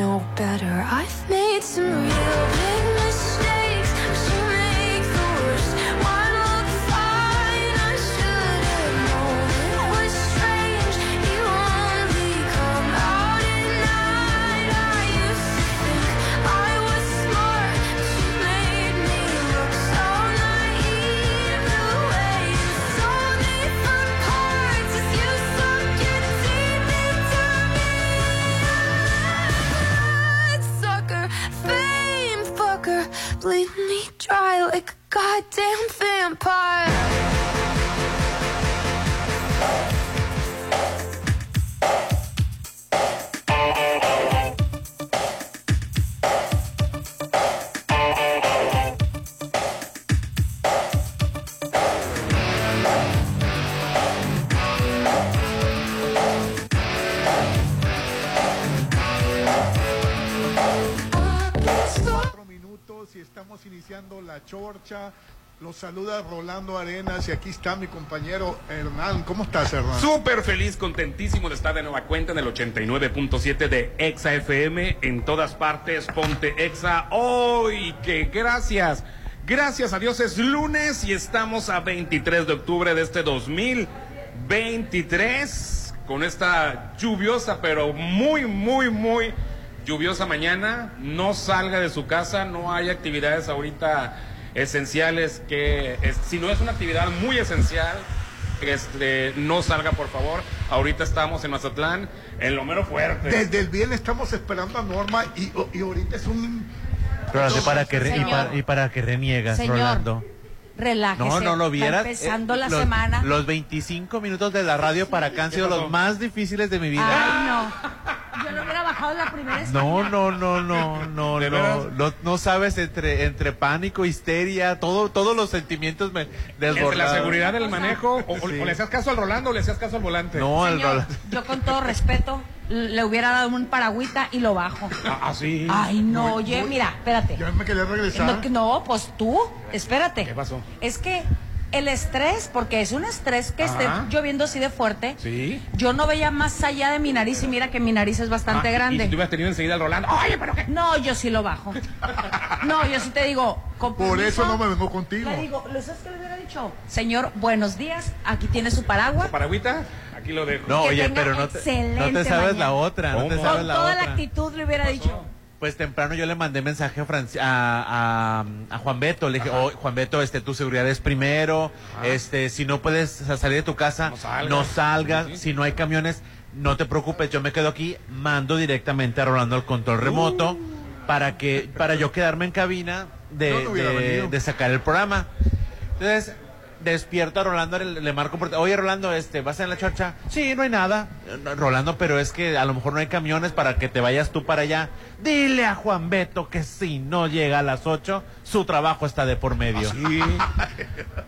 no better. I've made some Los saluda Rolando Arenas y aquí está mi compañero Hernán. ¿Cómo estás, Hernán? Súper feliz, contentísimo de estar de nueva cuenta en el 89.7 de Exa FM en todas partes. Ponte Exa hoy, que gracias. Gracias a Dios es lunes y estamos a 23 de octubre de este 2023 con esta lluviosa pero muy, muy, muy lluviosa mañana. No salga de su casa, no hay actividades ahorita esenciales que, es- si no es una actividad muy esencial, este, no salga por favor. Ahorita estamos en Mazatlán, en lo mero fuerte. Desde el viernes estamos esperando a Norma y, y ahorita es un... Pero para que re- y, para, y para que reniegas, Señor, Rolando. Relájese. No, no lo vieras. empezando Eh, la los, semana. Los 25 minutos de la radio para acá han sido los más difíciles de mi vida. Ay, no. Yo no hubiera bajado la primera. No, no, no, no, no, ¿De no, no, no sabes entre entre pánico, histeria, todo, todos los sentimientos me Entre desbordaron. la seguridad del manejo, o, Sí. o le hacías caso al Rolando o le hacías caso al volante. No, al Señor, Rolando. yo con todo respeto le hubiera dado un paragüita y lo bajo. Ah, ah, sí. Ay, no, Muy- oye, muy- mira, espérate. Ya me quería regresar. No, que- no, pues tú, espérate. ¿Qué pasó? Es que el estrés, porque es un estrés que esté lloviendo así de fuerte. Sí. Yo no veía más allá de mi nariz y mira que mi nariz es bastante Ah, grande. Y si tú hubieras tenido enseguida al Rolando. Oye, pero qué. No, yo sí lo bajo. No, yo sí te digo. con Por eso no me vengo contigo. Le digo, ¿le sabes qué le hubiera dicho? Señor, buenos días. Aquí tiene su paraguas. Paragüita, aquí lo dejo. No, que oye, pero no te, no te sabes mañana. la otra, no te sabes Con la toda otra. la actitud le hubiera dicho. Pues temprano yo le mandé mensaje a, Franci- a, a- a Juan Beto. Le dije, "Oh, Juan Beto, este, tu seguridad es primero. Este, si no puedes salir de tu casa, No salgas. no salgas. Sí, sí. Si no hay camiones, no te preocupes. Yo me quedo aquí, mando directamente a Rolando el control remoto para que, para yo quedarme en cabina de, no de sacar el programa. Entonces, despierto a Rolando, le, marco por... Oye, Rolando, este, ¿vas en la chorcha? Sí, no hay nada. "No, Rolando, pero es que a lo mejor no hay camiones para que te vayas tú para allá. Dile a Juan Beto que si no llega a las 8, su trabajo está de por medio. Sí.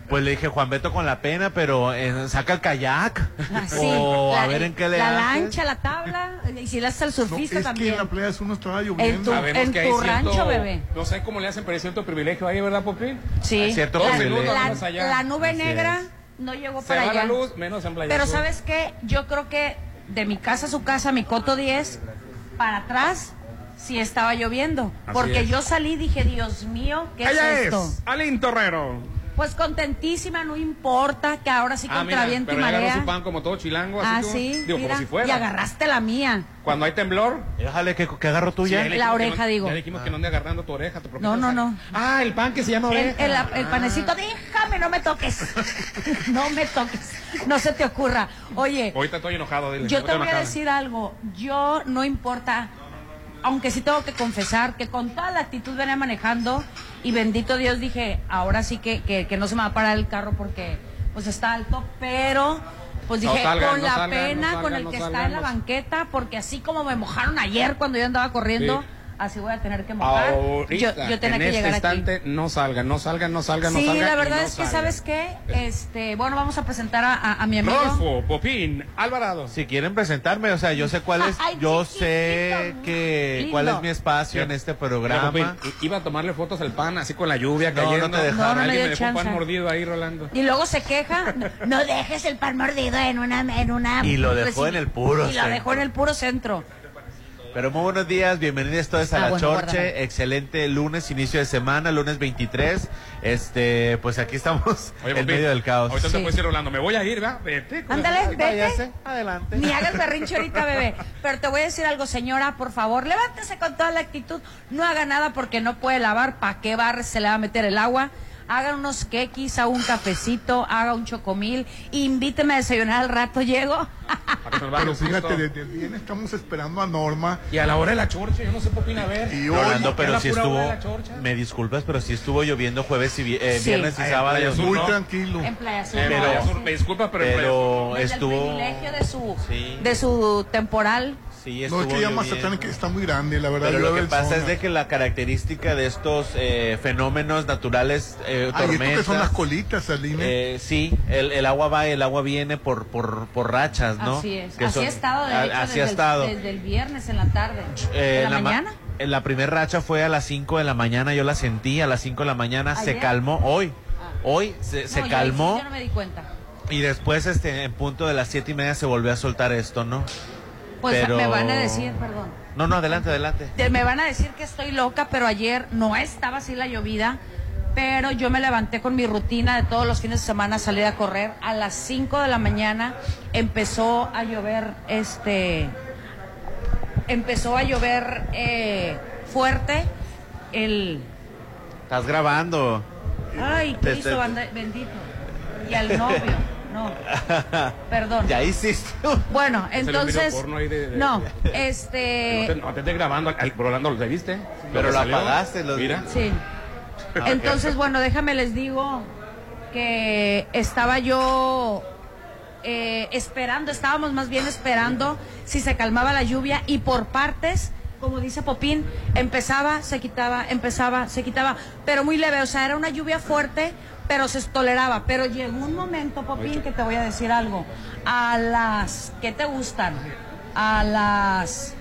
Pues le dije, Juan Beto con la pena, pero eh, saca el kayak. Así. O a ver en qué le La haces. lancha, la tabla. Y si le haces al No, surfista es que también. en la playa uno estaba En lloviendo. tu- Sabemos en que hay tu cierto- rancho, bebé. No sé cómo le hacen, pero hay cierto privilegio ahí, ¿verdad, Popi? Sí. Hay cierto la, privilegio. la- Más allá. la nube Así negra es. no llegó Se para va allá. la luz, menos en Playa Pero. ¿sabes qué? Yo creo que de mi casa a su casa, mi coto 10, para atrás, sí estaba lloviendo. Así porque es. yo salí y dije, Dios mío, ¿qué Ella es es, esto? Alín Torrero. Pues contentísima, no importa que ahora sí Ah, contra mira, viento y agarró marea. su pan como todo chilango, así Ah, como- sí, Digo, mira, como si fuera. y agarraste la mía. Cuando hay temblor. Déjale que, que agarro tuya. sí, La oreja, no- digo. Ya dijimos que no ande agarrando tu oreja. Tu No, no, no. Ah, el pan que se llama El, oreja. el- el Ah. panecito, déjame, no me toques. no me toques. No se te ocurra. Oye, Ahorita estoy enojado, dile. yo te voy a decir algo. Yo no importa, aunque sí tengo que confesar que con toda la actitud venía manejando y bendito Dios dije, ahora sí que, que, que no se me va a parar el carro porque pues está alto, pero pues No dije, salgan, con no la salgan, pena no con el que está en la banqueta, porque así como me mojaron ayer cuando yo andaba corriendo, Sí. Así voy a tener que mojar. Ahorita, yo, yo tenía en que este llegar aquí. instante, no salgan, no salgan, no salgan, no Sí, salgan. la y verdad no es que, salgan. ¿sabes qué? Este, bueno, vamos a presentar a, a- a mi amigo. Rolfo, Popín, Alvarado. Si quieren presentarme, o sea, yo sé cuál es, Ay, yo sé que lindo. cuál es mi espacio en este programa. Mira, Popín, i- iba a tomarle fotos al pan así con la lluvia No, cayendo. no te dejaron. No, no me Alguien dio me dejó pan mordido ahí, Rolando. Y luego se queja, no, dejes el pan mordido en una en una Y lo dejó en el puro Y lo dejó en el puro centro. Pero muy buenos días, bienvenidos todos a Ah, la bueno, Chorche. Excelente lunes, inicio de semana, lunes 23. Este, pues aquí estamos Oye, en Popín, medio del caos. Ahorita Sí. te puedes ir Rolando. Me voy a ir, ¿verdad? Vete. Ándale, vete. Váyase, adelante. Ni hagas berrinche ahorita, bebé. Pero te voy a decir algo, señora, por favor, levántese con toda la actitud. No haga nada porque no puede lavar. ¿Para qué barre se le va a meter el agua? Haga unos quequis, haga un cafecito, haga un chocomil. Invíteme a desayunar al rato, llego. Para que nos baje Pero fíjate, desde el bien estamos esperando a Norma. Y a la hora de la chorcha, yo no sé por qué a ver. Y hoy, Rolando, pero si estuvo, la chorcha. me disculpas, pero si estuvo lloviendo jueves y eh, Sí. viernes y Ay, sábado. Playa Sur, muy no. tranquilo. En Playa Sur. Eh, Pero- me disculpa, pero, en Playa Desde el estuvo, privilegio de su, Sí. de su temporal. Sí, No, es que ya. Mazatlán que está muy grande, la verdad. Pero lo que pasa zona. es de que la característica de estos eh, fenómenos naturales, eh, esto tormentas, que son las colitas, Aline. eh, sí, el, el agua va, el agua viene por por, por rachas, ¿no? Así es. Que así son- ha estado, de a- hecho, así desde, ha el- estado. desde el viernes en la tarde. Eh, ¿En la, ma- mañana? en la primera racha fue a las 5 de la mañana, yo la sentí, a las 5 de la mañana se calmó, hoy, Ah. hoy se, se No, yo ahí sí calmó Yo no me di cuenta. y después este en punto de las siete y media se volvió a soltar esto, ¿no? Pues Pero- me van a decir, perdón. No, no, adelante, adelante. De- Me van a decir que estoy loca, pero ayer no estaba así la llovida. Pero yo me levanté con mi rutina de todos los fines de semana salir a correr. A las 5 de la mañana empezó a llover, este, empezó a llover eh, fuerte. El, Estás grabando. ay, Cristo te- banda- bendito. Y al novio, no, perdón. Ya hiciste. Bueno, entonces, porno ahí de- de- no, No te, este, no te estés grabando, al- Rolando, ¿lo viste? Pero lo apagaste, lo- Mira. Sí. Entonces, bueno, déjame les digo que estaba yo eh, esperando, estábamos más bien esperando si se calmaba la lluvia y por partes, como dice Popín, empezaba, se quitaba, empezaba, se quitaba, pero muy leve, o sea, era una lluvia fuerte, pero se toleraba. Pero llegó un momento, Popín, que te voy a decir algo. A las, ¿qué te gustan? A las,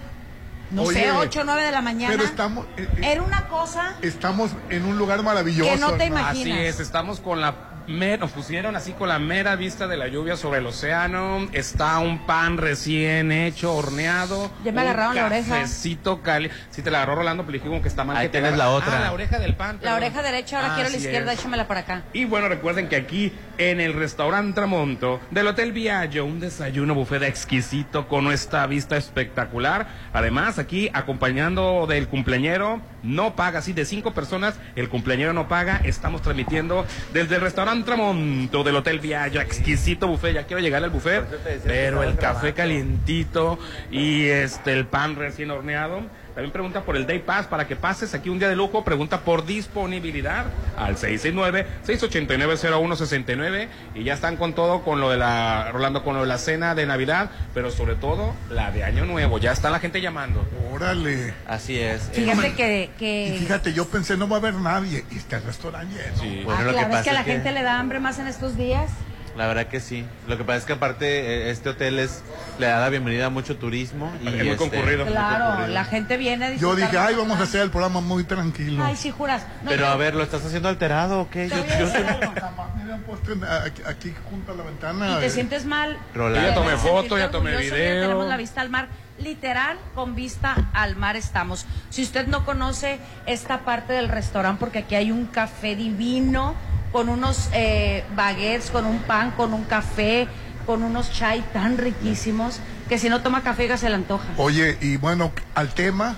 no Oye, sé, 8 o 9 de la mañana. Pero estamos, eh, eh, Era una cosa estamos en un lugar maravilloso. Que no te imaginas. Así es, estamos con la me- nos pusieron así con la mera vista de la lluvia sobre el océano. Está un pan recién hecho, horneado. Ya me agarraron la oreja. Cafecito cali. Si te la agarró Rolando, pero dijimos que está mal. Ahí que te tienes agarra- la otra. Ah, la oreja del pan. La oreja derecha, ahora quiero la izquierda, es. échamela para acá. Y bueno, recuerden que aquí en el restaurante Tramonto del Hotel Viaggio, un desayuno buffet exquisito con esta vista espectacular. Además, aquí acompañando del cumpleañero, no paga, así de cinco personas, el cumpleañero no paga. Estamos transmitiendo desde el restaurante Tramonto del Hotel Viaggio, exquisito buffet. Ya quiero llegar al buffet, pero el café calientito y este el pan recién horneado. También pregunta por el Day Pass para que pases aquí un día de lujo. Pregunta por disponibilidad al 669-689-0169. Y ya están con todo, con lo de la, Rolando, con lo de la cena de Navidad, pero sobre todo la de Año Nuevo. Ya está la gente llamando. Órale. Así es. Eh, Fíjate que... Y que... fíjate, yo pensé no va a haber nadie. Y está el restaurante lleno. Sí. Bueno, ah, lo que claro, es pasa que a la es que- gente le da hambre más en estos días. La verdad que sí. Lo que pasa es que aparte eh, este hotel es le da la bienvenida a mucho turismo y Es muy este, concurrido. muy Claro, concurrido. la gente viene a Yo dije, ay, vamos a hacer el programa muy tranquilo. Ay, sí, juras. No, Pero a ver, ¿lo estás haciendo alterado o qué? Yo, yo decir soy- algo. Jamás me habían puesto en- aquí, aquí junto a la ventana. Y te eh. sientes mal. Rolando. Ya tomé foto, ya tomé video. ya tenemos la vista al mar. Literal, con vista al mar estamos. Si usted no conoce esta parte del restaurante, porque aquí hay un café divino, con unos eh, baguettes, con un pan, con un café, con unos chai tan riquísimos, que si no toma café, ya se le antoja. Oye, y bueno, al tema,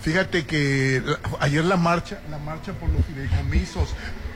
fíjate que ayer la marcha, la marcha por los fideicomisos,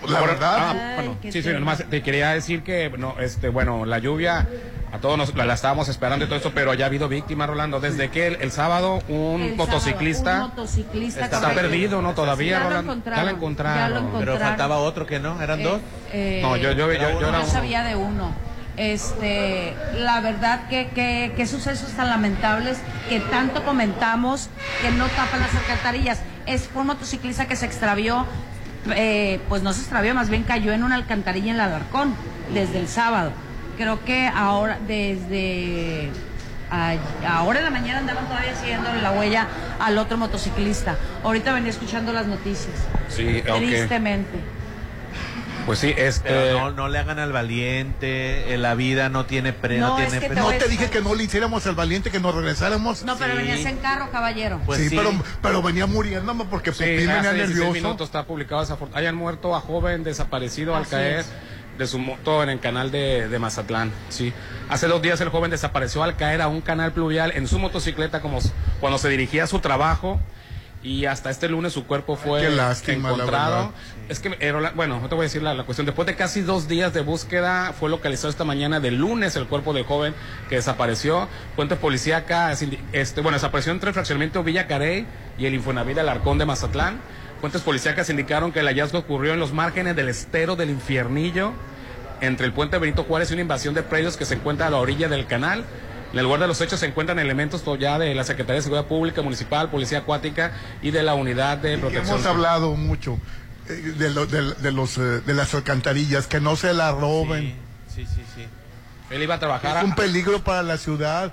la Ahora- verdad, ah, bueno, sí, sí, nomás te quería decir que, no, este, bueno, la lluvia, a todos nos, la, la estábamos esperando y todo eso, pero ya ha habido víctimas, Rolando. Desde que el, el sábado un El motociclista sábado, un motociclista está perdido, ¿no? Todavía, Ya lo Rolando. encontraron, Ya lo ya encontraron. lo encontraron. Pero faltaba otro que no, eran Eh, dos. eh, No, yo, yo, yo, yo, era sabía de uno. Este, la verdad que, que, que sucesos tan lamentables que tanto comentamos que no tapan las alcantarillas. Es fue un motociclista que se extravió, eh, pues no se extravió, más bien cayó en una alcantarilla en el Alarcón desde el sábado. Creo que ahora, desde a- ahora en la mañana andaban todavía siguiéndole la huella al otro motociclista. Ahorita venía escuchando las noticias. Sí. Tristemente. Pues sí, este... Pero no, no le hagan al valiente, eh, la vida no tiene pre, no, No, es tiene que pre- te No dije que no le hiciéramos al valiente, que nos regresáramos. No, pero Sí. venías en carro, caballero. Pues sí, sí. Pero, pero venía muriéndome porque Sí, venía hace 16 nervioso. minutos está publicado desafort- Hayan muerto a joven desaparecido al Así caer es. de su moto en el canal de, de Mazatlán. Sí. Hace dos días el joven desapareció al caer a un canal pluvial en su motocicleta como s- cuando se dirigía a su trabajo. Y hasta este lunes su cuerpo fue lástima, encontrado. Es que, eh, bueno, no te voy a decir la, la cuestión. Después de casi dos días de búsqueda, fue localizado esta mañana del lunes el cuerpo del joven que desapareció. Fuentes policíacas, este, bueno, desapareció entre el fraccionamiento Villa Carey y el Infonavit Alarcón de Mazatlán. Fuentes policíacas indicaron que el hallazgo ocurrió en los márgenes del estero del Infiernillo, entre el puente Benito Juárez y una invasión de predios que se encuentra a la orilla del canal. En el lugar de los hechos se encuentran elementos to- ya de la Secretaría de Seguridad Pública, Municipal, Policía Acuática y de la Unidad de Protección. hemos hablado mucho eh, de, lo- de- de los, eh, de las alcantarillas, que no se la roben. Sí, sí, sí, sí. Él iba a trabajar Es un a, peligro para la ciudad.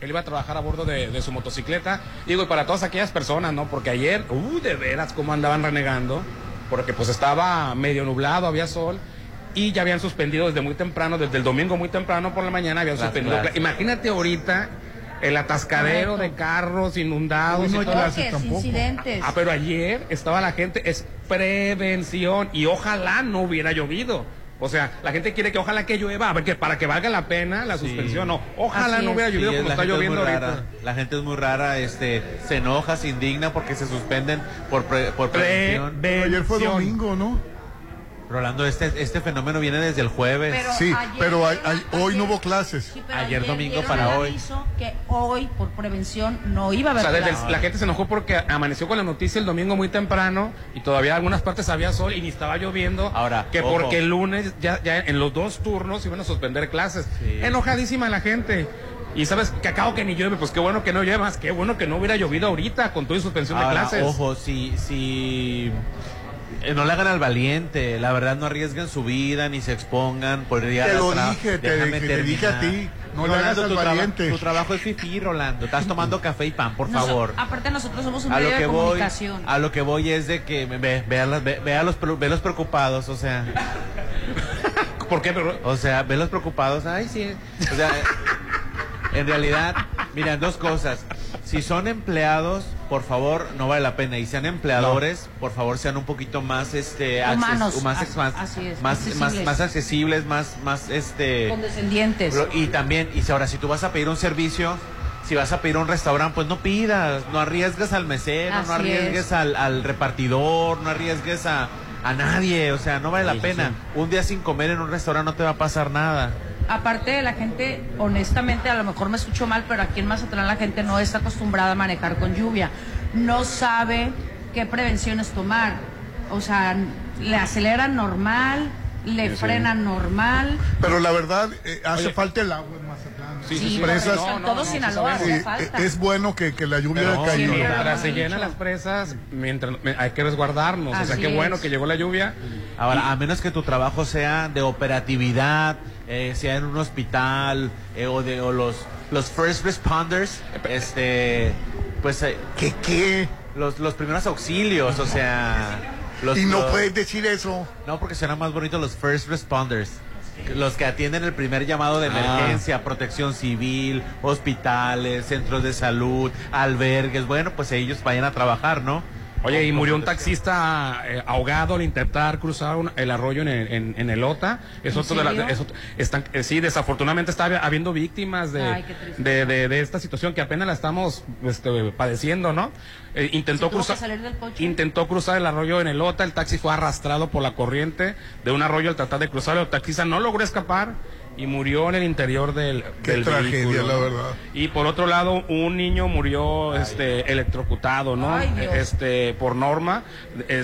él iba a trabajar a bordo de, de su motocicleta. Digo, y para todas aquellas personas, ¿no? Porque ayer, uh, de veras, cómo andaban renegando. Porque pues estaba medio nublado, había sol. Y ya habían suspendido desde muy temprano, desde el domingo muy temprano por la mañana, habían Las suspendido. clases. Imagínate ahorita el atascadero Correcto. de carros inundados. No y clases tampoco. incidentes. Ah, pero ayer estaba la gente, es prevención y ojalá no hubiera llovido. O sea, la gente quiere que ojalá que llueva, a ver que para que valga la pena la Sí. suspensión. No, ojalá Así no hubiera Sí, llovido es- como está es lloviendo ahorita. La gente es muy rara, este, se enoja, se indigna porque se suspenden por, pre- por prevención. Pero ayer fue domingo, ¿no? Rolando, este, este fenómeno viene desde el jueves. Pero Sí, ayer pero hay- hoy no hubo clases. Sí, pero Ayer domingo para hoy. que hoy, por prevención, no iba a O haber sea, desde el- clases. la gente se enojó porque amaneció con la noticia el domingo muy temprano y todavía en algunas partes había sol y ni estaba lloviendo. Ahora, que ojo. porque el lunes ya, ya en los dos turnos iban a suspender clases. Sí. Enojadísima la gente. Y sabes que acabo que ni llueve, pues qué bueno que no llueve más, qué bueno que no hubiera llovido ahorita con toda y suspensión de clases. ojo, si, si eh, no le hagan al valiente, la verdad no arriesguen su vida ni se expongan. Podría Te lo dije, te- Déjame te dije a ti, no le Rolando, hagas al tu traba- valiente. Tu trabajo es fifí, Rolando. Estás tomando café y pan, por favor. Aparte, nosotros somos un a medio lo que de voy comunicación. a lo que voy es de que ve, ve, a las- ve- ve a los ve los preocupados o sea ¿Por qué? O sea ve los preocupados ay sí o sea en realidad mira dos cosas si son empleados por favor no vale la pena y sean empleadores por favor sean un poquito más este acces- más, más, así es, más, más, accesibles. más accesibles más más este Condescendientes. Y también, y si ahora, si tú vas a pedir un servicio, si vas a pedir un restaurante, pues no pidas, no arriesgues al mesero, Así no arriesgues es. al, al repartidor, no arriesgues a, a nadie, o sea, no vale la Sí, sí, pena. Un día sin comer en un restaurante no te va a pasar nada. Aparte de la gente, honestamente, a lo mejor me escucho mal, pero aquí en Mazatlán la gente no está acostumbrada a manejar con lluvia. No sabe qué prevenciones tomar. O sea, le aceleran normal, le Sí, sí. frenan normal. Pero la verdad, eh, hace Oye. falta el agua en Mazatlán. Sí, Sí, sí, presas- no, no, todo Sinaloa hace falta. eh, es bueno que, que la lluvia Pero haya caído. siempre- Mientras se llenan las presas, mientras hay que resguardarnos. o sea, qué bueno que llegó la lluvia. Ahora, a menos que tu trabajo sea de operatividad, eh, sea en un hospital, eh, o de o los, los first responders, este, pues eh, ¿Qué qué? los, los primeros auxilios, o sea... Los, Y no los- puedes decir eso. No, porque suena más bonito los first responders. Los que atienden el primer llamado de Ah. emergencia, protección civil, hospitales, centros de salud, albergues. Bueno, pues ellos vayan a trabajar, ¿no? Oye, y murió un taxista eh, ahogado al intentar cruzar un- el arroyo en, el- en, en el Ota. Es ¿En otro de la- serio? es otro- están, eh, sí, desafortunadamente está habi- habiendo víctimas de, Ay, de, de- de esta situación que apenas la estamos este, padeciendo, ¿no? Eh, intentó cruzar, salir del coche. intentó cruzar el arroyo en el Ota. El taxi fue arrastrado por la corriente de un arroyo al tratar de cruzar. El taxista no logró escapar y murió en el interior del, Qué del tragedia, vehículo, la ¿no? verdad. Y por otro lado, un niño murió este electrocutado, ¿no? Ay, Dios. Este, por norma,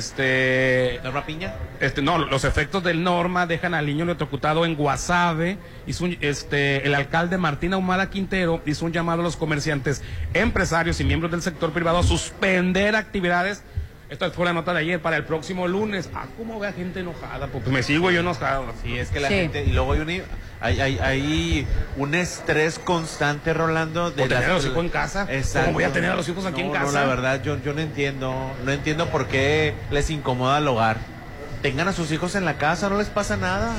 este ¿Norma Piña? este, no, los efectos del norma dejan al niño electrocutado en Guasave. Hizo un- este, el alcalde Martín Ahumada Quintero hizo un llamado a los comerciantes, empresarios y miembros del sector privado a suspender actividades. Esta fue la nota de ayer para el próximo lunes. Ah, cómo ve a gente enojada, porque me sigo yo enojado. Sí, es que la Sí. gente. Y luego hay un, hay, hay, hay un estrés constante, Rolando. De tener a los hijos en casa. Exacto. ¿Cómo voy a tener a los hijos aquí en No, casa? No, la verdad, yo, yo no entiendo. No entiendo por qué les incomoda el hogar. tengan a sus hijos en la casa, no les pasa nada.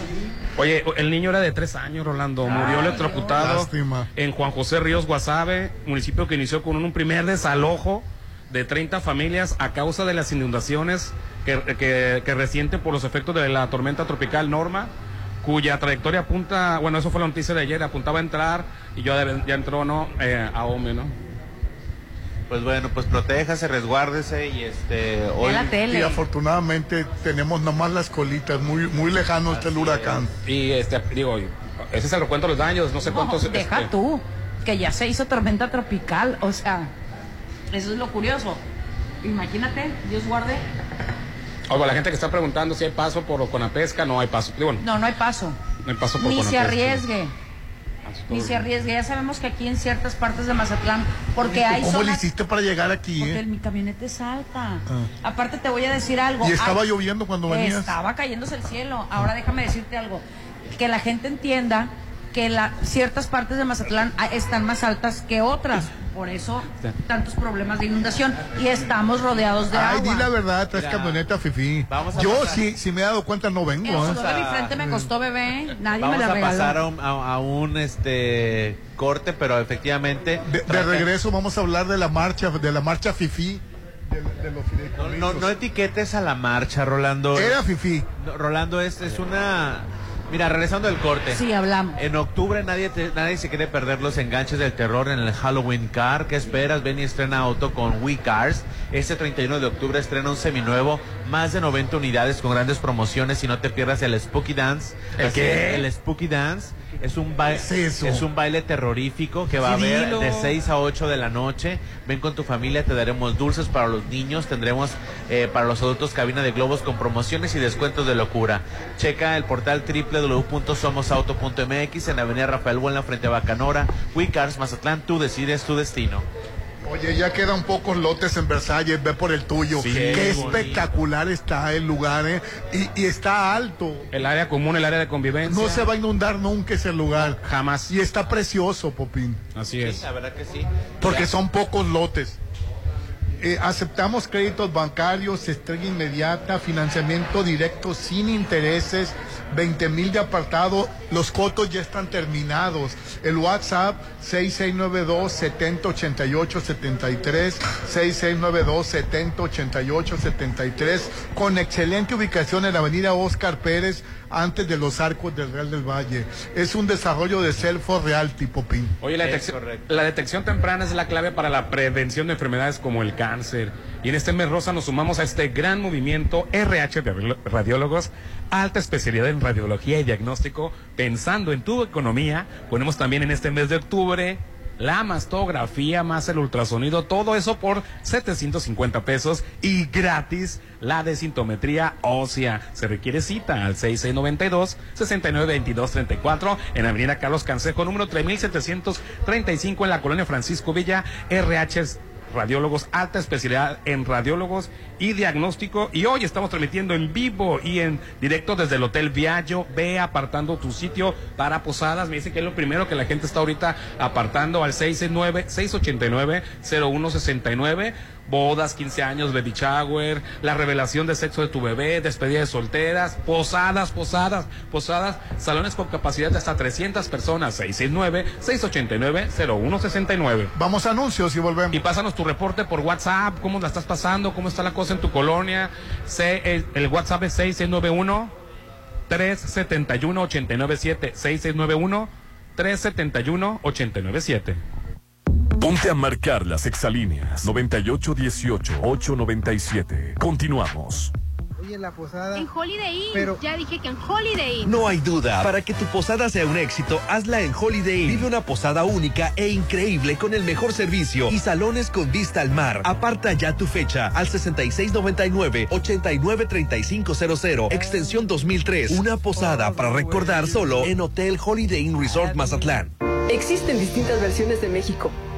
Oye, el niño era de tres años, Rolando. Murió electrocutado Lástima. en Juan José Ríos Guasave, municipio que inició con un primer desalojo de 30 familias a causa de las inundaciones que, que, que resienten por los efectos de la tormenta tropical Norma, cuya trayectoria apunta, bueno, eso fue la noticia de ayer, apuntaba a entrar y ya, ya entró, ¿no? Eh, a OME, ¿no? Pues bueno, pues protéjase, resguárdese y este hoy la Y afortunadamente tenemos nomás las colitas, muy, muy lejano está el huracán. Y este, digo, ese es el recuento de los daños, no sé No, cuántos. deja este, tú, que ya se hizo tormenta tropical, o sea, eso es lo curioso. Imagínate, Dios guarde. Oiga, la gente que está preguntando si hay paso por Conapesca, no hay paso. Digo, no No, no hay paso. hay paso por Ni se arriesgue, ni se arriesgue. Ya sabemos que aquí en ciertas partes de Mazatlán, porque hay ¿Cómo le zonas... hiciste para llegar aquí? Porque eh? mi camioneta es alta. Aparte te voy a decir algo. ¿Y estaba Ay, lloviendo cuando venías? Estaba cayéndose el cielo. Ahora déjame decirte algo. Que la gente entienda que la, ciertas partes de Mazatlán ah, están más altas que otras. Por eso tantos problemas de inundación. Y estamos rodeados de Ay, agua. di la verdad, traes Mira, camioneta fifi. vamos a Yo pasar. sí, si me he dado cuenta no vengo. El ¿eh? sudor de mi frente me costó bebé. Nadie vamos me la a regaló. pasar a un, a- a un, este corte, pero efectivamente De, regreso vamos a hablar de la marcha, de la marcha fifi. De, de los No, no, no etiquetes a la marcha, Rolando. Era fifi. No, Rolando es, es una Mira, regresando del corte. Sí, hablamos. En octubre nadie te- nadie se quiere perder los enganches del terror en el Halloween Car. ¿Qué esperas? Ven y estrena auto con We Cars. Este 31 de octubre estrena un seminuevo, más de 90 unidades con grandes promociones y no te pierdas el Spooky Dance. ¿El qué? El Spooky Dance es un baile ¿Qué es un baile terrorífico que va a haber de 6 a 8 de la noche. Ven con tu familia, te daremos dulces para los niños, tendremos eh, para los adultos cabina de globos con promociones y descuentos de locura. Checa el portal www.somosauto.mx en la avenida Rafael Buena frente a Bacanora. WeCars Mazatlán, tú decides tu destino. Oye, ya quedan pocos lotes en Versalles, ve por el tuyo. Sí, Qué bonito. espectacular está el lugar, ¿eh? Y, y está alto. El área común, el área de convivencia. No se va a inundar nunca ese lugar. Jamás. Y está precioso, Popín. Así es. Sí, la verdad que sí. Porque Ya. son pocos lotes. Eh, aceptamos créditos bancarios, estrella inmediata, financiamiento directo sin intereses, 20 mil de apartado. Los cotos ya están terminados. El WhatsApp 6692 7088 73 6692 7088 73 con excelente ubicación en la avenida Oscar Pérez antes de los arcos del Real del Valle. Es un desarrollo de Selfo Realty, Popín. Oye, la detección, la detección temprana es la clave para la prevención de enfermedades como el cáncer. Y en este mes rosa nos sumamos a este gran movimiento RH de radi- radiólogos, alta especialidad en radiología y diagnóstico. Pensando en tu economía, ponemos también en este mes de octubre la mastografía más el ultrasonido, todo eso por 750 pesos y gratis la desintometría ósea. Se requiere cita al 6692 692234 en Avenida Carlos Canseco, número 3735 en la colonia Francisco Villa, RH radiólogos, alta especialidad en radiólogos y diagnóstico. Y hoy estamos transmitiendo en vivo y en directo desde el Hotel Viallo. Ve apartando tu sitio para posadas. Me dicen que es lo primero que la gente está ahorita apartando al 669-689-0169. Bodas, 15 años, baby shower, la revelación de sexo de tu bebé, despedida de solteras, posadas, posadas, posadas, salones con capacidad de hasta 300 personas. 669-689-0169. Vamos a anuncios y volvemos. Y pásanos tu reporte por WhatsApp, cómo la estás pasando, cómo está la cosa en tu colonia. Se- el, el WhatsApp es 6691 371 897 6691 371 897. Ponte a marcar las exalíneas 9818-897. Continuamos. Oye, la posada. En Holiday Inn. Pero- Ya dije que en Holiday Inn. No hay duda, para que tu posada sea un éxito, hazla en Holiday Inn. Vive una posada única e increíble con el mejor servicio y salones con vista al mar. Aparta ya tu fecha al 6699-893500, extensión 2003. Una posada para recordar solo en Hotel Holiday Inn Resort Mazatlán. Existen distintas versiones de México.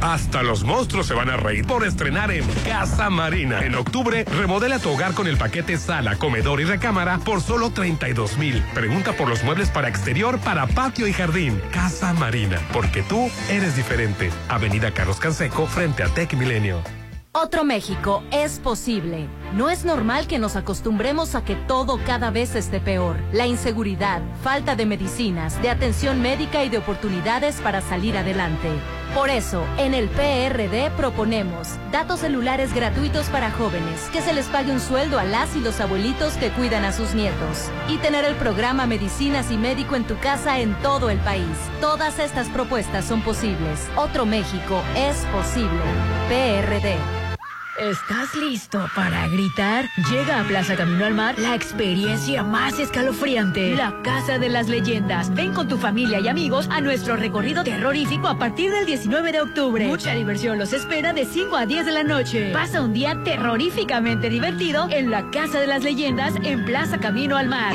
Hasta los monstruos se van a reír por estrenar en Casa Marina. En octubre, remodela tu hogar con el paquete sala, comedor y recámara por solo 32 mil. Pregunta por los muebles para exterior, para patio y jardín. Casa Marina, porque tú eres diferente. Avenida Carlos Canseco, frente a Tech Milenio. Otro México es posible. No es normal que nos acostumbremos a que todo cada vez esté peor. La inseguridad, falta de medicinas, de atención médica y de oportunidades para salir adelante. Por eso, en el PRD proponemos datos celulares gratuitos para jóvenes, que se les pague un sueldo a las y los abuelitos que cuidan a sus nietos y tener el programa Medicinas y Médico en tu casa en todo el país. Todas estas propuestas son posibles. Otro México es posible. PRD. ¿Estás listo para gritar? Llega a Plaza Camino al Mar la experiencia más escalofriante, la Casa de las Leyendas. Ven con tu familia y amigos a nuestro recorrido terrorífico a partir del 19 de octubre. Mucha diversión los espera de 5 a 10 de la noche. Pasa un día terroríficamente divertido en la Casa de las Leyendas en Plaza Camino al Mar.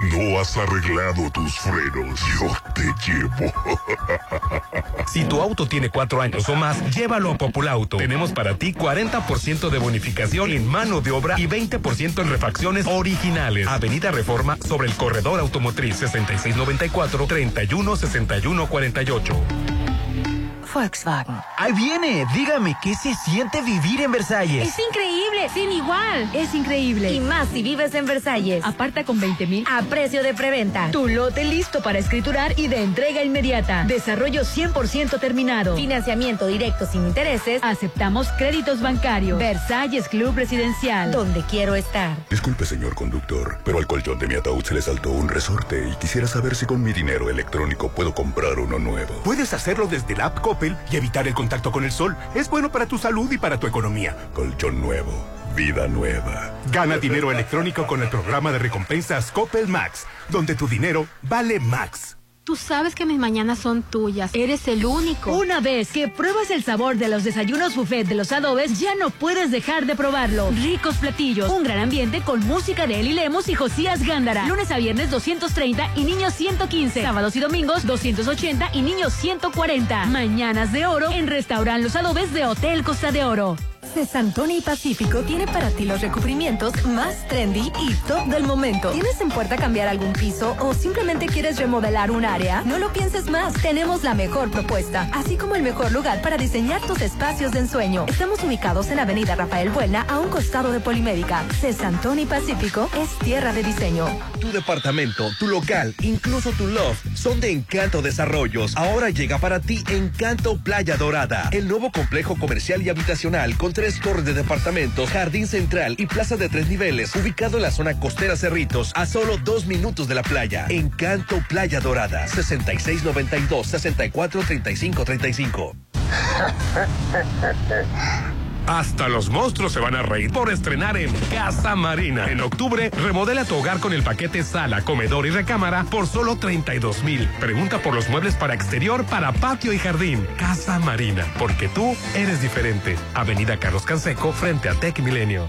No has arreglado tus frenos. Yo te llevo. Si tu auto tiene cuatro años o más, llévalo a Populauto. Tenemos para ti 40% de bonificación en mano de obra y 20% en refacciones originales. Avenida Reforma sobre el corredor automotriz 6694-316148. Volkswagen. Ahí viene, dígame, ¿qué se siente vivir en Versalles? Es increíble, sin igual. Es increíble. Y más si vives en Versalles. Aparta con 20 mil a precio de preventa. Tu lote listo para escriturar y de entrega inmediata. Desarrollo 100% terminado. Financiamiento directo sin intereses. Aceptamos créditos bancarios. Versalles Club Residencial. Donde quiero estar. Disculpe, señor conductor, pero al colchón de mi ataúd se le saltó un resorte y quisiera saber si con mi dinero electrónico puedo comprar uno nuevo. Puedes hacerlo desde la app Y evitar el contacto con el sol. Es bueno para tu salud y para tu economía. Colchón nuevo, vida nueva. Gana dinero electrónico con el programa de recompensas Coppel Max, donde tu dinero vale Max. Tú sabes que mis mañanas son tuyas. Eres el único. Una vez que pruebas el sabor de los desayunos buffet de los adobes, ya no puedes dejar de probarlo. Ricos platillos, un gran ambiente con música de Eli Lemos y Josías Gándara. Lunes a viernes 230 y niños 115. Sábados y domingos 280 y niños 140. Mañanas de oro en Restaurant Los Adobes de Hotel Costa de Oro. Cesantoni y Pacífico tiene para ti los recubrimientos más trendy y top del momento. ¿Tienes en puerta cambiar algún piso o simplemente quieres remodelar un área? No lo pienses más. Tenemos la mejor propuesta, así como el mejor lugar para diseñar tus espacios de ensueño. Estamos ubicados en Avenida Rafael Buena, a un costado de Polimédica. Cesantoni y Pacífico es tierra de diseño. Tu departamento, tu local, incluso tu loft son de Encanto Desarrollos. Ahora llega para ti Encanto Playa Dorada, el nuevo complejo comercial y habitacional con tres torres de departamentos, jardín central y plaza de tres niveles, ubicado en la zona costera Cerritos, a solo dos minutos de la playa. Encanto Playa Dorada, 6692-643535. Hasta los monstruos se van a reír por estrenar en Casa Marina. En octubre, remodela tu hogar con el paquete sala, comedor y recámara por solo 32 mil. Pregunta por los muebles para exterior, para patio y jardín. Casa Marina, porque tú eres diferente. Avenida Carlos Canseco, frente a Tech Milenio.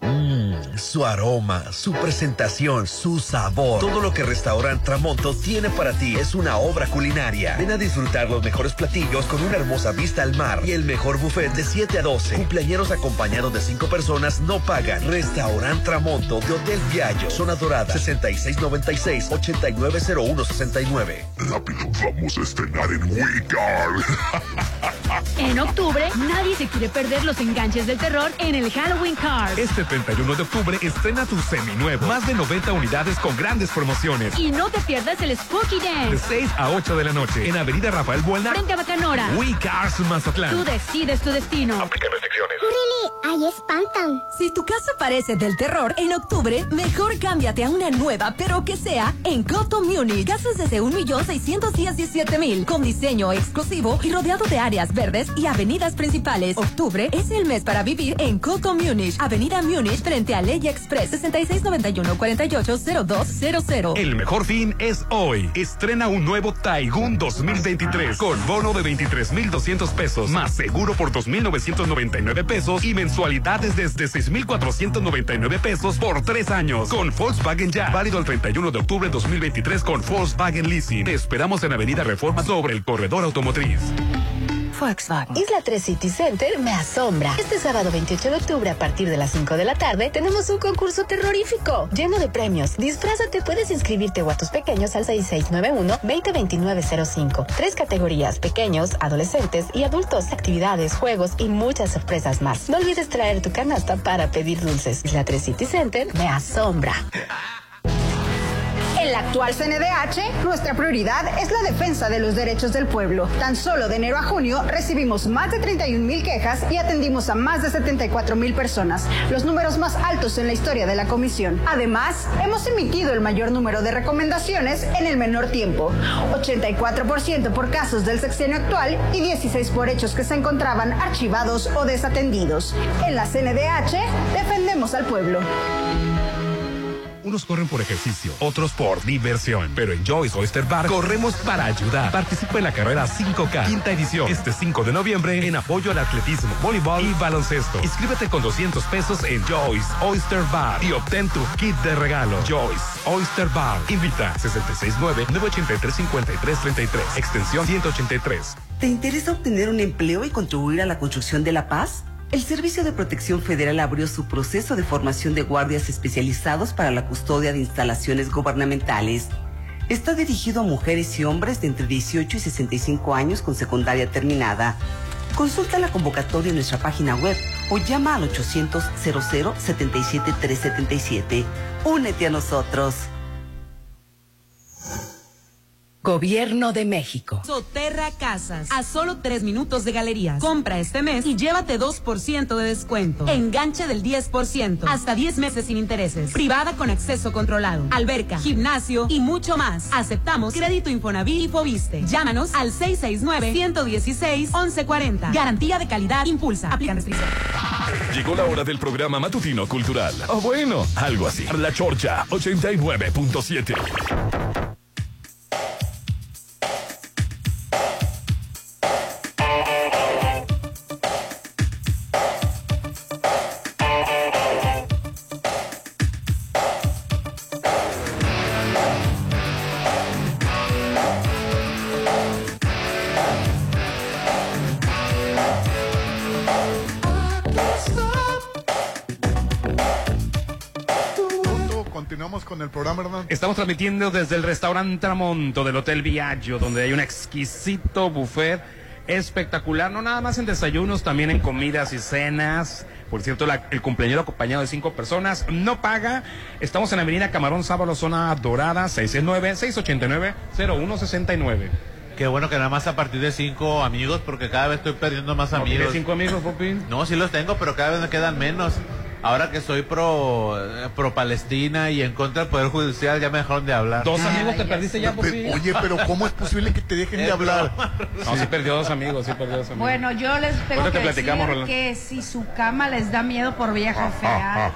Mmm, Su aroma, su presentación, su sabor. Todo lo que Restaurant Tramonto tiene para ti es una obra culinaria. Ven a disfrutar los mejores platillos con una hermosa vista al mar y el mejor buffet de 7 a 12. Cumpleañeros acompañados de 5 personas no pagan. Restaurant Tramonto de Hotel Viallo, Zona Dorada, 6696-890169. Rápido, vamos a estrenar en Wicard. En octubre, nadie se quiere perder los enganches del terror en el Halloween Card. Este 31 de octubre estrena tu seminuevo. Más de 90 unidades con grandes promociones. Y no te pierdas el Spooky De Dance. 6 a 8 de la noche en Avenida Rafael Buena. Frente a Bacanora. We Cars Mazatlán. Tú decides tu destino. Ahí espantan. Si tu casa parece del terror, en octubre, mejor cámbiate a una nueva, pero que sea en Coto Munich. Casas desde 1.617.000, con diseño exclusivo y rodeado de áreas verdes y avenidas principales. Octubre es el mes para vivir en Coto Munich, Avenida Munich, frente a Ley Express, 6691-480200. El mejor fin es hoy. Estrena un nuevo Taigun 2023 con bono de 23,200 pesos más seguro por 2,999 pesos y mensualidades desde 6,499 pesos por tres años con Volkswagen Ya. Válido el 31 de octubre de 2023 con Volkswagen Leasing. Te esperamos en Avenida Reforma sobre el corredor automotriz. Volkswagen. Isla 3 City Center me asombra. Este sábado 28 de octubre a partir de las 5 de la tarde tenemos un concurso terrorífico lleno de premios. Disfrázate, puedes inscribirte o a tus pequeños al 6691-202905. Tres categorías, pequeños, adolescentes y adultos, actividades, juegos y muchas sorpresas más. No olvides traer tu canasta para pedir dulces. Isla 3 City Center me asombra. En la actual CNDH, nuestra prioridad es la defensa de los derechos del pueblo. Tan solo de enero a junio recibimos más de 31 mil quejas y atendimos a más de 74 mil personas, los números más altos en la historia de la comisión. Además, hemos emitido el mayor número de recomendaciones en el menor tiempo, 84% por casos del sexenio actual y 16 por hechos que se encontraban archivados o desatendidos. En la CNDH, defendemos al pueblo. Unos corren por ejercicio, otros por diversión. Pero en Joyce Oyster Bar corremos para ayudar. Participa en la carrera 5K, quinta edición, este 5 de noviembre, en apoyo al atletismo, voleibol y baloncesto. Inscríbete con 200 pesos en Joyce Oyster Bar y obtén tu kit de regalo. Joyce Oyster Bar. Invita 669-983-5333, extensión 183. ¿Te interesa obtener un empleo y contribuir a la construcción de la paz? El Servicio de Protección Federal abrió su proceso de formación de guardias especializados para la custodia de instalaciones gubernamentales. Está dirigido a mujeres y hombres de entre 18 y 65 años con secundaria terminada. Consulta la convocatoria en nuestra página web o llama al 800 00 77 377. Únete a nosotros. Gobierno de México. Soterra Casas, a solo tres minutos de galerías. Compra este mes y llévate 2% de descuento. Enganche del 10%, hasta 10 meses sin intereses. Privada con acceso controlado. Alberca, gimnasio y mucho más. Aceptamos crédito Infonavit y Fobiste. Llámanos al 669-116-1140. Garantía de calidad impulsa. Aplican restricciones. Llegó la hora del programa matutino cultural. O bueno, algo así. La Chorcha 89.7. el programa, Hernán. Estamos transmitiendo desde el restaurante Tramonto del Hotel Viaggio, donde hay un exquisito buffet espectacular, no nada más en desayunos, también en comidas y cenas. Por cierto, la- el cumpleañero acompañado de cinco personas no paga. Estamos en Avenida Camarón Sábalo, zona dorada, 669-689-0169. Qué bueno que nada más a partir de cinco amigos, porque cada vez estoy perdiendo más ¿No amigos. tienes cinco amigos, Popín? No, sí los tengo, pero cada vez me quedan menos. Ahora que soy pro, eh, pro Palestina y en contra del Poder Judicial, ya me dejaron de hablar. Dos amigos te perdiste ya, Pero, Popín. oye, pero ¿cómo es posible que te dejen de hablar? No, sí perdió dos amigos, sí perdió dos amigos. Bueno, yo les tengo Ahorita que te platicamos, decir Rolando. que si su cama les da miedo por vieja fea,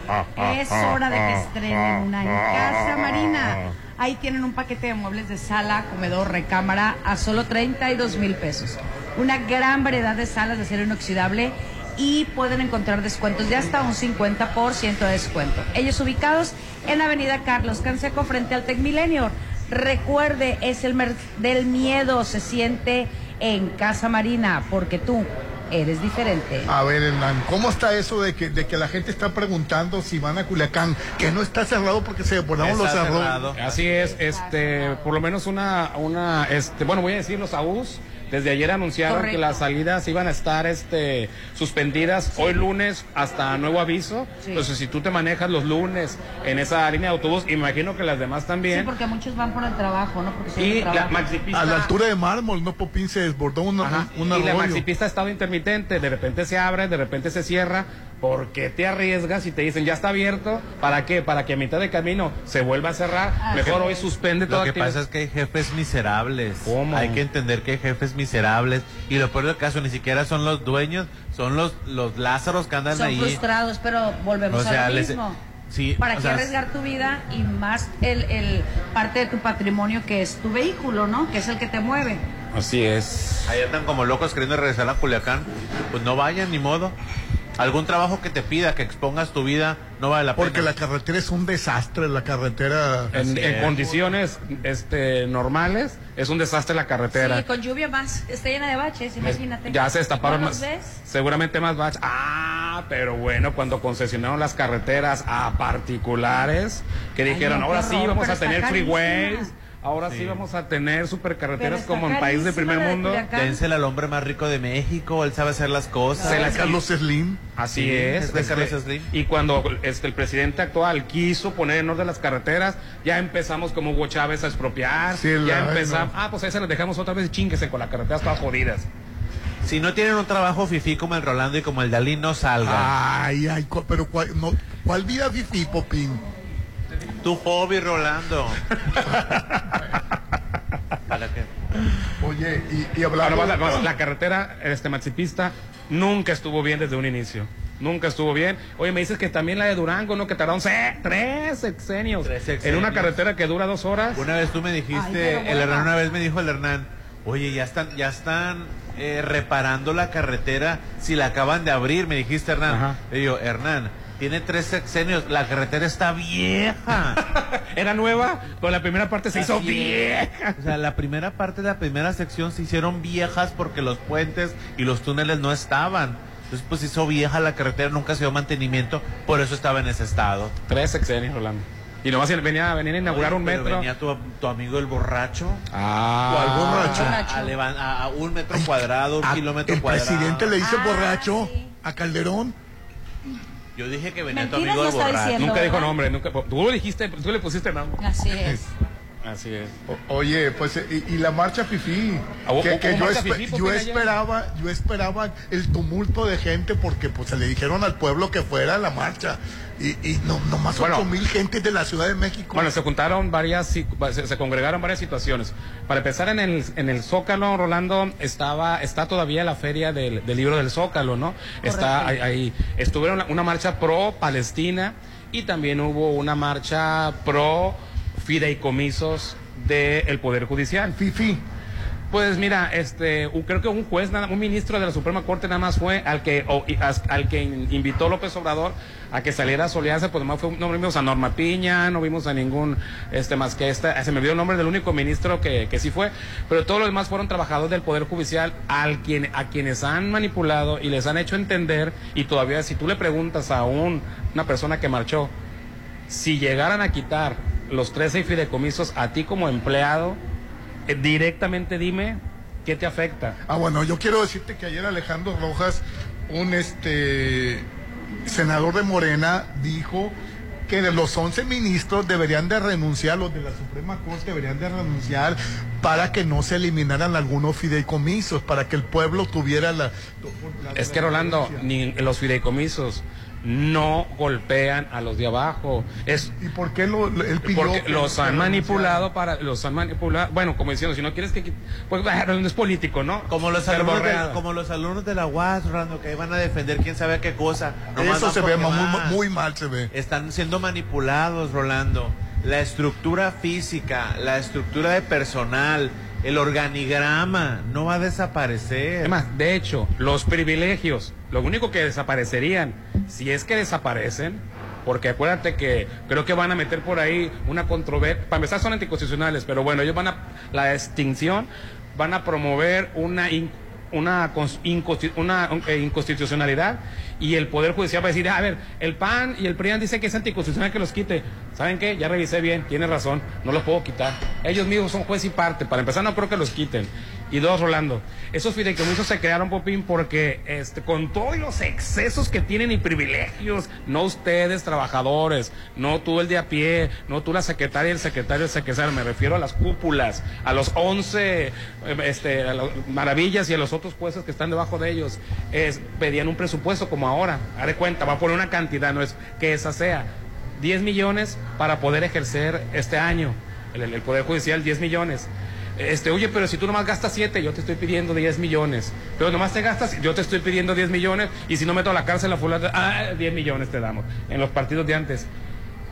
es hora de que estrenen una en casa, Marina. Ahí tienen un paquete de muebles de sala, comedor, recámara a solo 32 mil pesos. Una gran variedad de salas de acero inoxidable y pueden encontrar descuentos de hasta un 50% de descuento. Ellos ubicados en Avenida Carlos Canseco frente al Tecmilenio. Recuerde, es el del miedo, se siente en Casa Marina, porque tú eres diferente. A ver, Hernán, ¿cómo está eso de que, de que la gente está preguntando si van a Culiacán? Que no está cerrado porque se desbordaron los arroz. Así es, este, por lo menos una, una, este, bueno, voy a decir los AUS. Desde ayer anunciaron Correcto. que las salidas iban a estar este, suspendidas hoy lunes hasta nuevo aviso. Entonces, si tú te manejas los lunes en esa línea de autobús, imagino que las demás Sí, también. porque muchos van por el trabajo, ¿no? Porque y la maxipista. A la altura de mármol, no Popín, se desbordó una, Ajá, un, un y la maxipista ha estado intermitente, de repente se abre, de repente se cierra. ¿Por qué te arriesgas y te dicen ya está abierto? ¿Para qué? Para que a mitad de camino se vuelva a cerrar. Así Mejor es. hoy suspende todo. Lo que pasa es que hay jefes miserables. Hay que entender que hay jefes miserables. Y lo peor del caso, ni siquiera son los dueños, son los, los Lázaros que andan Son ahí. frustrados, pero volvemos O sea, a lo les- mismo. Sí, ¿Para qué sea, arriesgar tu vida y más el, el parte de tu patrimonio que es tu vehículo, ¿no? Que es el que te mueve. Así es. Ahí andan como locos queriendo regresar a Culiacán. Pues no vayan, ni modo. Algún trabajo que te pida, que expongas tu vida, no vale la Porque pena. la carretera es un desastre, la carretera. En, en condiciones este, normales, es un desastre la carretera. Sí, con lluvia más, está llena de baches, imagínate. Ya se destaparon ¿No los más. ves? Seguramente más baches. Ah, pero bueno, cuando concesionaron las carreteras a particulares, que dijeron, no, ahora sí vamos a tener carísima. freeways, ahora sí. Sí. vamos a tener supercarreteras como en país de primer mundo. Dénsela al hombre más rico de México, él sabe hacer las cosas. Se la- Carlos Slim. Así Sí, es. es de este, Carlos Slim. y cuando este, el presidente actual quiso poner en orden las carreteras, ya empezamos como Hugo Chávez a expropiar. Sí, ya la- empezamos. no. Ah, pues ahí se las dejamos otra vez y chinguese con las carreteras todas jodidas. Si no tienen un trabajo fifí como el Rolando y como el Dalí, no salgan. Ay, ay, pero cuál, no, ¿cuál vida fifi, Popín? Tu hobby, Rolando. ¿Para qué? Oye, y, y hablando... la, la- la carretera este maxipista nunca estuvo bien desde un inicio. Nunca estuvo bien. Oye, me dices que también la de Durango, ¿no? Que tardaron se- tres sexenios, Tres en sexenios. una carretera que dura dos horas. Una vez tú me dijiste, el. Hernán una vez me dijo el Hernán, oye, ya están, ya están eh, reparando la carretera si la acaban de abrir, me dijiste Hernán. Ajá. Le digo, Hernán, tiene tres sexenios, la carretera está vieja. Era nueva, pero la primera parte se hizo es. vieja. O sea, la primera parte de la primera sección se hicieron viejas porque los puentes y los túneles no estaban. Entonces, pues se hizo vieja la carretera, nunca se dio mantenimiento, por eso estaba en ese estado. Tres sexenios, Rolando. Y nomás venía, venía a inaugurar Oye, un pero metro. Venía tu, tu amigo el borracho. Ah. ¿Cuál borracho? A, a levan- a- a un metro cuadrado, un A- kilómetro el cuadrado. presidente le dice Ah, borracho sí. a Calderón. Yo dije que venía tu Mentiras amigo no el está borracho. diciendo. Nunca dijo nombre, nunca. Tú lo dijiste, tú le pusiste nombre. Así es. Así es. O- Oye, pues, y, y la marcha fifí. Ah, ¿hubo- que, que yo, marcha espe- fifí, yo Popín, ayer? esperaba, yo esperaba el tumulto de gente porque pues se le dijeron al pueblo que fuera a la marcha. Y, y no, nomás Bueno. ocho mil gente de la Ciudad de México. Bueno, se juntaron varias, se, se congregaron varias situaciones. Para empezar, en el, en el Zócalo, Rolando, estaba, está todavía la feria del, del libro del Zócalo, ¿no? Está ahí, ahí. Estuvieron una, una marcha pro Palestina y también hubo una marcha pro fideicomisos del Poder Judicial. Fifi. Pues mira, este, creo que un juez, un ministro de la Suprema Corte nada más fue al que, o- al que in- invitó López Obrador a que saliera a solearse, pues fue, no vimos a Norma Piña, no vimos a ningún, este, más que esta, se me olvidó el nombre del único ministro que, que sí fue, pero todos los demás fueron trabajadores del Poder Judicial al quien, a quienes han manipulado y les han hecho entender, y todavía si tú le preguntas a un, una persona que marchó, si llegaran a quitar los 13 fideicomisos a ti como empleado, eh, directamente dime qué te afecta. Ah, bueno, yo quiero decirte que ayer Alejandro Rojas, un este senador de Morena, dijo que de los 11 ministros deberían de renunciar, los de la Suprema Corte deberían de renunciar para que no se eliminaran algunos fideicomisos, para que el pueblo tuviera la... la- Es que Rolando, ni los fideicomisos no golpean a los de abajo. Es ¿Y por qué lo, lo- él pidió porque que- los han manipulado para los han manipulado, bueno, como diciendo, si no quieres que pues bueno, no es político, ¿no? Como los, Pero alumnos de, como los alumnos de la UAS, Rolando, que van a defender quién sabe qué cosa. Nomás Eso se ve porque muy, muy mal, se ve. Están siendo manipulados, Rolando. La estructura física, la estructura de personal el organigrama no va a desaparecer. Además, de hecho, los privilegios, lo único que desaparecerían, si es que desaparecen, porque acuérdate que creo que van a meter por ahí una controversia, para empezar son anticonstitucionales, pero bueno, ellos van a, la extinción, van a promover una una, una eh, inconstitucionalidad y el Poder Judicial va a decir, a ver, el PAN y el PRIAN dicen que es anticonstitucional que los quite. ¿Saben qué? Ya revisé bien, tiene razón, no los puedo quitar. Ellos mismos son juez y parte. Para empezar, no creo que los quiten. Y dos, Rolando, esos fideicomisos se crearon, Popín, porque este, con todos los excesos que tienen y privilegios, no ustedes, trabajadores, no tú el de a pie, no tú la secretaria y el secretario del secretario, me refiero a las cúpulas, a los 11 eh, este, a las maravillas y a los otros jueces que están debajo de ellos, es, pedían un presupuesto como ahora, haré cuenta, va a poner una cantidad, no es que esa sea. 10 millones para poder ejercer este año, el, el Poder Judicial 10 millones. Este, oye, pero si tú nomás gastas 7, yo te estoy pidiendo 10 millones. Pero nomás te gastas, yo te estoy pidiendo 10 millones. Y si no meto a la cárcel a fulano, ah, 10 millones te damos. En los partidos de antes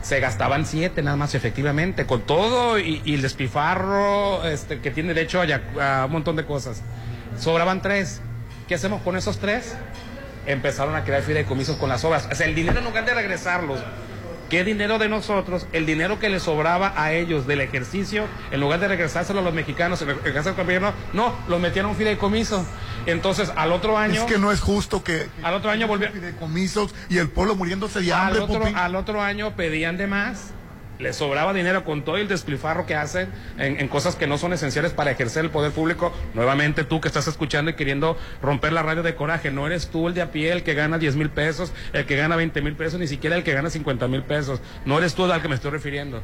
se gastaban 7 nada más, efectivamente, con todo y, el despifarro este, que tiene derecho a, un montón de cosas. Sobraban 3. ¿Qué hacemos con esos 3? Empezaron a crear fideicomisos con las obras. O sea, el dinero en lugar de regresarlos ¿Qué dinero de nosotros, el dinero que les sobraba a ellos del ejercicio, en lugar de regresárselo a los mexicanos, caso del gobierno, no, los metieron fideicomiso. Entonces, al otro año... Es que no es justo que Al otro año volvió... fideicomisos y el pueblo muriéndose de Al otro, al otro año pedían de más, les sobraba dinero con todo el despilfarro que hacen en, cosas que no son esenciales para ejercer el poder público. Nuevamente tú que estás escuchando y queriendo romper la radio de coraje, no eres tú el de a pie el que gana 10 mil pesos, el que gana 20 mil pesos, ni siquiera el que gana 50 mil pesos. No eres tú al que me estoy refiriendo.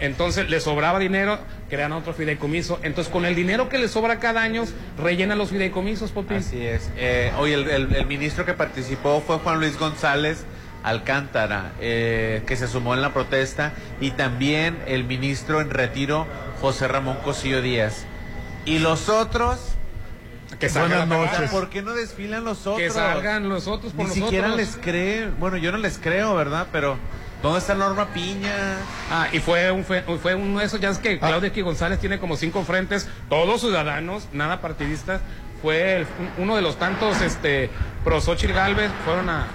Entonces les sobraba dinero, crean otro fideicomiso. Entonces con el dinero que les sobra cada año, rellenan los fideicomisos, Popín. Así es. Eh, hoy el- el ministro que participó fue Juan Luis González Alcántara, eh, que se sumó en la protesta, y también el ministro en retiro, José Ramón Cosillo Díaz. Y los otros... Que salgan Buenas noches. ¿Por qué no desfilan los otros? Que salgan los otros por Ni siquiera les creen. Bueno, yo no les creo, ¿verdad? Pero, ¿dónde está Norma Piña? Ah, y fue, un, fue, fue uno de esos, ya es que Claudia X González tiene como cinco frentes, todos ciudadanos, nada partidistas. Fue el- uno de los tantos, este, pro Xochitl Galvez, fueron a.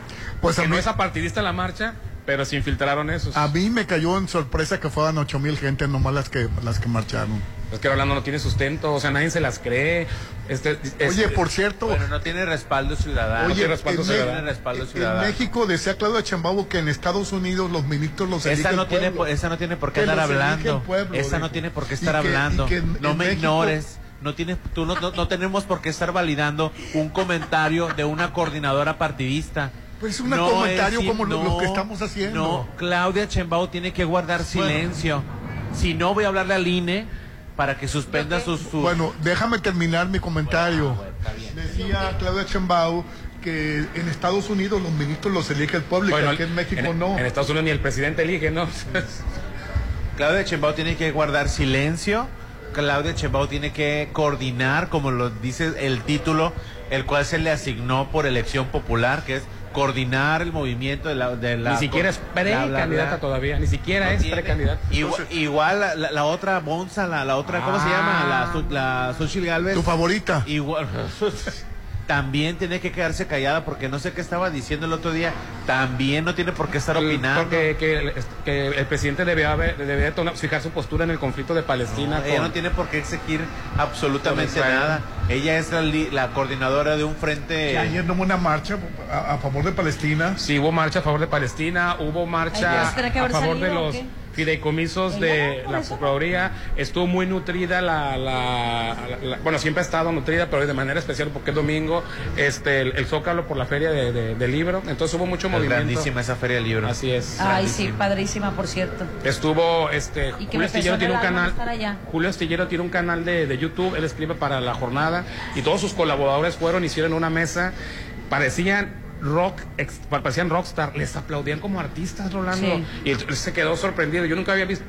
Pues que a no mí- es apartidista la marcha, pero se infiltraron esos. A mí me cayó en sorpresa que fueran ocho mil gente nomás las que las que marcharon. Es que Rolando no tiene sustento, o sea, nadie se las cree. Este, Oye, este- por cierto, Bueno, no tiene respaldo ciudadano. Oye, no tiene respaldo en, ciudadano. Me- tiene respaldo en ciudadano. México decía Claudia Chambabo que en Estados Unidos los ministros los Esa el no, tiene, pueblo. esa no tiene por qué Que andar hablando. pueblo, esa no dijo. tiene por qué Y estar que- y hablando. que en- no en me México- ignores. No, tiene, tú no, no, no tenemos por qué estar validando un comentario de una coordinadora partidista. Pues un No comentario es- como lo, no, lo que estamos haciendo. No, Claudia Chembao tiene que guardar silencio. Si no, voy a hablarle al INE para que suspenda sus... sus- Bueno, déjame terminar mi comentario. Decía Claudia Chambao que en Estados Unidos los ministros los elige el pueblo y Bueno, que aquí en México en, no. En Estados Unidos ni el presidente elige, ¿no? Claudia Chembao tiene que guardar silencio. Claudia Chembao tiene que coordinar, como lo dice el título, el cual se le asignó por elección popular, que es coordinar el movimiento de la... De la ni siquiera es precandidata todavía, ni siquiera No es precandidata. Igual, igual la, la- la otra Bonza, la, la otra, ¿cómo se Ah. llama? La, Su- la Xochitl Galvez. Tu favorita. Igual. También tiene que quedarse callada porque no sé qué estaba diciendo el otro día. También no tiene por qué estar opinando. Porque que, el- que el presidente debe tomar- fijar su postura en el conflicto de Palestina. No, ella no tiene por qué exigir absolutamente nada. Ella es la, li- la coordinadora de un frente. Que ayer no hubo una marcha a, a favor de Palestina. Sí, hubo marcha a favor de Palestina, hubo Ay, marcha Dios, ¿tendrá que a favor de salido los qué? Fideicomisos de la eso. Procuraduría. Estuvo muy nutrida la, la- la- Bueno, siempre ha estado nutrida, pero de manera especial porque es domingo, este, el, el Zócalo por la feria de, de- del libro. Entonces hubo mucho Es movimiento. grandísima esa feria del libro. Así es. Ay, sí, padrísima, por cierto. Estuvo, este, Julio pesó tiene un canal. Julio Astillero tiene un canal de, de YouTube, él escribe para la jornada y todos sus colaboradores fueron, hicieron una mesa, parecían rock, ex- parecían rockstar, les aplaudían como artistas, Rolando, Sí. y se quedó sorprendido, yo nunca había visto,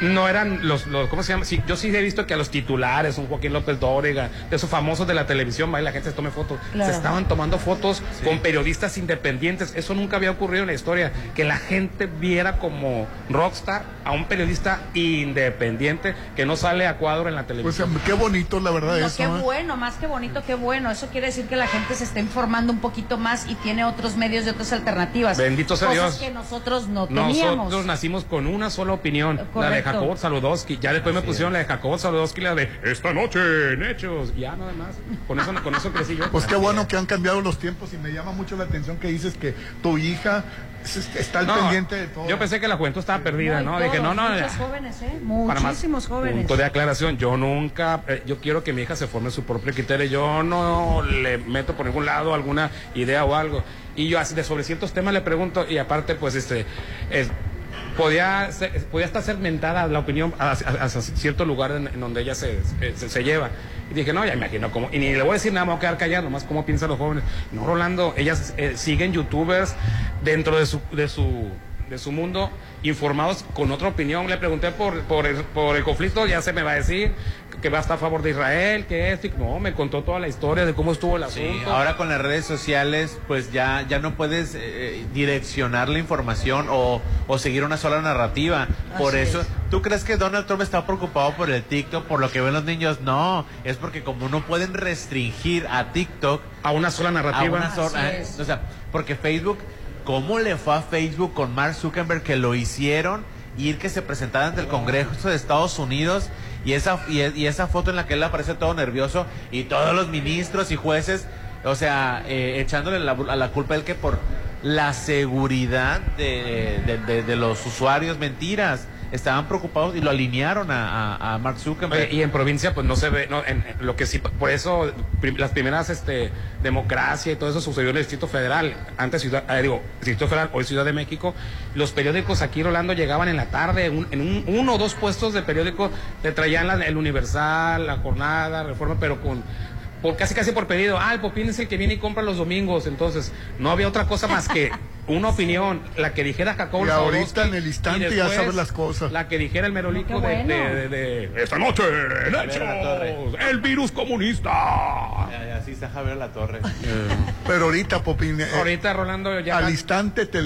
No eran los, los ¿cómo se llama? Sí, yo sí he visto que a los titulares, un Joaquín López Dóriga, de esos famosos de la televisión, va y la gente se tome fotos. Claro. Se estaban tomando fotos con periodistas independientes. Eso nunca había ocurrido en la historia. Que la gente viera como rockstar a un periodista independiente que no sale a cuadro en la Pues televisión. qué bonito, la verdad, No, eso. qué ¿eh? bueno, más que bonito, qué bueno. Eso quiere decir que la gente se está informando un poquito más y tiene otros medios y otras alternativas. Bendito sea Cosas Dios. que nosotros no teníamos. Nosotros nacimos con una sola opinión, la de Jacobo Saludowski. Ya después me pusieron la de Jacobo Saludowski, la de esta noche en Hechos. Ya nada más. Con eso, con eso crecí yo. Pues qué bueno que han cambiado los tiempos y me llama mucho la atención que dices que tu hija es- está al No, pendiente de todo. Yo pensé que la juventud estaba perdida, y ¿no? todos, Dije, no, no. Muchos jóvenes, ¿eh? Para más Muchísimos jóvenes. Punto de aclaración, yo nunca, eh, yo quiero que mi hija se forme su propio criterio, yo no le meto por ningún lado alguna idea o algo. Y yo así de sobre ciertos temas le pregunto y aparte pues este, es- podía, ser- podía estar segmentada la opinión hacia, cierto lugar en, donde ella se, se, se lleva. Y dije, no, ya imagino cómo, y ni le voy a decir nada, me voy a quedar callado, nomás cómo piensan los jóvenes. No, Rolando, ellas eh, siguen youtubers dentro de su, de su, de su mundo informados con otra opinión. Le pregunté por, por, el, por el conflicto, ya se me va a decir que va a estar a favor de Israel, que esto, y no, me contó toda la historia de cómo estuvo el Sí, asunto. ahora con las redes sociales, pues ya, ya no puedes eh, direccionar la información o, o seguir una sola narrativa. Por eso, es. ¿tú crees que Donald Trump está preocupado por el TikTok, por lo que ven los niños? No, es porque como no pueden restringir a TikTok a una sola narrativa. a una sola- es. o sea, porque Facebook, ¿cómo le fue a Facebook con Mark Zuckerberg que lo hicieron ir que se presentara ante el Congreso de Estados Unidos y esa y, esa foto en la que él aparece todo nervioso y todos los ministros y jueces, o sea, eh, echándole la, a la culpa a él que por la seguridad de- de los usuarios, mentiras. Estaban preocupados y lo alinearon a, a- Mark Zuckerberg. Y en provincia pues no se ve, no, en, en lo que sí, por eso las primeras este democracia y todo eso sucedió en el Distrito Federal, antes ciudad, eh, digo, Distrito Federal, hoy Ciudad de México, los periódicos aquí Rolando llegaban en la tarde, un- en un, uno o dos puestos de periódico te traían el Universal, la Jornada, Reforma, pero con por casi casi por pedido, ah, el Popín es el que viene y compra los domingos, entonces no había otra cosa más que una opinión, la que dijera Jacobo Y ahorita en el instante ya sabes las cosas. La que dijera el merolico No, qué de, bueno. de- de- de- esta noche en. Hechos, el virus comunista. Ya, ya, sí está Javier La Torre. Pero ahorita, Popín, eh, Ahorita Rolando ya al instante te,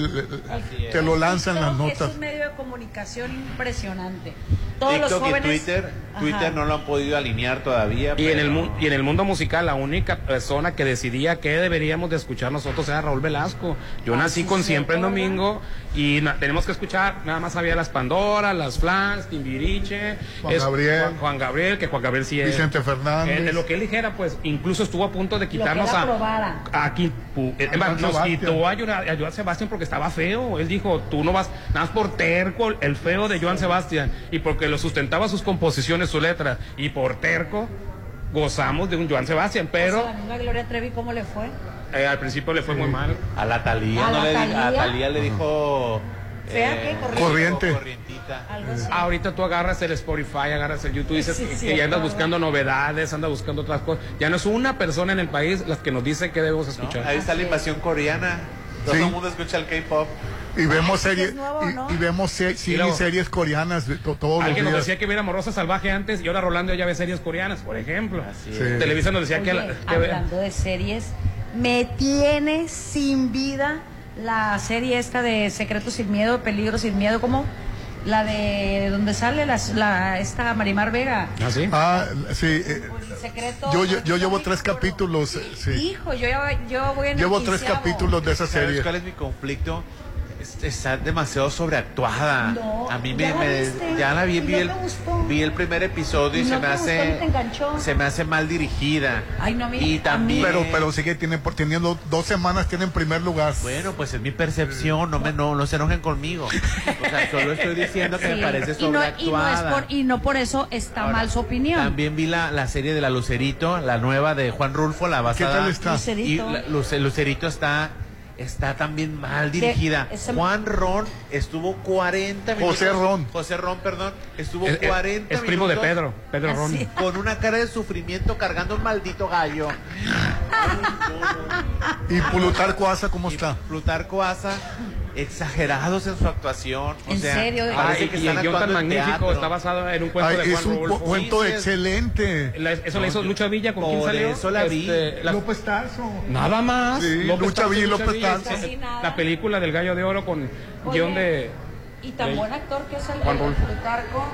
te lo lanzan las TikTok notas. Es un medio de comunicación impresionante. Todos los TikTok jóvenes. y Twitter, Twitter Ajá. no lo han podido alinear todavía. y en el pero- y en el mundo musical la única persona que decidía qué deberíamos de escuchar nosotros era Raúl Velasco. Yo Ah, nací con siempre en ¿verdad? domingo y na- tenemos que escuchar nada más había las Pandoras, las Flans, Timbiriche, Juan Gabriel. Juan, Juan Gabriel, que Juan Gabriel sí es Vicente Fernández. Eh, lo que él dijera, pues incluso estuvo a punto de Lo que quitarnos a pu- eh, A nos quitó a Joan, a Joan Sebastián porque estaba feo. Él dijo, tú no vas, nada más por terco, el feo de Joan Sebastián, y porque lo sustentaba sus composiciones, su letra, y por terco gozamos de un Joan Sebastián, pero O sea, la misma Gloria Trevi, ¿cómo le fue? eh, al principio le fue muy mal. A la Talía, ¿A no la le di- a? Talía le dijo. eh, ¿Fea qué? Corriente. Corriente. Corrientita. Algo así. Ahorita tú agarras el Spotify, agarras el YouTube, dices Sí, que- sí, que ya andas buscando novedades, andas buscando otras cosas. Ya no es una persona en el país las que nos dice que debemos ¿no? escuchar. Ahí está la invasión coreana. Todo Sí. el mundo escucha el K-pop. Y vemos series es nuevo, y, ¿no? y vemos se- sí, luego- series coreanas de to- todos los Alguien nos días. decía que viéramos Rosa Salvaje antes y ahora Rolando ya ve series coreanas, por ejemplo. Así Sí. Televisa nos decía que, Oye, la- que ve- hablando de series, me tiene sin vida la serie esta de Secretos sin Miedo, Peligro sin Miedo, ¿cómo? La de donde sale la, la- esta Marimar Vega. ¿Ah, sí? Ah, sí. eh, secreto. yo, yo, yo llevo tres capítulos. eh, Sí. Hijo, yo, ya- yo voy en el Llevo tres quinceavo. capítulos de esa ¿Sabes serie. cuál es mi conflicto? Es- Está demasiado sobreactuada. No, a mí ¿ya me, la me- viste? ya la vi, ¿Y vi no el, gustó? vi el primer episodio y, ¿Y se me gustó? hace ¿No te enganchó? se me hace mal dirigida. Ay, no, a mí- y a también mí- Pero, pero sigue tiene, por- teniendo dos semanas, tiene en primer lugar. bueno, pues es mi percepción, no me no, no se enojen conmigo. O sea, solo estoy diciendo que Sí. me parece y no, y, no es sobreactuada. por, y no por eso está Ahora, mal su opinión. También vi la, la serie de la Lucerito, la nueva de Juan Rulfo, la basada. tal está? Lucerito. Y la- Luce- Lucerito está está también mal dirigida. ese- Juan Ron estuvo 40 minutos. José Ron. José Ron, perdón, estuvo Es- es- 40 es primo de Pedro, Pedro Ron. Así. Con una cara de sufrimiento cargando un maldito gallo. ¿Y Plutarco Asa cómo está? Plutarco Asa, exagerados en su actuación. O ¿En sea, serio? parece Ay, que y están el guion tan magnífico está basado en un cuento Ay, de es Juan un cu- Rulfo. cuento Sí, es- excelente. La- eso la hizo Lucha Villa, ¿con quién salió? eso la vi. Este, la- López Tarso. Nada más. Sí, Lucha Villa y López Tarso. La película del Gallo de Oro con Oye, guion de... Y tan de buen actor que es el, Juan el Rulfo. Plutarco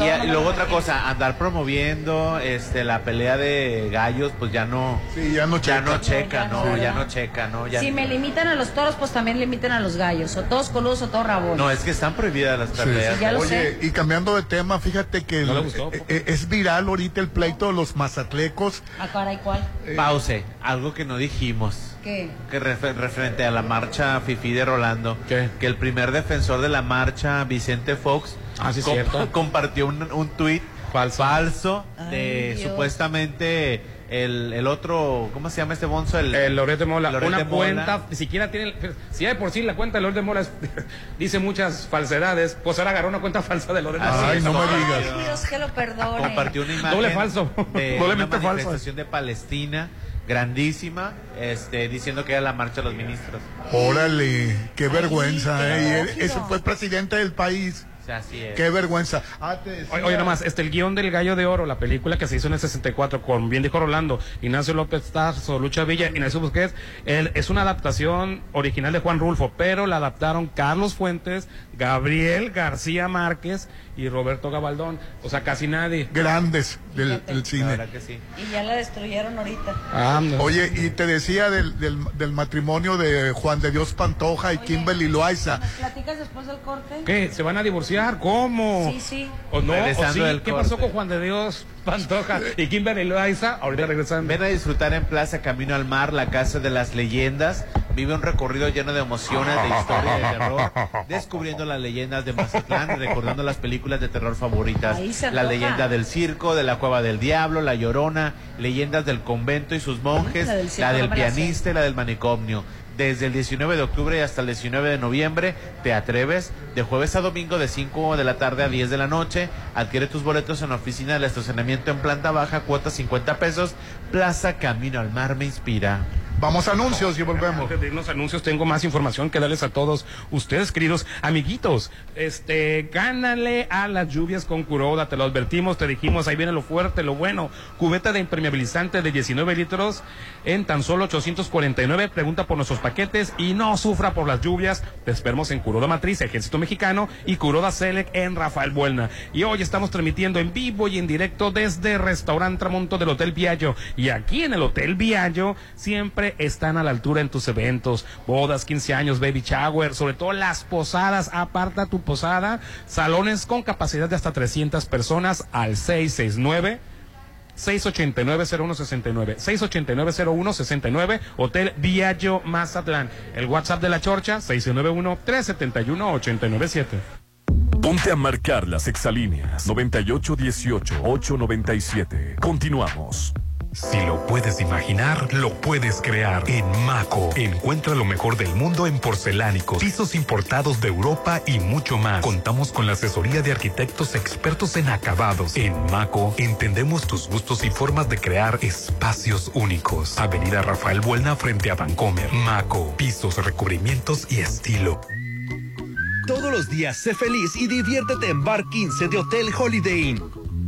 y y luego otra cosa, andar promoviendo este la pelea de gallos, pues ya no, Sí, ya no ya checa. no checa, No, no, ya ya no. checa, no, ya. Si me limitan a los toros, pues también limitan a los gallos. O todos coludos o todos rabones. No, es que están prohibidas las Sí. peleas. ya lo Oye, sé. y cambiando de tema, fíjate que ¿No le el- gustó? eh, eh, es viral ahorita el pleito de los mazatlecos. Ah, caray, ¿cuál? Pause, algo que no dijimos. ¿Qué? Que refer- referente a la marcha Fifi de Rolando, ¿Qué? que el primer defensor de la marcha, Vicente Fox, Ah, sí, com- cierto. compartió un, un tuit falso, de Ay, supuestamente el, el otro, ¿cómo se llama este bonzo? El, El Loret de Mola, Loret una de Mola. cuenta, ni siquiera tiene, si ya de por sí la cuenta de Loret de Mola es- dice muchas falsedades, pues ahora agarró una cuenta falsa de Loret de Mola. Ay, no me Ay, digas. Dios que lo perdone. compartió una imagen Doble falso. de Doblemente una falso. manifestación de Palestina grandísima, este, diciendo que era la marcha de los ministros. Órale, qué vergüenza, qué ¿eh? Y él- lógico. ese fue presidente del país. O sea, así es. Qué vergüenza. Ah, te decía- Oye, oye, nomás, este, el guion del Gallo de Oro, la película que se hizo en el 64 con, bien dijo Rolando, Ignacio López Tarso, Lucha Villa, Ignacio Busquets, él, es una adaptación original de Juan Rulfo, pero la adaptaron Carlos Fuentes, Gabriel García Márquez y Roberto Gabaldón, o sea, casi nadie. Grandes del, cine. verdad que sí. Y ya la destruyeron ahorita. Ah, no. Oye, y te decía del, del, del matrimonio de Juan de Dios Pantoja y Oye, Kimberly Loaiza. ¿Nos platicas después del corte? ¿Qué? ¿Se van a divorciar? ¿Cómo? Sí, sí. ¿O no? ¿O sí? ¿Qué pasó con Juan de Dios Pantoja y Kimberly Loaiza? Ahorita regresando. Ven a disfrutar en Plaza Camino al Mar, la casa de las leyendas. Vive un recorrido lleno de emociones, de historia, de terror, descubriendo las leyendas de Mazatlán y recordando las películas de terror favoritas. La leyenda del circo, de la cueva del diablo, la llorona, leyendas del convento y sus monjes, La del circo la del la sé. pianista y la del manicomio. Desde el 19 de octubre hasta el 19 de noviembre, te atreves de jueves a domingo de 5 de la tarde a 10 de la noche. Adquiere tus boletos en la oficina del estacionamiento en planta baja, cuota 50 pesos. Plaza Camino al Mar me inspira. Vamos a anuncios y volvemos. Antes de irnos a anuncios, tengo más información que darles a todos ustedes, queridos amiguitos. Este, gánale a las lluvias con Curoda, te lo advertimos, te dijimos, ahí viene lo fuerte, lo bueno. Cubeta de impermeabilizante de 19 litros en tan solo 849. Pregunta por nuestros paquetes y no sufra por las lluvias. Te esperamos en Curoda Matriz, Ejército Mexicano y Curoda Select en Rafael Buelna. Y hoy estamos transmitiendo en vivo y en directo desde Restaurante Tramonto del Hotel Viallo. Y aquí en el Hotel Viallo siempre están a la altura en tus eventos, bodas, 15 años, baby shower, sobre todo las posadas. Aparta tu posada, salones con capacidad de hasta 300 personas al 669 689-0169, 689-0169, Hotel Viaggio Mazatlán. El WhatsApp de la Chorcha, 691-371-897. Ponte a marcar las exalíneas 9818-897. Continuamos. Si lo puedes imaginar, lo puedes crear. En Maco, encuentra lo mejor del mundo en porcelánicos, pisos importados de Europa y mucho más. Contamos con la asesoría de arquitectos expertos en acabados. En Maco, entendemos tus gustos y formas de crear espacios únicos. Avenida Rafael Buelna frente a Vancomer. Maco, pisos, recubrimientos y estilo. Todos los días sé feliz y diviértete en Bar 15 de Hotel Holiday Inn.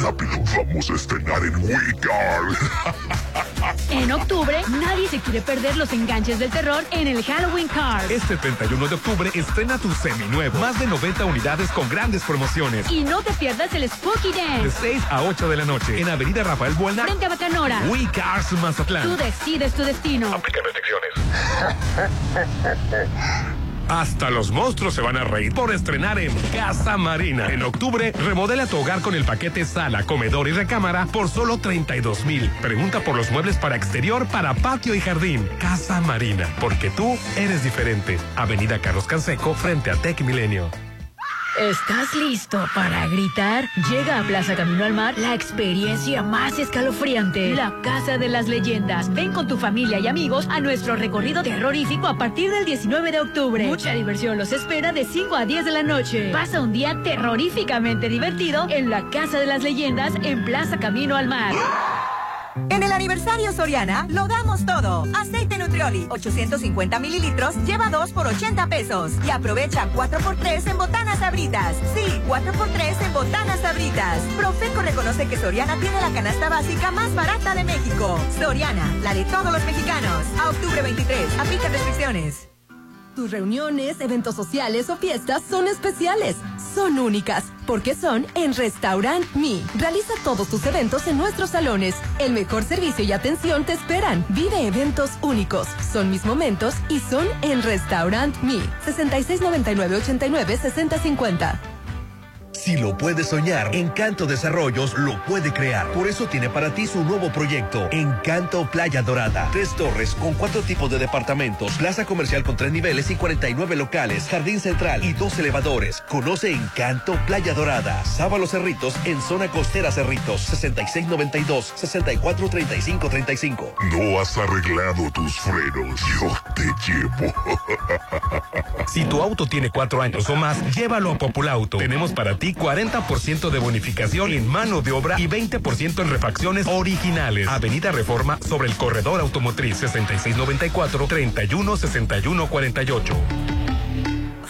Rápido, vamos a estrenar en WeGuard. En octubre, nadie se quiere perder los enganches del terror en el Halloween Card. Este 31 de octubre estrena tu seminuevo. Más de 90 unidades con grandes promociones. Y no te pierdas el Spooky De Dance. 6 a 8 de la noche en Avenida Rafael Buelna. Frente a Bacanora. We Cars Mazatlán. Tú decides tu destino. Aplican restricciones. Hasta los monstruos se van a reír por estrenar en Casa Marina. En octubre, remodela tu hogar con el paquete sala, comedor y recámara por solo 32 mil. Pregunta por los muebles para exterior, para patio y jardín. Casa Marina, porque tú eres diferente. Avenida Carlos Canseco, frente a Tech Milenio. ¿Estás listo para gritar? Llega a Plaza Camino al Mar la experiencia más escalofriante, la Casa de las Leyendas. Ven con tu familia y amigos a nuestro recorrido terrorífico a partir del 19 de octubre. Mucha diversión los espera de 5 a 10 de la noche. Pasa un día terroríficamente divertido en la Casa de las Leyendas en Plaza Camino al Mar. En el aniversario Soriana, lo damos todo. Aceite Nutrioli, 850 mililitros, lleva 2 por 80 pesos. Y aprovecha 4x3 en botanas sabritas. Sí, 4x3 en botanas sabritas. Profeco reconoce que Soriana tiene la canasta básica más barata de México. Soriana, la de todos los mexicanos. A octubre 23, aplica restricciones. Tus reuniones, eventos sociales o fiestas son especiales, son únicas, porque son en Restaurant Me. Realiza todos tus eventos en nuestros salones. El mejor servicio y atención te esperan. Vive eventos únicos. Son mis momentos y son en Restaurant Me. 6699 89 6050. Si lo puede soñar, Encanto Desarrollos lo puede crear. Por eso tiene para ti su nuevo proyecto, Encanto Playa Dorada. Tres torres con cuatro tipos de departamentos, plaza comercial con tres niveles y 49 locales, jardín central y dos elevadores. Conoce Encanto Playa Dorada. Sábalo Cerritos en zona costera Cerritos, 6692-643535. No has arreglado tus frenos. Yo te llevo. Si tu auto tiene cuatro años o más, llévalo a Populauto. Tenemos para ti 40% de bonificación en mano de obra y 20% en refacciones originales. Avenida Reforma sobre el corredor automotriz 6694-316148.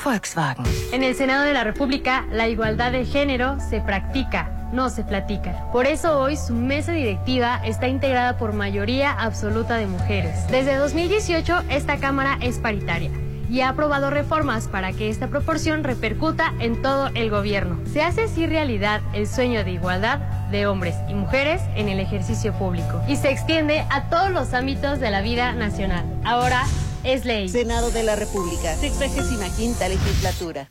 Volkswagen. En el Senado de la República, la igualdad de género se practica, no se platica. Por eso hoy su mesa directiva está integrada por mayoría absoluta de mujeres. Desde 2018, esta Cámara es paritaria y ha aprobado reformas para que esta proporción repercuta en todo el gobierno. Se hace así realidad el sueño de igualdad de hombres y mujeres en el ejercicio público y se extiende a todos los ámbitos de la vida nacional. Ahora es ley. Senado de la República, 65 legislatura.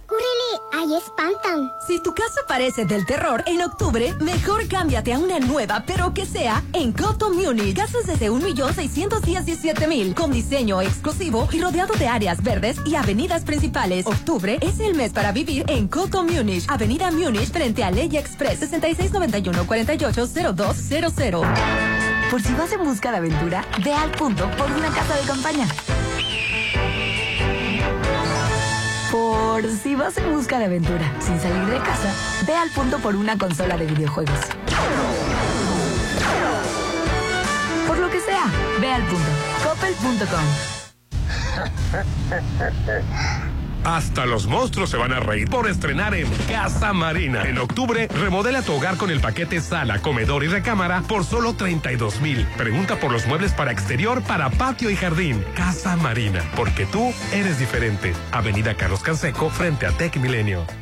¡Cúrele! ¡Ahí espantan! Si tu casa parece del terror en octubre, mejor cámbiate a una nueva, pero que sea en Coto Munich. Casas desde 1.617.000, con diseño exclusivo y rodeado de áreas verdes y avenidas principales. Octubre es el mes para vivir en Coto Munich. Avenida Munich frente a Ley Express 6691-480200. Por si vas en busca de aventura, ve al punto por una casa de campaña. Por si vas en busca de aventura sin salir de casa, ve al punto por una consola de videojuegos. Por lo que sea, ve al punto. Coppel.com. Hasta los monstruos se van a reír por estrenar en Casa Marina. En octubre, remodela tu hogar con el paquete sala, comedor y recámara por solo 32 mil. Pregunta por los muebles para exterior, para patio y jardín. Casa Marina, porque tú eres diferente. Avenida Carlos Canseco, frente a Tech Milenio.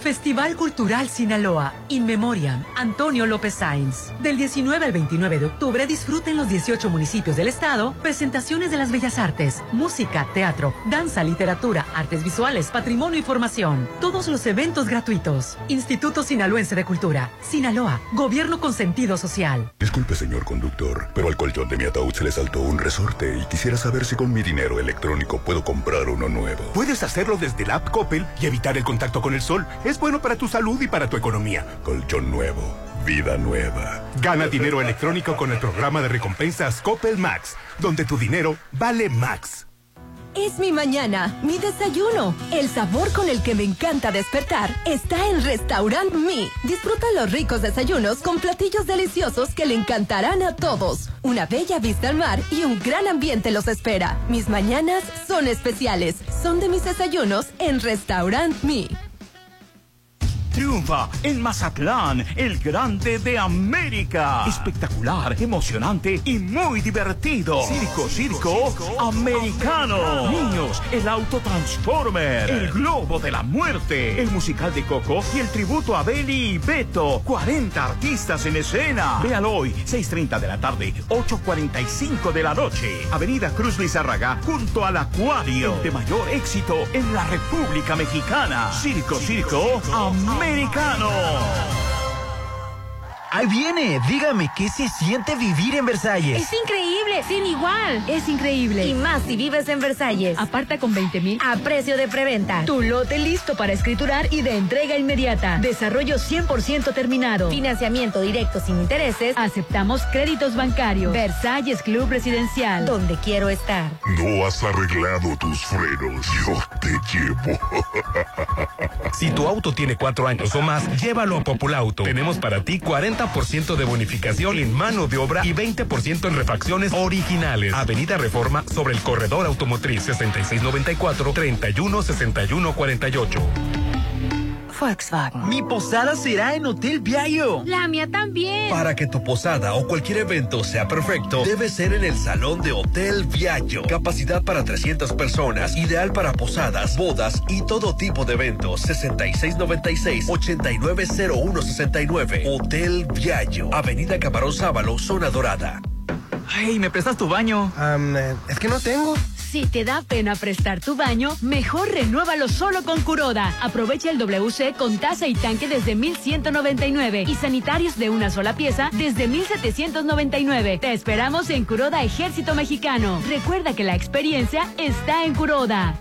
Festival Cultural Sinaloa, In Memoriam, Antonio López Sainz. Del 19 al 29 de octubre disfruten los 18 municipios del estado presentaciones de las bellas artes, música, teatro, danza, literatura, artes visuales, patrimonio y formación. Todos los eventos gratuitos. Instituto Sinaloense de Cultura, Sinaloa, Gobierno con sentido social. Disculpe, señor conductor, pero al colchón de mi ataúd se le saltó un resorte y quisiera saber si con mi dinero electrónico puedo comprar uno nuevo. Puedes hacerlo desde la app Coppel y evitar el contacto con el sol. Es bueno para tu salud y para tu economía. Colchón nuevo, vida nueva. Gana dinero electrónico con el programa de recompensas Coppel Max, donde tu dinero vale Max. Es mi mañana, mi desayuno. El sabor con el que me encanta despertar está en Restaurant Me. Disfruta los ricos desayunos con platillos deliciosos que le encantarán a todos. Una bella vista al mar y un gran ambiente los espera. Mis mañanas son especiales. Son de mis desayunos en Restaurant Me. Triunfa en Mazatlán, el grande de América. Espectacular, emocionante y muy divertido. Circo, circo, americano. Niños, el auto Transformer, el globo de la muerte, el musical de Coco y el tributo a Beli y Beto. 40 artistas en escena. Véalo hoy, 6.30 de la tarde, 8.45 de la noche. Avenida Cruz Lizárraga, junto al Acuario. El de mayor éxito en la República Mexicana. Circo, circo, americano. メリ Ahí viene, dígame, ¿qué se siente vivir en Versalles? Es increíble, sin igual. Es increíble. Y más si vives en Versalles. Aparta con 20 mil a precio de preventa. Tu lote listo para escriturar y de entrega inmediata. Desarrollo 100% terminado. Financiamiento directo sin intereses. Aceptamos créditos bancarios. Versalles Club Residencial. Donde quiero estar. No has arreglado tus frenos. Yo te llevo. Si tu auto tiene cuatro años o más, llévalo a Populauto. Tenemos para ti 40 ciento de bonificación en mano de obra y 20% en refacciones originales. Avenida Reforma sobre el corredor automotriz 6694-316148. Volkswagen. Mi posada será en Hotel Viallo. La mía también. Para que tu posada o cualquier evento sea perfecto, debe ser en el salón de Hotel Viallo. Capacidad para 300 personas, ideal para posadas, bodas y todo tipo de eventos. 6696-890169. Hotel Viallo. Avenida Camarón Sábalo, Zona Dorada. Ay, ¿me prestas tu baño? es que no tengo. Si te da pena prestar tu baño, mejor renuévalo solo con Curoda. Aprovecha el WC con taza y tanque desde 1199 y sanitarios de una sola pieza desde 1799. Te esperamos en Curoda Ejército Mexicano. Recuerda que la experiencia está en Curoda.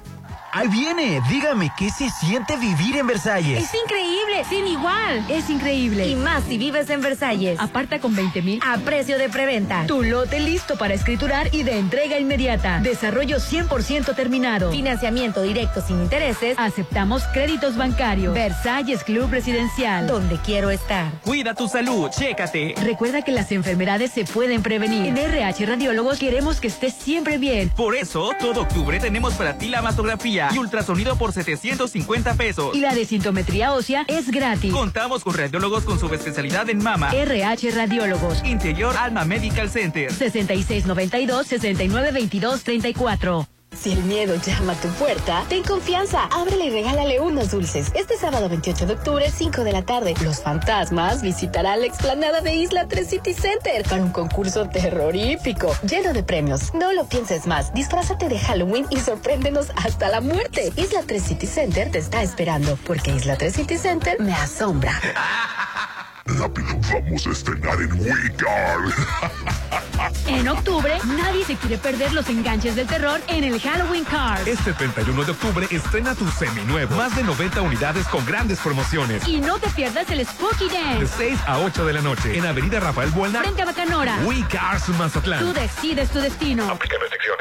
Ahí viene, dígame, ¿qué se siente vivir en Versalles? Es increíble, sin igual. Es increíble. Y más si vives en Versalles. Aparta con 20 mil a precio de preventa. Tu lote listo para escriturar y de entrega inmediata. Desarrollo 100% terminado. Financiamiento directo sin intereses. Aceptamos créditos bancarios. Versalles Club Residencial. Donde quiero estar. Cuida tu salud, chécate. Recuerda que las enfermedades se pueden prevenir. En RH Radiólogos queremos que estés siempre bien. Por eso, todo octubre tenemos para ti la mastografía y ultrasonido por 750 pesos. Y la desintometría ósea es gratis. Contamos con radiólogos con subespecialidad en mama. RH Radiólogos. Interior Alma Medical Center. 6692-6922-34. Si el miedo llama a tu puerta, ten confianza, ábrele y regálale unos dulces. Este sábado 28 de octubre, 5 de la tarde, los fantasmas visitarán la explanada de Isla 3 City Center para un concurso terrorífico, lleno de premios. No lo pienses más, disfrázate de Halloween y sorpréndenos hasta la muerte. Isla 3 City Center te está esperando, porque Isla 3 City Center me asombra. Rápido, vamos a estrenar en WeCard. En octubre, nadie se quiere perder los enganches del terror en el Halloween Card. Este 31 de octubre estrena tu seminuevo. Más de 90 unidades con grandes promociones. Y no te pierdas el Spooky De Dance. 6 a 8 de la noche en Avenida Rafael Buena. Frente a Bacanora. WeCars Mazatlán. Tú decides tu destino.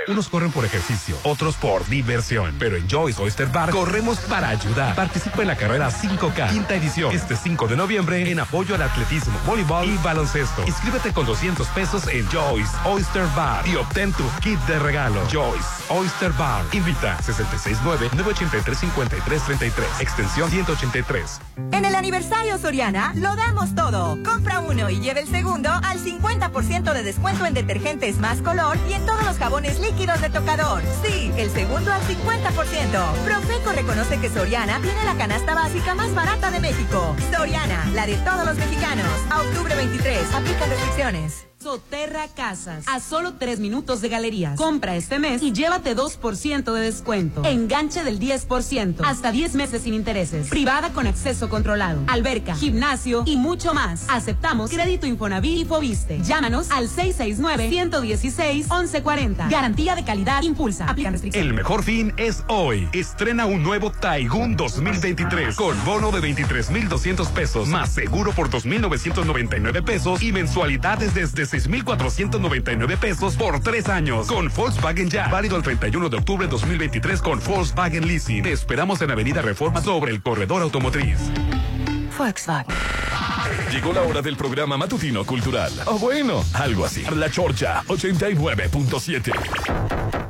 Unos corren por ejercicio, otros por diversión. Pero en Joyce Oyster Bar corremos para ayudar. Participa en la carrera 5K, quinta edición, este 5 de noviembre en apoyo al atletismo, voleibol y baloncesto. Inscríbete con 200 pesos en Joyce Oyster Bar y obtén tu kit de regalo. Joyce Oyster Bar. Invita 669-983-5333. Extensión 183. En el aniversario Soriana lo damos todo. Compra uno y lleve el segundo al 50% de descuento en detergentes más color y en todos los jabones líquidos de tocador. Sí, el segundo al 50%. Profeco reconoce que Soriana tiene la canasta básica más barata de México. Soriana, la de todos los mexicanos. A octubre 23, aplica restricciones. Soterra Casas, a solo tres minutos de galerías. Compra este mes y llévate 2% de descuento. Enganche del 10%, hasta 10 meses sin intereses. Privada con acceso controlado. Alberca, gimnasio y mucho más. Aceptamos crédito Infonavit y Fobiste. Llámanos al 669-116-1140. Garantía de calidad impulsa. Aplican restricciones. El mejor fin es hoy. Estrena un nuevo Taigun 2023 con bono de 23,200 pesos más seguro por 2,999 pesos y mensualidades desde 6,499 pesos por tres años con Volkswagen Ya. Válido el 31 de octubre de 2023 con Volkswagen Leasing. Te esperamos en Avenida Reforma sobre el corredor automotriz. Volkswagen. Llegó la hora del programa matutino cultural. O bueno, algo así. La Chorcha 89.7.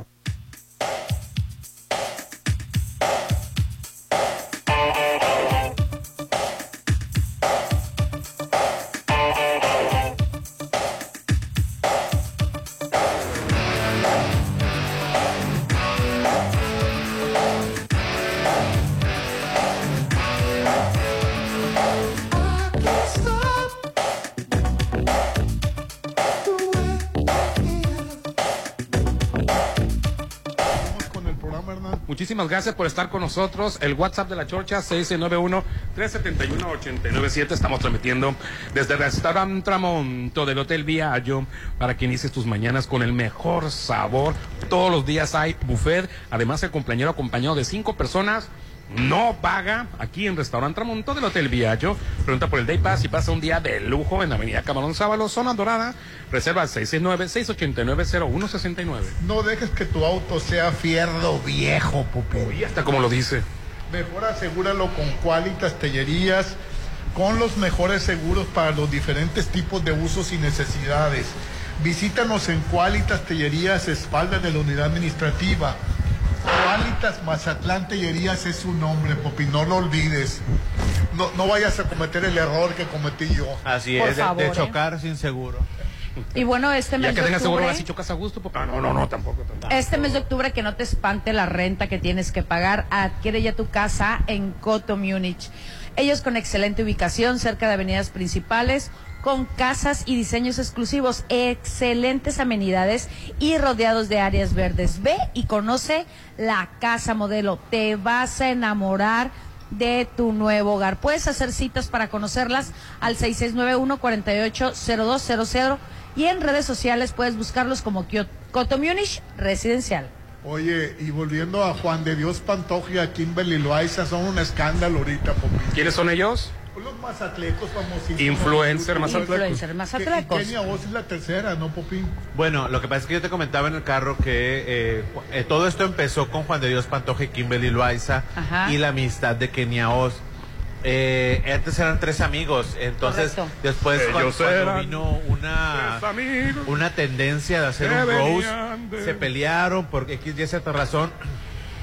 muchísimas gracias por estar con nosotros. El WhatsApp de la Chorcha, 691-371-897. Estamos transmitiendo desde el restaurante Tramonto del Hotel Viallo para que inicies tus mañanas con el mejor sabor. Todos los días hay buffet. Además, el cumpleañero acompañado de cinco personas no paga aquí en Restaurante Tramonto del Hotel Viallo. Pregunta por el Day Pass y pasa un día de lujo en la Avenida Camarón Sábalo, zona dorada. Reserva al 669-689-0169. No dejes que tu auto sea fierro viejo, Pupi. Y hasta como lo dice. Mejor asegúralo con Qualitas Tellerías, con los mejores seguros para los diferentes tipos de usos y necesidades. Visítanos en Qualitas Tellerías, espalda de la unidad administrativa. Qualitas Mazatlán Tellerías es su nombre, Popi, no lo olvides. No, no vayas a cometer el error que cometí yo. Así Por es, de- favor, de, ¿eh? chocar sin seguro. Y bueno, este mes Ya que de tengas seguro, octubre- ahora sí chocas a gusto. Porque... Ah, no, no, no, tampoco. tampoco. Este mes de octubre que no te espante la renta que tienes que pagar, adquiere ya tu casa en Coto Múnich. Ellos con excelente ubicación cerca de avenidas principales, con casas y diseños exclusivos, excelentes amenidades y rodeados de áreas verdes. Ve y conoce la casa modelo. Te vas a enamorar de tu nuevo hogar. Puedes hacer citas para conocerlas al 6691-480200 y en redes sociales puedes buscarlos como Coto Múnich Residencial. Oye, y volviendo a Juan de Dios Pantoja y a Kimberly Loaiza, son un escándalo ahorita. ¿Quiénes son ellos? Los mazatlecos famosísimos. Influencer mazatlecos. Influencer mazatlecos. Kenia Oz es la tercera, ¿no, Popi? Bueno, lo que pasa es que yo te comentaba en el carro que eh, eh, todo esto empezó con Juan de Dios Pantoja y Kimberly Loaiza Ajá. y la amistad de Kenia Oz. Eh, antes eran tres amigos, entonces Correcto. después cuando, cuando vino una, una tendencia de hacer un roast, de- se pelearon por X y cierta razón.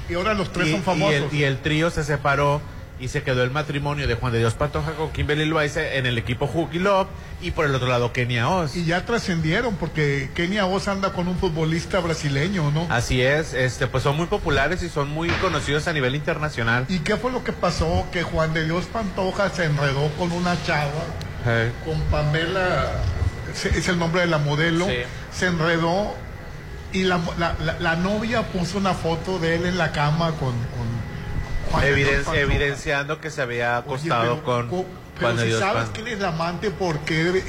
Y ahora los tres y, son famosos. Y el, y el trío se separó y se quedó el matrimonio de Juan de Dios Pantoja con Kimberly Loaiza en el equipo Hooky Love y por el otro lado Kenia Oz. Y ya trascendieron porque Kenia Oz anda con un futbolista brasileño, ¿no? Así es, este, pues son muy populares y son muy conocidos a nivel internacional. ¿Y qué fue lo que pasó? Que Juan de Dios Pantoja se enredó con una chava, con Pamela, es el nombre de la modelo, Sí. se enredó y la, la- la- la novia puso una foto de él en la cama con, eviden- Pantoja. evidenciando que se había acostado pero- con Juan Pero de si Dios sabes Pan- quién es el amante, ¿por qué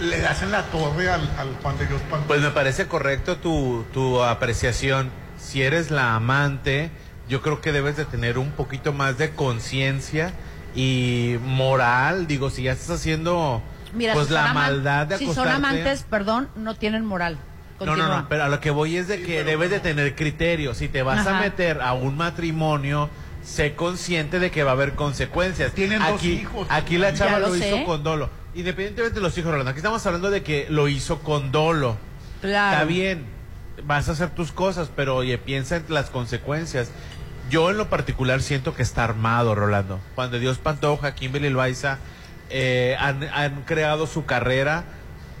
le hacen la torre al, al Juan de Dios Pantoja? Pues me parece correcto tu, tu apreciación. Si eres la amante, yo creo que debes de tener un poquito más de conciencia y moral. Digo, si ya estás haciendo Mira, pues si la maldad de Si son acostarte. amantes, perdón, no tienen moral. No, no, no, pero a lo que voy es de que debes de tener criterio. Si te vas a meter a un matrimonio, sé consciente de que va a haber consecuencias. Tienen dos aquí, hijos. Aquí la chava lo hizo con dolo. Independientemente de los hijos, Rolando, aquí estamos hablando de que lo hizo con dolo. Claro. Está bien, vas a hacer tus cosas, pero oye, piensa en las consecuencias. Yo en lo particular siento que está armado, Rolando. Cuando Dios Pantoja, Kimberly Loaiza eh, han, han creado su carrera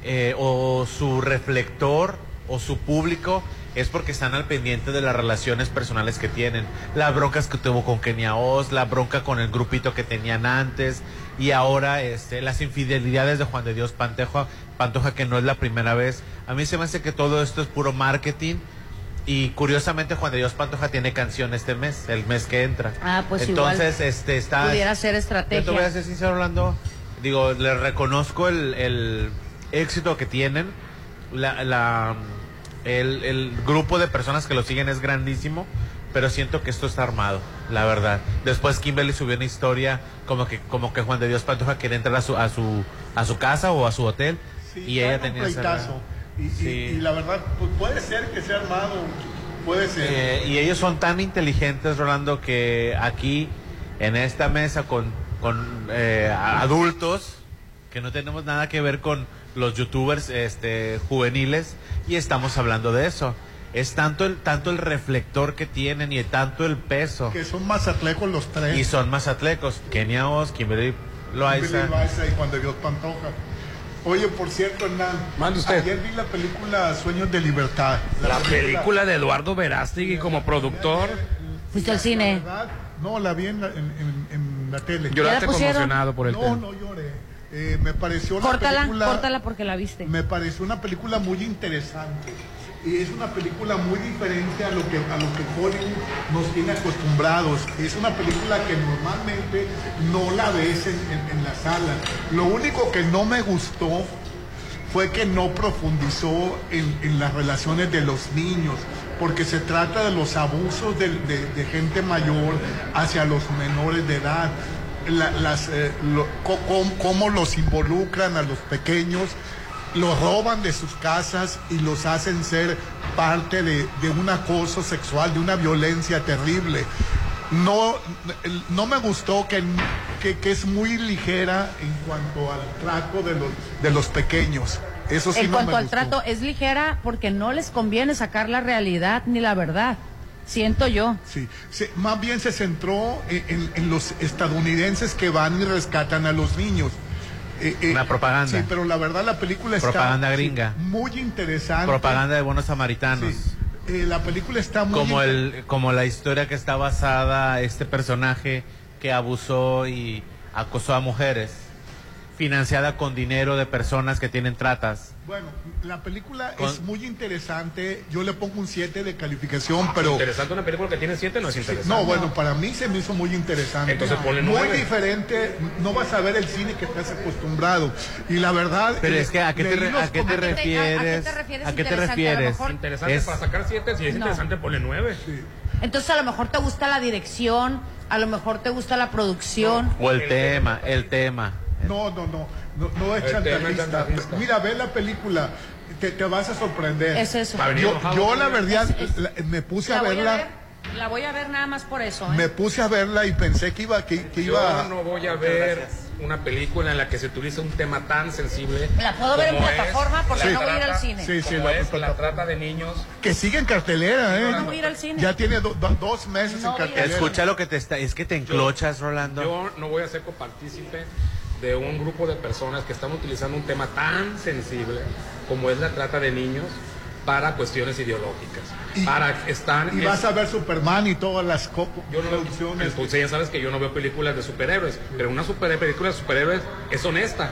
eh, o su reflector o su público es porque están al pendiente de las relaciones personales que tienen. Las broncas que tuvo con Kenia Oz, la bronca con el grupito que tenían antes y ahora este, las infidelidades de Juan de Dios Pantoja, Pantoja que no es la primera vez. A mí se me hace que todo esto es puro marketing. Y curiosamente Juan de Dios Pantoja tiene canción este mes, el mes que entra. Ah, pues Entonces, igual. este está Pudiera ser yo estrategia. te voy a ser sincero, Orlando. Digo, le reconozco el, el éxito que tienen. La, la- el, el grupo de personas que lo siguen es grandísimo, pero siento que esto está armado, la verdad. Después Kimberly subió una historia como que como que Juan de Dios Pantoja quería entrar a su a su a su casa o a su hotel y ella tenía. Y, y- Sí. y la verdad, pues puede ser que sea armado, puede ser. Eh, y ellos son tan inteligentes, Rolando, que aquí, en esta mesa con, con eh, adultos, que no tenemos nada que ver con los youtubers este, juveniles, y estamos hablando de eso. Es tanto el, tanto el reflector que tienen y tanto el peso. que son mazatlecos los tres. Y son más atlecos. Kenia Oz, Kimberly Loaiza. Kimberly Loaiza y Juan de Dios Pantoja. Oye, por cierto, Hernán, Mande usted. ayer vi la película Sueños de Libertad. La película de Eduardo Verástegui como productor. ¿Fuiste al cine? ¿Verdad? No, la vi en la, en, en- en la tele. Lloraste conmocionado por el no, tema. No, lloré. Eh, me pareció una Córtala, película... córtala porque la viste. Me pareció una película muy interesante. Y es una película muy diferente a lo que a lo que Hollywood nos tiene acostumbrados. Es una película que normalmente no la ves en, en- en la sala. Lo único que no me gustó fue que no profundizó en, en las relaciones de los niños, porque se trata de los abusos de, de- de gente mayor hacia los menores de edad, La- las, eh, lo- cómo los involucran a los pequeños, los roban de sus casas y los hacen ser parte de, de un acoso sexual, de una violencia terrible. No, no me gustó que, que, que es muy ligera en cuanto al trato de los, de los pequeños. Eso sí en no cuanto me al gustó. trato, es ligera porque no les conviene sacar la realidad ni la verdad. Siento yo. Sí, sí, más bien se centró en, en- en los estadounidenses que van y rescatan a los niños. Eh, eh, Una propaganda. Sí, pero la verdad la película está Propaganda sí, gringa. muy interesante. Propaganda de buenos samaritanos. Eh, la película está muy como el como la historia que está basada este personaje que abusó y acosó a mujeres financiada con dinero de personas que tienen tratas Bueno, la película Con- es muy interesante. Yo le pongo un 7 de calificación, pero Interesante una película que tiene 7 no es interesante. no, bueno, para mí se me hizo muy interesante. Entonces ponle Muy nueve. diferente, no vas a ver el cine que estás acostumbrado. Y la verdad... Pero eh, es que, ¿a qué te re- a qué te refieres? te refieres ¿A qué te interesante? A lo refieres? mejor- Interesante Es- para sacar 7, si es No. interesante ponle 9. Entonces a lo mejor te gusta la dirección, a lo mejor te gusta la producción. O el tema, el tema. No, no, no, no, no es chantajista. Mira, ve la película, te, te vas a sorprender. Es eso. Yo, la verdad Es- es- la- me puse a La voy a verla, ver, la voy a ver nada más por eso. ¿eh? me puse a verla y pensé que iba, que, que iba. Yo no voy a ver una película en la que se utiliza un tema tan sensible. La puedo ver en plataforma porque no voy a ir al cine. Sí, sí, la- es la trata de niños. Que sigue en cartelera, ¿eh? No voy a ir al cine. Ya tiene do- do- dos meses No en cartelera. Escucha lo que te está, es que te enclochas, Rolando. Yo no voy a ser copartícipe de un grupo de personas que están utilizando un tema tan sensible como es la trata de niños para cuestiones ideológicas. Y- para están Y vas a ver Superman y todas las co- yo no producciones. pues, ya sabes que yo no veo películas de superhéroes, pero una super película de superhéroes es honesta.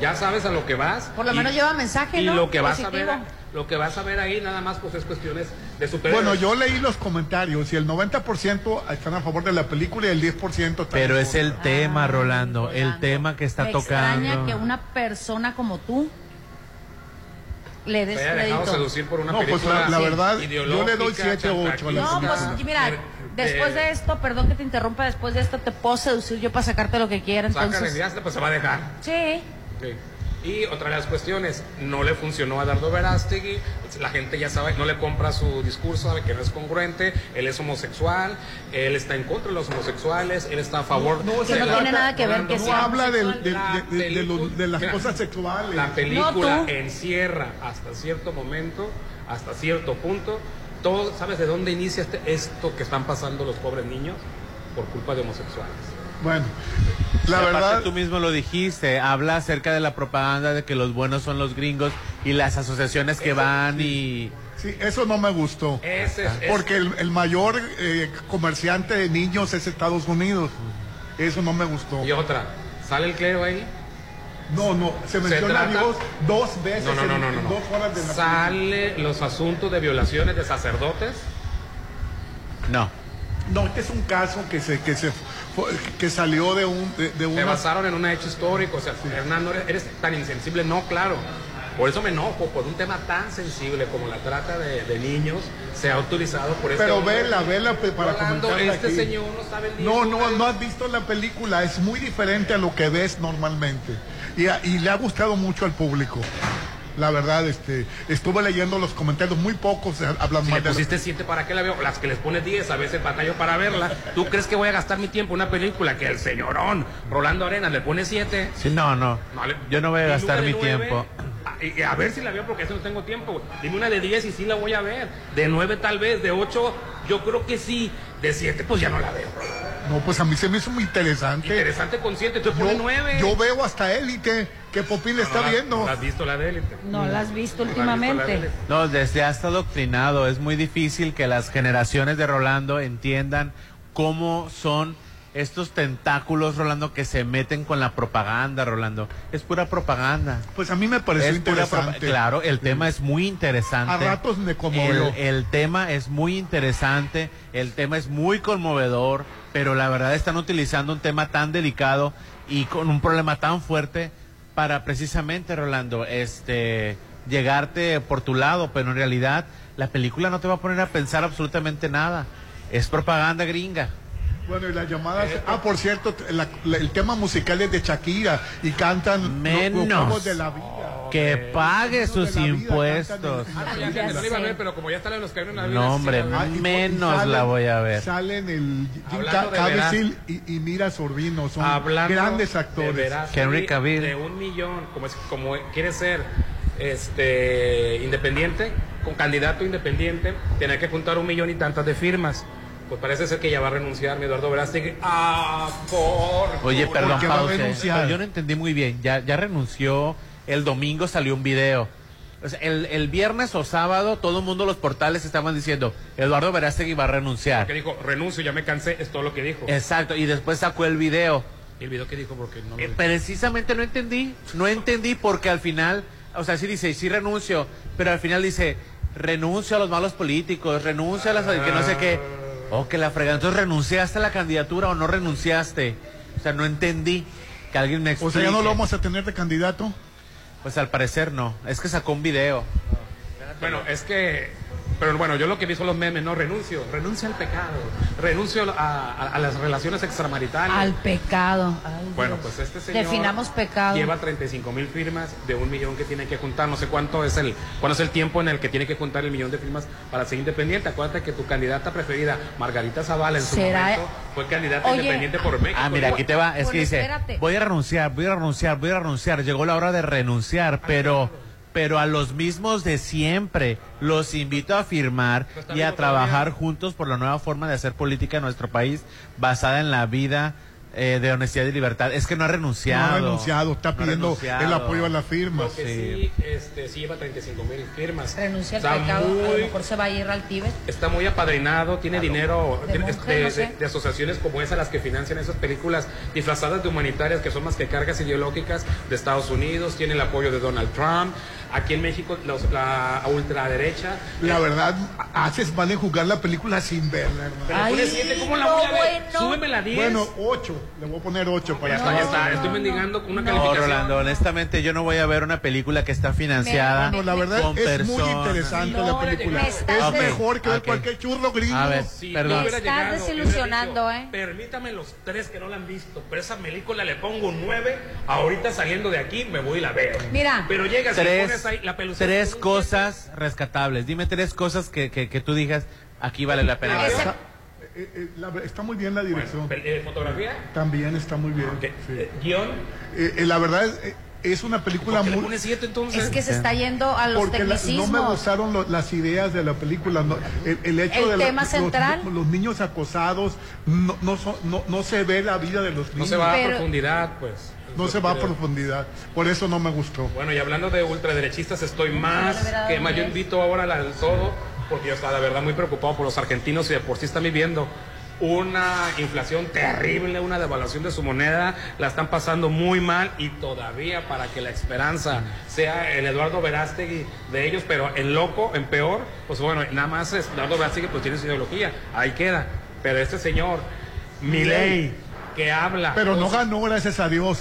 Ya sabes a lo que vas. Por lo y- menos lleva mensaje, Y ¿no? lo que vas a ver. Lo que vas a ver ahí nada más pues es cuestiones de superhéroes. Bueno, yo leí los comentarios y el 90% están a favor de la película y el 10% están Pero es el tema, Rolando, el tema que está Me extraña tocando. que una persona como tú le des dejado seducir por una No, pues, película la- la verdad, yo le doy siete o ocho a la No, pues mira, después eh, de esto, perdón que te interrumpa, después de esto te puedo seducir yo para sacarte lo que quiera, Sácale, entonces. ya, pues se va a dejar. Sí. Sí. Y otra de las cuestiones, no le funcionó a Dardo Verástegui, la gente ya sabe, no le compra su discurso, sabe que no es congruente, él es homosexual, él está en contra de los homosexuales, él está a favor No, de no la- tiene nada que ver que no habla de, de- de lo- de las película- cosas sexuales. La película No, encierra hasta cierto momento, hasta cierto punto, todo, ¿sabes de dónde inicia este- esto que están pasando los pobres niños? Por culpa de homosexuales. Bueno, la aparte verdad, tú mismo lo dijiste, habla acerca de la propaganda de que los buenos son los gringos y las asociaciones que van y sí, eso no me gustó. Ese Porque el, el mayor eh, comerciante de niños es Estados Unidos. Eso no me gustó. Y otra, ¿sale el clero ahí? No, no, se menciona a Dios dos veces No, no, no, en, no, en no, no. dos horas de la Sale los asuntos de violaciones de sacerdotes. no. No, este es un caso que se que se que salió de un de, de Se basaron en un hecho histórico. O sea, Hernando, eres, eres tan insensible. No, claro. Por eso me enojo, por un tema tan sensible como la trata de, de niños, se ha utilizado por este Pero vela, vela pe- para Rolando, comentarla este aquí. señor no sabe el No, no, no has visto la película, es muy diferente a lo que ves normalmente. Y, a- y le ha gustado mucho al público. La verdad, este, estuve leyendo los comentarios, muy pocos hablan Si más le pusiste 7, ¿para qué la veo? Las que les pones 10, a veces batallo para verla. ¿Tú crees que voy a gastar mi tiempo en una película que el señorón Rolando Arenas le pone 7? Sí, no, no. Yo no voy a gastar mi tiempo. Y a ver si la veo porque eso no tengo tiempo. Dime una de 10 y sí la voy a ver. De 9 tal vez, de 8 yo creo que sí. De 7 pues ya no la veo. No, pues a mí se me hizo muy interesante. Interesante con 7, tú Yo, pones 9. yo veo hasta élite que Popín le está viendo. ¿La has visto la de élite? No la has visto No la has visto la de últimamente. No, desde hasta adoctrinado. Es muy difícil que las generaciones de Rolando entiendan cómo son estos tentáculos, Rolando, que se meten con la propaganda, Rolando. Es pura propaganda. Pues a mí me pareció Es interesante. Claro, el tema es muy interesante. A ratos me conmovió. El, el tema es muy interesante, el tema es muy conmovedor, pero la verdad están utilizando un tema tan delicado y con un problema tan fuerte para precisamente, Rolando, este llegarte por tu lado, pero en realidad la película no te va a poner a pensar absolutamente nada. Es propaganda gringa. Bueno, y las llamadas. Ah, por cierto, la- la- el tema musical es de Shakira y cantan los- los Menos. juegos de la vida. Que pague sus impuestos. Ah, no, ya, ya, no la iba a ver, pero como ya está los en vida. No, hombre, sí menos salen- la voy a ver. Salen el Jim Caviezel y, y Mira Sorbino, son Hablando grandes de actores. veras, Henry Cavill. De un millón, como, es, como quiere ser este independiente, con candidato independiente, tiene que juntar un millón y tantas de firmas. Pues parece ser que ya va a renunciar mi Eduardo Verástegui. Ah, por Oye, perdón, Porque va a pause. renunciar. Pero yo no entendí muy bien. Ya, ya renunció. El domingo salió un video. O sea, el, el viernes o sábado, todo el mundo, los portales estaban diciendo, Eduardo Verástegui va a renunciar. Que dijo, renuncio, ya me cansé, es todo lo que dijo. Exacto, y después sacó el video. ¿Y el video que dijo? Porque no lo Eh, precisamente no entendí. No entendí porque al final, o sea, sí dice, sí renuncio, pero al final dice, renuncio a los malos políticos, renuncio a las... que no sé qué. Oh, que la fregada. Entonces, ¿renunciaste a la candidatura o no renunciaste? O sea, no entendí. Que alguien me O explique. sea, ya no lo vamos a tener de candidato. Pues al parecer no. Es que sacó un video. Bueno, es que, pero bueno, yo lo que vi son los memes, no renuncio, renuncio al pecado, renuncio a, a- a las relaciones extramaritales. Al pecado. Ay, Bueno, pues este señor Definamos pecado. lleva 35 mil firmas de un millón que tiene que juntar. No sé cuánto es el, cuándo es el tiempo en el que tiene que juntar el millón de firmas para ser independiente. Acuérdate que tu candidata preferida, Margarita Zavala, en su ¿Será- momento fue candidata Oye. independiente por México. Ah, mira, aquí te va. Es Bueno, que dice, espérate. voy a renunciar, voy a renunciar, voy a renunciar. Llegó la hora de renunciar, pero, pero a los mismos de siempre los invito a firmar y a trabajar todavía. juntos por la nueva forma de hacer política en nuestro país basada en la vida eh, de honestidad y libertad. Es que no ha No renunciado. ha renunciado, está No pidiendo renunciado. el apoyo a las firmas. Lo que sí, este, sí lleva 35 mil firmas. Renuncia al Está pecado. A lo mejor se va a ir al Tíbet. Está muy apadrinado, tiene dinero de tiene- monje, de, no sé. de- de asociaciones como esas las que financian esas películas disfrazadas de humanitarias que son más que cargas ideológicas de Estados Unidos, tiene el apoyo de Donald Trump. Aquí en México los- la ultraderecha. La verdad, haces mal en jugar la película sin verla, hermano. Pero Ay, pone siete, ¿cómo la no, voy a ver? bueno. Súbeme la 10. Bueno, 8. Le voy a poner 8 para ya está, ya está. Estoy mendigando una No, calificación. Rolando, honestamente yo no voy a ver una película que está financiada Bueno, la verdad con es muy interesante No, la película. me Es mejor que ver Ok. cualquier churro gringo. A ver, perdón. no Me estás llegado, desilusionando, dicho, ¿eh? Permítame los tres que no la han visto, pero esa película le pongo un 9. Ahorita saliendo de aquí me voy y la veo. Mira. Pero llegas y tres, ahí la pelucita. tres cosas rescatables. Dime tres cosas que, que, que tú digas, aquí vale la pena. Ese- verla. Eh, eh, la- está muy bien la dirección. Pel- eh, fotografía, También está muy bien. Ok, sí. eh, guion. Eh, eh, la verdad es, eh, es una película ¿Por qué le muy... 7 entonces? Es que se está yendo a los Porque la- no tecnicismos. me gustaron lo- las ideas de la película. no, el, el hecho El de la- tema los- central. Los, niños acosados, no, no, son- no, no se ve la vida de los No niños. se va a Pero- profundidad, pues. No se va a profundidad. Por eso no me gustó. Bueno, y hablando de ultraderechistas, estoy más que más. Yo invito ahora al todo, porque yo estaba la verdad muy preocupado por los argentinos y de por sí están viviendo una inflación terrible, una devaluación de su moneda, la están pasando muy mal y todavía para que la esperanza sea el Eduardo Verástegui de ellos, pero en loco, en peor, pues bueno, nada más es- Eduardo Verástegui pues tiene su ideología, ahí queda. Pero este señor, Milei, que habla... Pero no ganó, gracias a Dios.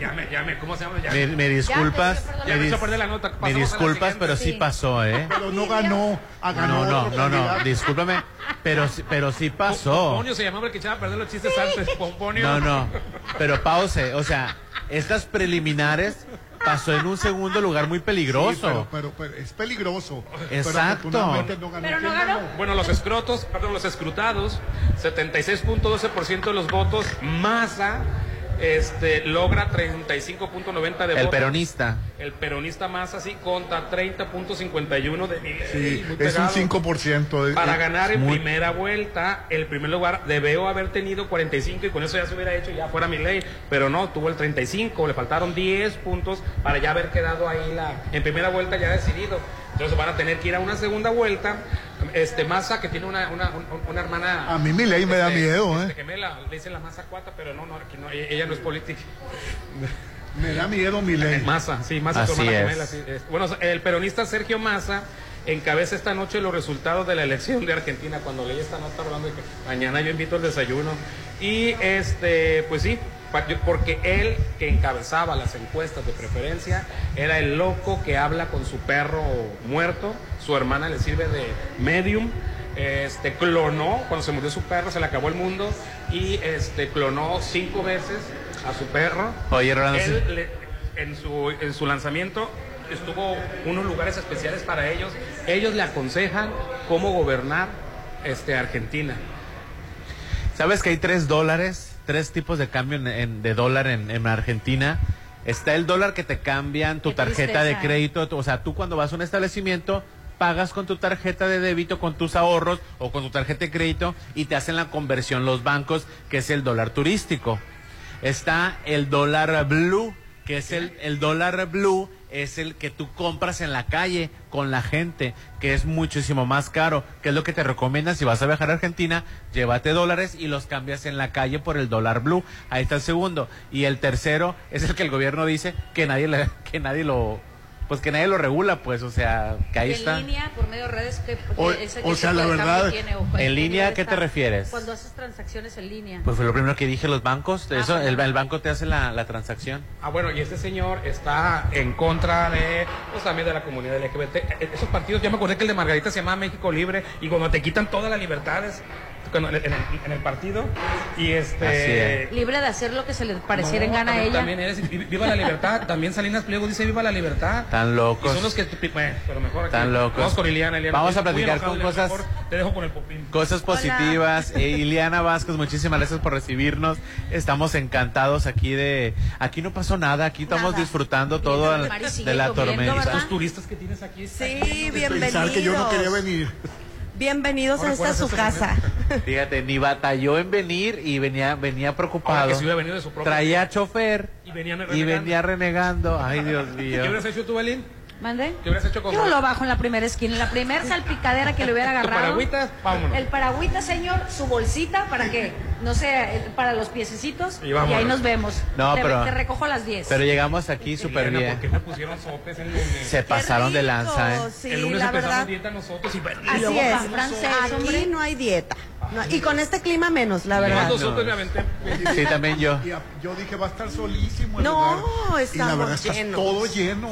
Llame, llame, ¿cómo se llama? Me, Llame. me disculpas, Ya, me, dis- la nota. me la disculpas, siguiente. pero sí Sí. pasó, ¿eh? Pero no ganó. A ganó No, no, no, no, discúlpame, pero, sí- pero sí pasó. Pomponio se llamaba el que echaba a perder los chistes antes. Pomponio. No, no, pero pause, o sea, estas preliminares pasó en un segundo lugar muy Sí, peligroso. pero, pero- pero es peligroso. Pero Exacto. afortunadamente no ganó. Pero no ¿Quién ganó. Bueno, los escrotos, perdón, los escrutados, 76.12% de los votos. Massa este, logra 35.90 de El votos. peronista. El peronista Massa, sí, contra 30.51 de. Sí, es un pegado. 5%. de- Para eh, ganar en Muy- primera vuelta, el primer lugar debió haber tenido 45 y con eso ya se hubiera hecho ya fuera mi ley, pero no, tuvo el 35, le faltaron 10 puntos para ya haber quedado ahí la, en primera vuelta ya decidido. Entonces van a tener que ir a una segunda vuelta. Este, Massa, que tiene una, una, un- una hermana. A mí Milei me da este, miedo, este, ¿eh? gemela, le dicen la Massa cuata, pero no, no, aquí no, ella ella no es política. Me da miedo Milei. Massa, sí, Massa Así hermana es. gemela, sí, es. Bueno, el peronista Sergio Massa encabeza esta noche los resultados de la elección de Argentina. Cuando leí esta nota hablando de que mañana yo invito al desayuno. Y este, pues sí, porque él que encabezaba las encuestas de preferencia era el loco que habla con su perro muerto. Su hermana le sirve de medium. Este clonó, cuando se murió su perro, se le acabó el mundo. Y este clonó cinco veces a su perro. Oye, Rolando, Él sí. le- en, su, en su lanzamiento estuvo unos lugares especiales para ellos. Ellos le aconsejan cómo gobernar este, Argentina. ¿Sabes que hay tres dólares, tres tipos de cambio en- en- de dólar en, en Argentina? Está el dólar que te cambian tu Qué tarjeta de tristeza, crédito, o sea, tú cuando vas a un establecimiento pagas con tu tarjeta de débito, con tus ahorros o con tu tarjeta de crédito y te hacen la conversión los bancos, que es el dólar turístico. Está el dólar blue, que es el, el dólar blue, es el que tú compras en la calle con la gente, que es muchísimo más caro, que es lo que te recomiendan si vas a viajar a Argentina, llévate dólares y los cambias en la calle por el dólar blue. Ahí está el segundo. Y el tercero es el que el gobierno dice que nadie, le- que nadie lo, pues que nadie lo regula, pues, o sea, que ahí en está. línea, por medio de redes, que, O- ese o sea, la verdad, tiene, o ¿en línea qué te refieres? Cuando haces transacciones en línea. Pues fue lo primero que dije, los bancos, Ah, eso, el, banco te hace la, la transacción. Ah, bueno, y este señor está en contra de, pues también de la comunidad LGBT. E- Esos partidos, ya me acordé que el de Margarita se llama México Libre, y cuando te quitan todas las libertades en, el, en el partido, y este... Libre de hacer lo que se le pareciera en No, gana a ella. También eres, vi- viva la libertad. También Salinas Pliego dice viva la libertad. Tan locos. Y son los que, bueno, pero mejor aquí. Tan locos. Vamos con Iliana. Iliana. Vamos a platicar con Iliana, cosas- mejor Te dejo con el popín. Cosas positivas. Eh, Ileana Vázquez, muchísimas gracias por recibirnos. Estamos encantados aquí de... Aquí no pasó nada, aquí estamos Nada. disfrutando todo al- de la tormenta. Los turistas que tienes aquí. Sí, Pensar que yo no quería bienvenidos. venir. Bienvenidos a esta su casa. Fíjate, ni batalló en venir y venía venía preocupado. que venido de su propio- Traía chofer Y venía y renegando. venía renegando. Ay, Dios ¿Qué mío. hubieras hecho tú, Belín? ¿Mande? ¿Qué hubieras hecho con Yo lo bajo en la primera esquina, en la primera salpicadera que le hubiera ¿Tu agarrado. paragüitas? Vámonos. El paragüita, señor, su bolsita para que, no sé, para los piececitos. Y Y, ahí nos vemos. No, te, pero- te recojo a las 10. Pero llegamos aquí súper bien. ¿Por qué me pusieron sopes el lunes? Se pasaron de lanza, ¿eh? Sí, el lunes la empezamos verdad. dieta nosotros y bueno, y Así luego es. francés, Aquí hombre. no hay dieta. No, y con este clima menos, la verdad. Sí, también yo. Y a- yo dije, va a estar solísimo el No, la verdad está llenos. todo lleno.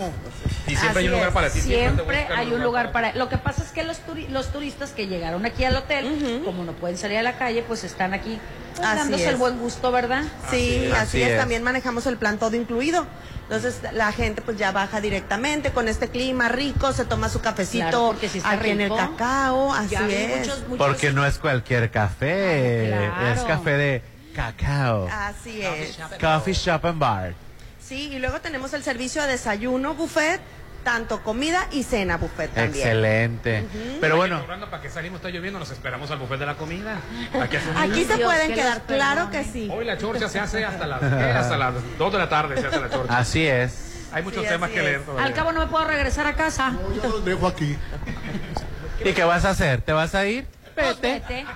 Y siempre hay un lugar es, para ti. Siempre hay un lugar para. Lo que pasa es que los, turi- los turistas que llegaron aquí al hotel, como no pueden salir a la calle, pues están aquí Así dándose es. el buen gusto, ¿verdad? Sí, Así así, es. es. También manejamos el plan todo incluido. Entonces la gente pues ya baja directamente con este clima rico, se toma su cafecito Claro, porque si está aquí en el cacao, así es. muchos- muchos- Porque no es cualquier café, Claro. es café de cacao. Así es. Coffee Shop and Bar. Sí, y luego tenemos el servicio de desayuno buffet, tanto comida y cena buffet también. Excelente. Pero bueno, para que salimos, está lloviendo, nos esperamos al buffet de la comida. Aquí, se Dios, pueden que quedar, claro que sí. Hoy la chorcha se hace hasta las, hasta las 2 de la tarde, se hace la chorcha. así es. Hay muchos Sí, temas que leer todavía. Al cabo no me puedo regresar a casa. Yo los dejo aquí. ¿Y qué vas a hacer? ¿Te vas a ir? Vete, Vete.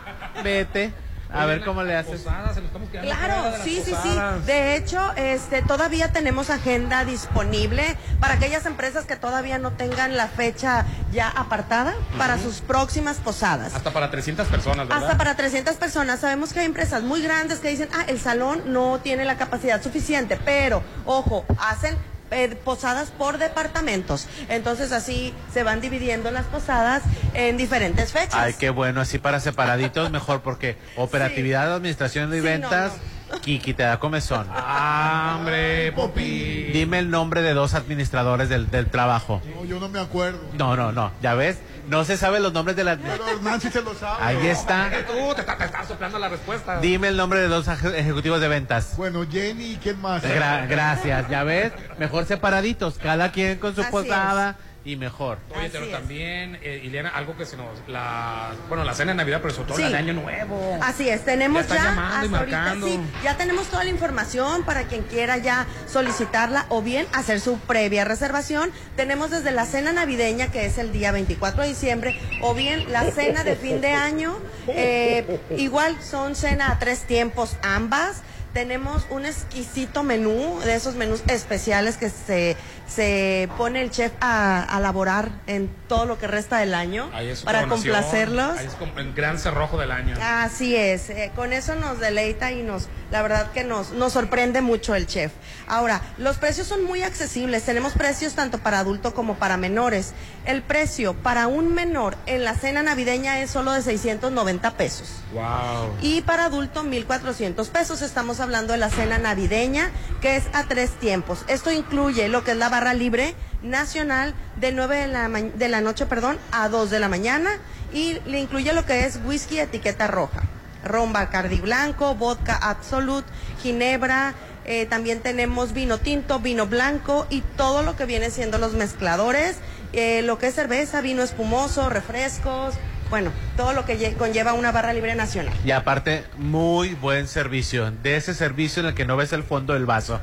vete. A ver cómo le haces. Posadas, se estamos Claro, sí, sí, sí. De hecho, este, todavía tenemos agenda disponible para aquellas empresas que todavía no tengan la fecha ya apartada para sus próximas posadas. Hasta para 300 personas, ¿verdad? Hasta para 300 personas. Sabemos que hay empresas muy grandes que dicen, ah, el salón no tiene la capacidad suficiente, pero, ojo, hacen eh, posadas por departamentos. Entonces así se van dividiendo las posadas en diferentes fechas. Ay, qué bueno, así para separaditos mejor porque operatividad, administración y Sí, ventas, no, Kiki te da comezón. Ah, hombre, Popi. Dime el nombre de dos administradores del, del trabajo. No, yo no me acuerdo. No, no, no, ya ves, no se saben los nombres de la... Pero Nancy se lo sabe. Ahí está. Tú te, está- te estás soplando la respuesta. Dime el nombre de dos eje- ejecutivos de ventas. Bueno, Jenny, ¿quién más? Gra- gracias, ya ves, mejor separaditos, cada quien con su Así posada y mejor. Oye, pero también, eh, Ileana, algo que se nos. La, bueno, la cena de Navidad, pero sobre todo Sí. la de Año Nuevo. Así es, tenemos Ya ya, están llamando y hasta ahorita, marcando. sí, ya tenemos toda la información para quien quiera ya solicitarla o bien hacer su previa reservación. Tenemos desde la cena navideña, que es el día 24 de diciembre, o bien la cena de fin de año. eh, igual son cena a tres tiempos ambas. Tenemos un exquisito menú, de esos menús especiales que se, se pone el chef a, a elaborar en todo lo que resta del año para complacerlos. Ahí es como el gran cerrojo del año. Así es, eh, con eso nos deleita y nos, la verdad que nos, nos sorprende mucho el chef. Ahora, los precios son muy accesibles, tenemos precios tanto para adulto como para menores. El precio para un menor en la cena navideña es solo de 690 pesos. Wow. Y para adulto, 1.400 pesos. Estamos hablando de la cena navideña, que es a tres tiempos. Esto incluye lo que es la barra libre nacional de 9 de la, de la noche perdón, a 2 de la mañana y le incluye lo que es whisky etiqueta roja, ron Bacardi blanco, vodka absolute, ginebra, eh, también tenemos vino tinto, vino blanco y todo lo que viene siendo los mezcladores, eh, lo que es cerveza, vino espumoso, refrescos, bueno, todo lo que lle- conlleva una barra libre nacional. Y aparte, muy buen servicio. De ese servicio en el que no ves el fondo del vaso.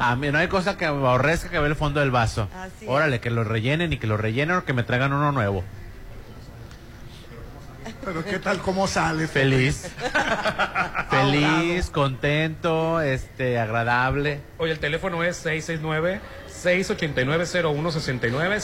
A mí no hay cosa que me aborrezca que ver el fondo del vaso. Así. Órale, que lo rellenen y que lo rellenen o que me traigan uno nuevo. Pero qué tal cómo sale. Feliz. Feliz, contento, este, agradable. Oye, el teléfono es 669 689-0169,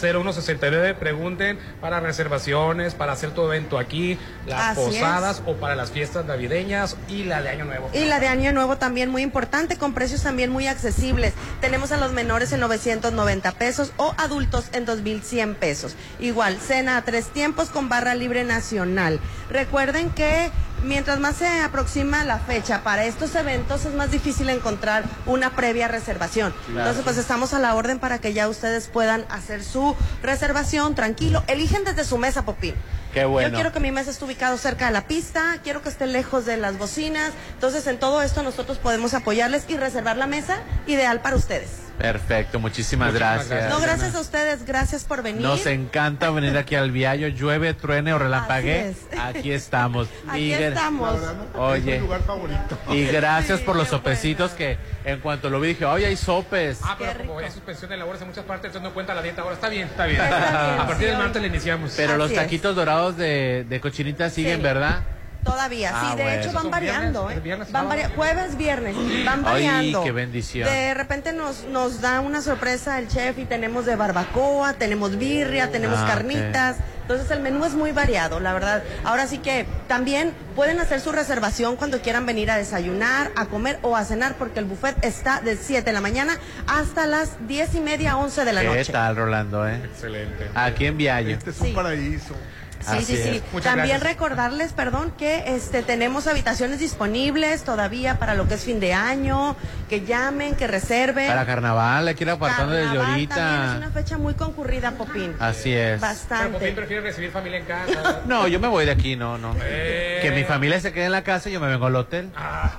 669-689-0169. Pregunten para reservaciones, para hacer tu evento aquí, las Así posadas o para las fiestas navideñas y la de Año Nuevo. Y la de Año Nuevo también muy importante, con precios también muy accesibles. Tenemos a los menores en 990 pesos o adultos en 2100 pesos. Igual, cena a tres tiempos con barra libre nacional. Recuerden que mientras más se aproxima la fecha para estos eventos es más difícil encontrar una previa reservación. Claro. Entonces, pues estamos a la orden para que ya ustedes puedan hacer su reservación tranquilo. Eligen desde su mesa, Popín. Qué bueno. Yo quiero que mi mesa esté ubicado cerca de la pista, quiero que esté lejos de las bocinas. Entonces, en todo esto nosotros podemos apoyarles y reservar la mesa ideal para ustedes. Perfecto, muchísimas, gracias. No, gracias a ustedes, gracias por venir. Nos encanta venir aquí al Viallo, llueve, truene o relampague. Aquí estamos. Aquí Y- estamos. Oye, Es mi lugar favorito. y gracias por los sopecitos que en cuanto lo vi dije, oye, hay sopes. Ah, pero como hay suspensión de labores en muchas partes, entonces no cuenta la dieta ahora. Está bien, está bien. Está bien, a partir sí, del martes le iniciamos. Pero los es. taquitos dorados de, de cochinita siguen, Sí. ¿verdad? Todavía, Ah, sí, de bueno. hecho van ¿Son variando, viernes? ¿eh? ¿Viernes, Van varia- jueves, viernes, van Ay, variando. qué bendición. De repente nos, nos da una sorpresa el chef y tenemos de barbacoa, tenemos birria, tenemos Ah, carnitas. Entonces el menú es muy variado, la verdad. Ahora sí que también pueden hacer su reservación cuando quieran venir a desayunar, a comer o a cenar, porque el buffet está de 7 de la mañana hasta las 10 y media, 11 de la ¿Qué noche. tal, Rolando, eh? Excelente. Aquí en Viallo. Este es un paraíso. Sí, Así sí, sí. Muchas También gracias. recordarles, perdón, que este tenemos habitaciones disponibles todavía para lo que es fin de año, que llamen, que reserven. Para carnaval, hay que ir apartando desde También es ahorita. una fecha muy concurrida, Popín. Así es. Pero Bastante. Popín prefiere recibir familia en casa. No, yo me voy de aquí, no, no. Eh. Que mi familia se quede en la casa y yo me vengo al hotel.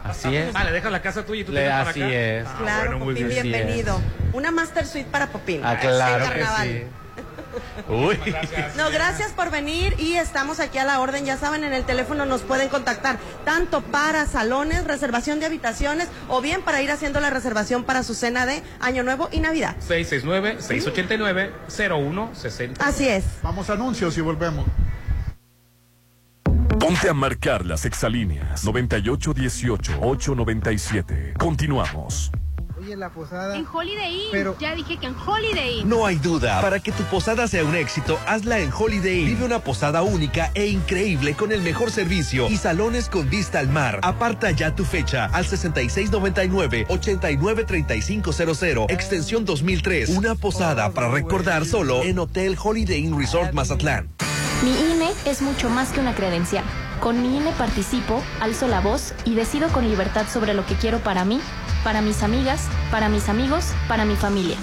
Así es. Ah, le dejas la casa tuya y tú te Le- vienes para así acá. es. Ah, Claro, bueno, muy Popín, bien. bienvenido. Una master suite para Popín. Ah, claro En que carnaval. sí. Uy. No, gracias por venir y estamos aquí a la orden. Ya saben, en el teléfono nos pueden contactar tanto para salones, reservación de habitaciones o bien para ir haciendo la reservación para su cena de Año Nuevo y Navidad. 669-689-0160. Así es. Vamos a anuncios y volvemos. Ponte a marcar las exalíneas 9818-897. Continuamos. Oye, la posada. En Holiday Inn. Pero- Ya dije que en Holiday Inn. No hay duda, para que tu posada sea un éxito, hazla en Holiday Inn. Vive una posada única e increíble con el mejor servicio y salones con vista al mar. Aparta ya tu fecha al 6699-893500, extensión 2003. Una posada para recordar solo en Hotel Holiday Inn Resort Mazatlán. Mi INE es mucho más que una credencial. Con mi INE participo, alzo la voz y decido con libertad sobre lo que quiero para mí, para mis amigas, para mis amigos, para mi familia.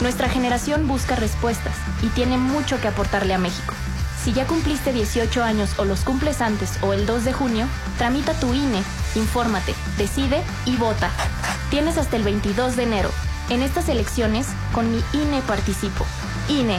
Nuestra generación busca respuestas y tiene mucho que aportarle a México. Si ya cumpliste 18 años o los cumples antes o el 2 de junio, tramita tu INE, infórmate, decide y vota. Tienes hasta el 22 de enero. En estas elecciones, con mi INE participo. INE.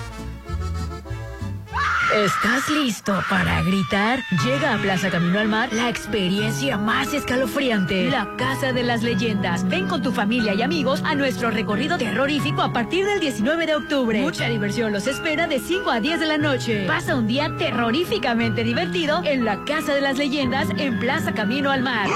¿Estás listo para gritar? Llega a Plaza Camino al Mar la experiencia más escalofriante, la Casa de las Leyendas. Ven con tu familia y amigos a nuestro recorrido terrorífico a partir del 19 de octubre. Mucha diversión los espera de 5 a 10 de la noche. Pasa un día terroríficamente divertido en la Casa de las Leyendas en Plaza Camino al Mar.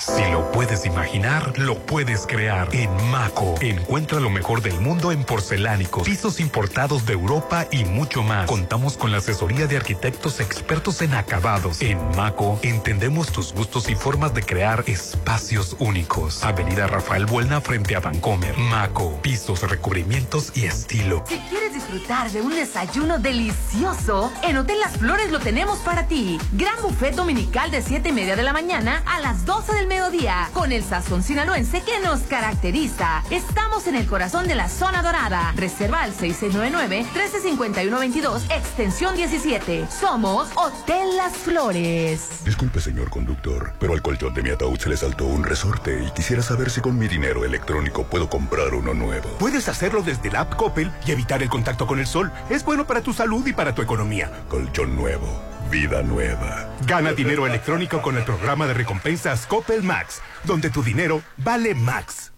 Si lo puedes imaginar, lo puedes crear. En Maco, encuentra lo mejor del mundo en porcelánicos, pisos importados de Europa y mucho más. Contamos con la asesoría de arquitectos expertos en acabados. En Maco, entendemos tus gustos y formas de crear espacios únicos. Avenida Rafael Buelna frente a Vancomer. Maco, pisos, recubrimientos y estilo. Si quieres disfrutar de un desayuno delicioso, en Hotel Las Flores lo tenemos para ti. Gran buffet dominical de 7 y media de la mañana a las 12 del mediodía, con el sazón sinaloense que nos caracteriza. Estamos en el corazón de la zona dorada. Reserva al 6699-135122, extensión 17. Somos Hotel Las Flores. Disculpe, señor conductor, pero al colchón de mi ataúd se le saltó un resorte y quisiera saber si con mi dinero electrónico puedo comprar uno nuevo. Puedes hacerlo desde la app Coppel y evitar el contacto con el sol. Es bueno para tu salud y para tu economía. Colchón nuevo, vida nueva. Gana dinero electrónico con el programa de recompensas Coppel Max, donde tu dinero vale Max.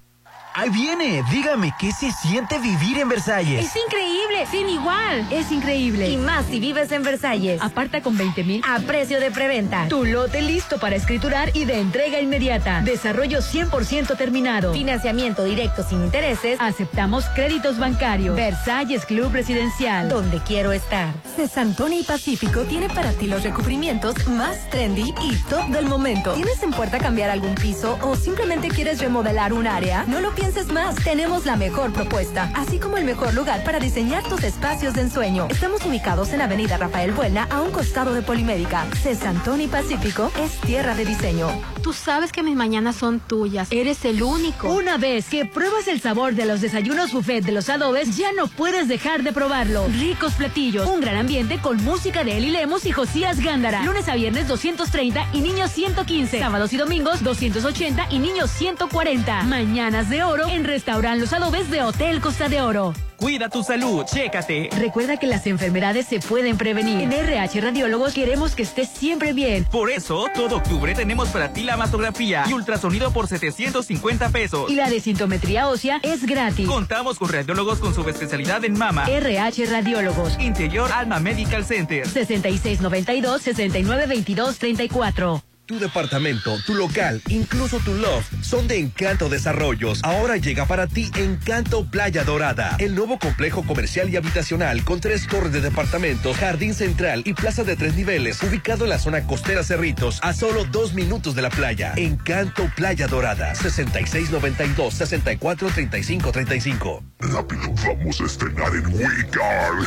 Ahí viene, dígame, ¿qué se siente vivir en Versalles? Es increíble, sin igual. Es increíble. Y más si vives en Versalles. Aparta con 20 mil a precio de preventa. Tu lote listo para escriturar y de entrega inmediata. Desarrollo 100% terminado. Financiamiento directo sin intereses. Aceptamos créditos bancarios. Versalles Club Residencial. Donde quiero estar. Cesantoni y Pacífico tiene para ti los recubrimientos más trendy y top del momento. ¿Tienes en puerta cambiar algún piso o simplemente quieres remodelar un área? No lo pienses más. Tenemos la mejor propuesta, así como el mejor lugar para diseñar tus espacios de ensueño. Estamos ubicados en Avenida Rafael Buena, a un costado de Polimédica. Cesantoni Pacífico es tierra de diseño. Tú sabes que mis mañanas son tuyas. Eres el único. Una vez que pruebas el sabor de los desayunos buffet de los adobes, ya no puedes dejar de probarlo. Ricos platillos, un gran ambiente con música de Eli Lemos y Josías Gándara. Lunes a viernes 230 y niños 115. Sábados y domingos 280 y niños 140. Mañanas de oro en Restaurant Los Adobes de Hotel Costa de Oro. Cuida tu salud, chécate. Recuerda que las enfermedades se pueden prevenir. En RH Radiólogos queremos que estés siempre bien. Por eso, todo octubre tenemos para ti la mastografía y ultrasonido por 750 pesos. Y la desintometría ósea es gratis. Contamos con radiólogos con subespecialidad en mama. RH Radiólogos. Interior Alma Medical Center. 6692-6922-34. Tu departamento, tu local, incluso tu loft son de Encanto Desarrollos. Ahora llega para ti Encanto Playa Dorada, el nuevo complejo comercial y habitacional con tres torres de departamentos, jardín central y plaza de tres niveles, ubicado en la zona costera Cerritos, a solo dos minutos de la playa. Encanto Playa Dorada, 6692-643535. Rápido, vamos a estrenar en Wicard.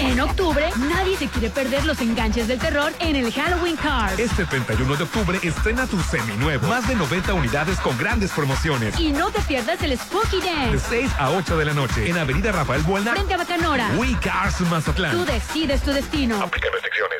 En octubre, nadie se quiere perder los enganches del terror en el Halloween Card. Este 31 de octubre estrena tu seminuevo. Más de 90 unidades con grandes promociones. Y no te pierdas el Spooky De Dance. 6 a 8 de la noche en Avenida Rafael Buelna. Frente a Bacanora. We Cars Mazatlán. Tú decides tu destino. Aplican restricciones.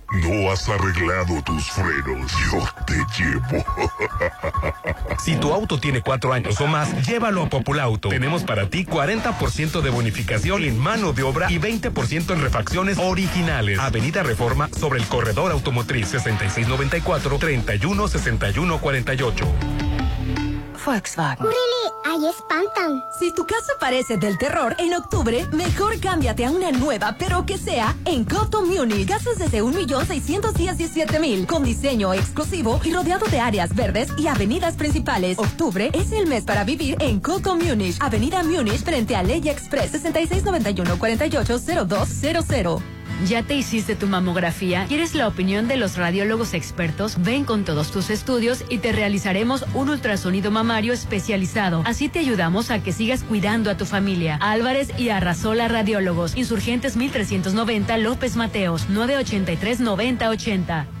No has arreglado tus frenos, yo te llevo. Si tu auto tiene cuatro años o más, llévalo a Populauto. Tenemos para ti 40% de bonificación en mano de obra y 20% en refacciones originales. Avenida Reforma sobre el corredor automotriz 6694-316148. Volkswagen. ahí espantan. Si tu casa parece del terror en octubre, mejor cámbiate a una nueva, pero que sea en Coto Munich. Casas desde 1.617.000 con diseño exclusivo y rodeado de áreas verdes y avenidas principales. Octubre es el mes para vivir en Coto Munich, Avenida Munich frente a Ley Express 6691 480200. ¿Ya te hiciste tu mamografía? ¿Quieres la opinión de los radiólogos expertos? Ven con todos tus estudios y te realizaremos un ultrasonido mamario especializado. Así te ayudamos a que sigas cuidando a tu familia. Álvarez y Arrasola Radiólogos. Insurgentes 1390 López Mateos. 983 9080.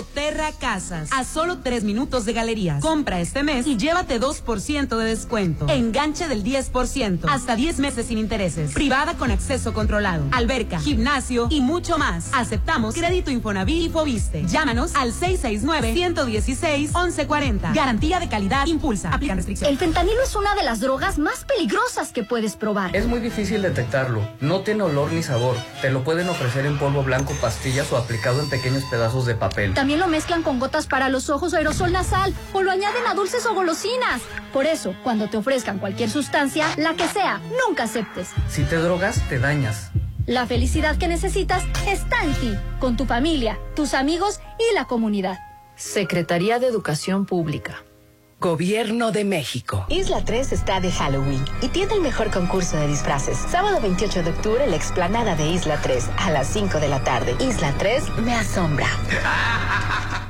Soterra Casas. A solo tres minutos de galerías. Compra este mes y llévate 2% de descuento. Enganche del 10%. Hasta 10 meses sin intereses. Privada con acceso controlado. Alberca, gimnasio y mucho más. Aceptamos crédito Infonavit y Fobiste. Llámanos al 669-116-1140. Garantía de calidad impulsa. Aplican restricciones. El fentanilo es una de las drogas más peligrosas que puedes probar. Es muy difícil detectarlo. No tiene olor ni sabor. Te lo pueden ofrecer en polvo blanco, pastillas o aplicado en pequeños pedazos de papel. También lo mezclan con gotas para los ojos o aerosol nasal o lo añaden a dulces o golosinas. Por eso, cuando te ofrezcan cualquier sustancia, la que sea, nunca aceptes. Si te drogas, te dañas. La felicidad que necesitas está en ti, con tu familia, tus amigos y la comunidad. Secretaría de Educación Pública. Gobierno de México. Isla 3 está de Halloween y tiene el mejor concurso de disfraces. Sábado 28 de octubre, la explanada de Isla 3 a las 5 de la tarde. Isla 3 me asombra.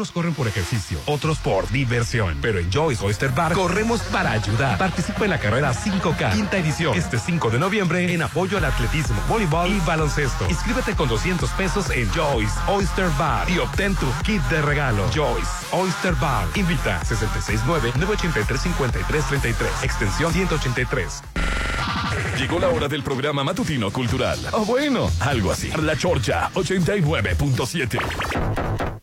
Unos corren por ejercicio, otros por diversión. Pero en Joyce Oyster Bar corremos para ayudar. Participa en la carrera 5K, quinta edición, este 5 de noviembre, en apoyo al atletismo, voleibol y baloncesto. Inscríbete con 200 pesos en Joyce Oyster Bar y obtén tu kit de regalo. Joyce Oyster Bar. Invita 669-983-5333. Extensión 183. Llegó la hora del programa matutino cultural. O bueno, algo así. La Chorcha 89.7.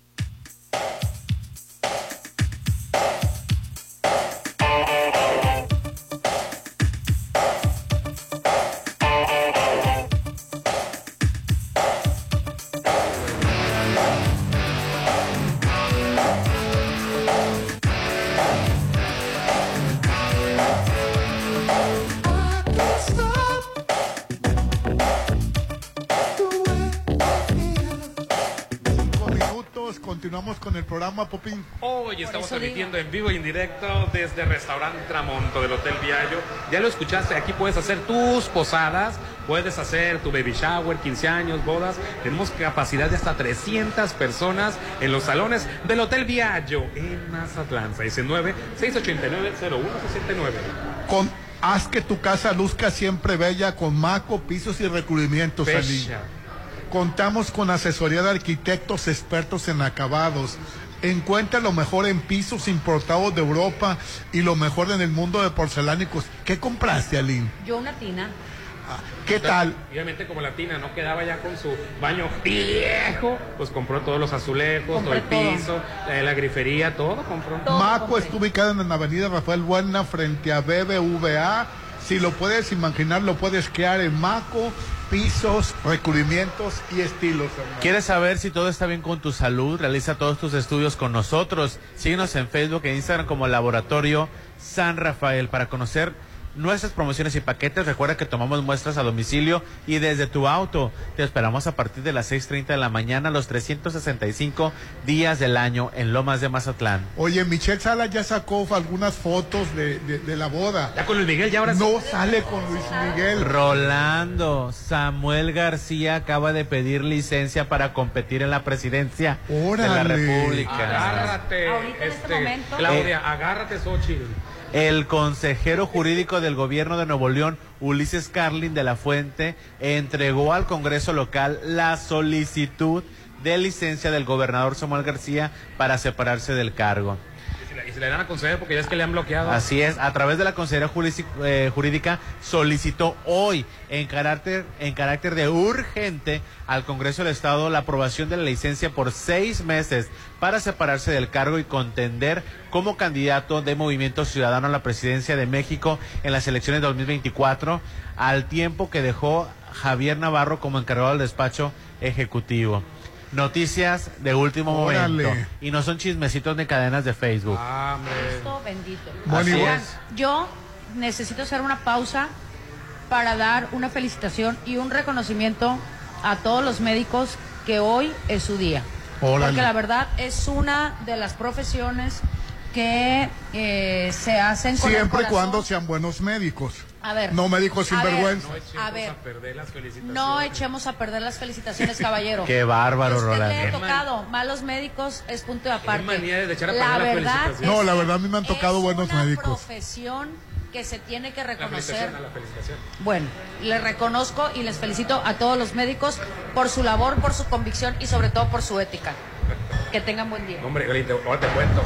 programa Popín. Hoy estamos transmitiendo en vivo y en directo desde Restaurante Tramonto del Hotel Viallo. Ya lo escuchaste, aquí puedes hacer tus posadas, puedes hacer tu baby shower, 15 años, bodas. Tenemos capacidad de hasta 300 personas en los salones del Hotel Viallo en Mazatlán. 669 689 0169 Con, haz que tu casa luzca siempre bella con maco, pisos y recubrimientos. Contamos con asesoría de arquitectos expertos en acabados. Encuentra lo mejor en pisos importados de Europa y lo mejor en el mundo de porcelánicos. ¿Qué compraste, Aline? Yo una tina. ¿Qué tal? Obviamente como la tina no quedaba ya con su baño viejo, pues compró todos los azulejos, Compré todo el todo. piso, eh, la grifería, todo compró. Maco está ubicada en la avenida Rafael Buena frente a BBVA, Si lo puedes imaginar, lo puedes crear en Maco, pisos, recubrimientos y estilos. ¿Quieres saber si todo está bien con tu salud? Realiza todos tus estudios con nosotros. Síguenos en Facebook e Instagram como Laboratorio San Rafael para conocer nuestras promociones y paquetes. Recuerda que tomamos muestras a domicilio y desde tu auto. Te esperamos a partir de las 6.30 de la mañana los 365 días del año en Lomas de Mazatlán. Oye, Michelle Sala ya sacó algunas fotos de, de- de la boda. Ya con Luis Miguel, ya ahora sí. No sale con Luis Miguel. Rolando, Samuel García acaba de pedir licencia para competir en la presidencia de la Órale. República. Agárrate, Ahorita en este este, momento. Claudia, Eh. agárrate, Xochitl. El consejero jurídico del gobierno de Nuevo León, Ulises Carlin de la Fuente, entregó al Congreso local la solicitud de licencia del gobernador Samuel García para separarse del cargo. Y se le dan a conceder porque ya es que le han bloqueado. Así es, a través de la Consejería Jurídic- eh, Jurídica solicitó hoy en carácter, en carácter de urgente al Congreso del Estado la aprobación de la licencia por seis meses para separarse del cargo y contender como candidato de Movimiento Ciudadano a la presidencia de México en las elecciones de 2024, al tiempo que dejó Javier Navarro como encargado del despacho ejecutivo. Noticias de último Órale. momento. Y no son chismecitos de cadenas de Facebook. Ah, Cristo bendito. Bueno, yo necesito hacer una pausa para dar una felicitación y un reconocimiento a todos los médicos que hoy es su día. Órale. Porque la verdad es una de las profesiones que eh, se hacen con Siempre y cuando sean buenos médicos. A ver. No médicos a ver, sinvergüenza. A ver, perder las felicitaciones. no echemos a perder las felicitaciones, caballero. Qué bárbaro, Usted le ha Rolando. tocado malos médicos es punto de aparte. manía de echar a la perder las verdad felicitaciones. No, la verdad a mí me han tocado es buenos una médicos. profesión que se tiene que La reconocer. felicitación, a la felicitación. Bueno, les reconozco y les felicito a todos los médicos por su labor, por su convicción y sobre todo por su ética. Que tengan buen día. Hombre, ahora te cuento.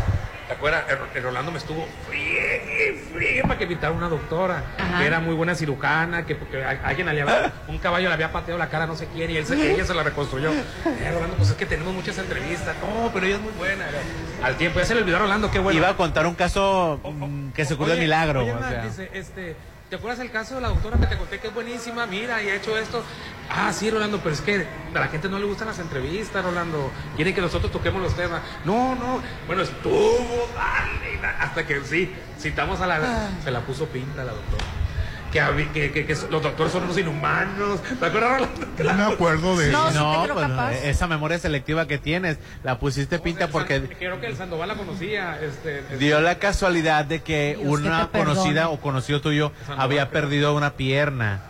¿Te acuerdas? El, el Rolando me estuvo friegue, friegue para que invitara una doctora, Ajá. que era muy buena cirujana, que porque a- alguien le había, un caballo le había pateado la cara no sé quién y él se, ella se la reconstruyó. Eh, Rolando, pues es que tenemos muchas entrevistas. No, pero ella es muy buena. Al tiempo, ya se le olvidó a Rolando, qué bueno. Iba a contar un caso mm, que se ocurrió de milagro. oye, o Mar, sea. dice, este, ¿te acuerdas el caso de la doctora que te conté que es buenísima? Mira, y ha hecho esto. Ah, sí, Rolando, pero es que a la gente no le gustan las entrevistas, Rolando. Quieren que nosotros toquemos los temas. No, no. Bueno, estuvo, dale, hasta que sí, citamos a la. Ah. Se la puso pinta la doctora. Que, que, que- que los doctores son unos inhumanos. ¿Te acuerdas? No me acuerdo de No, sí No, pues, eh, esa memoria selectiva que tienes, la pusiste pinta porque Creo que el Sandoval la conocía. Este, este- dio la casualidad de que Dios, una conocida o conocido tuyo Sandoval, había perdido una pierna.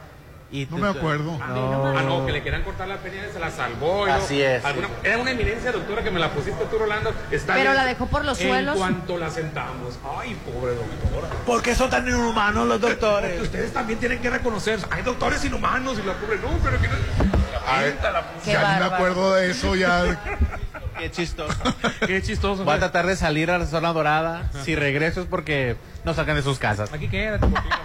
Y No tú- me acuerdo. Ah, No. Ah, no, que le querían cortar la pierna y se la salvó. Así es. alguna- era una eminencia doctora que me la pusiste tú, Rolando. Está Pero bien. la dejó por los en suelos. cuanto la sentamos. Ay, pobre doctora. ¿Por qué son tan inhumanos los Porque doctores? ustedes también tienen que reconocer. Hay doctores inhumanos y la pobre no, pero que no. La pinta, la Ya ni me acuerdo de eso ya. Qué chistoso. Qué chistoso. Voy a ¿no? tratar de salir a la zona dorada. Si regreso es porque nos sacan de sus casas. Aquí quédate. poquito.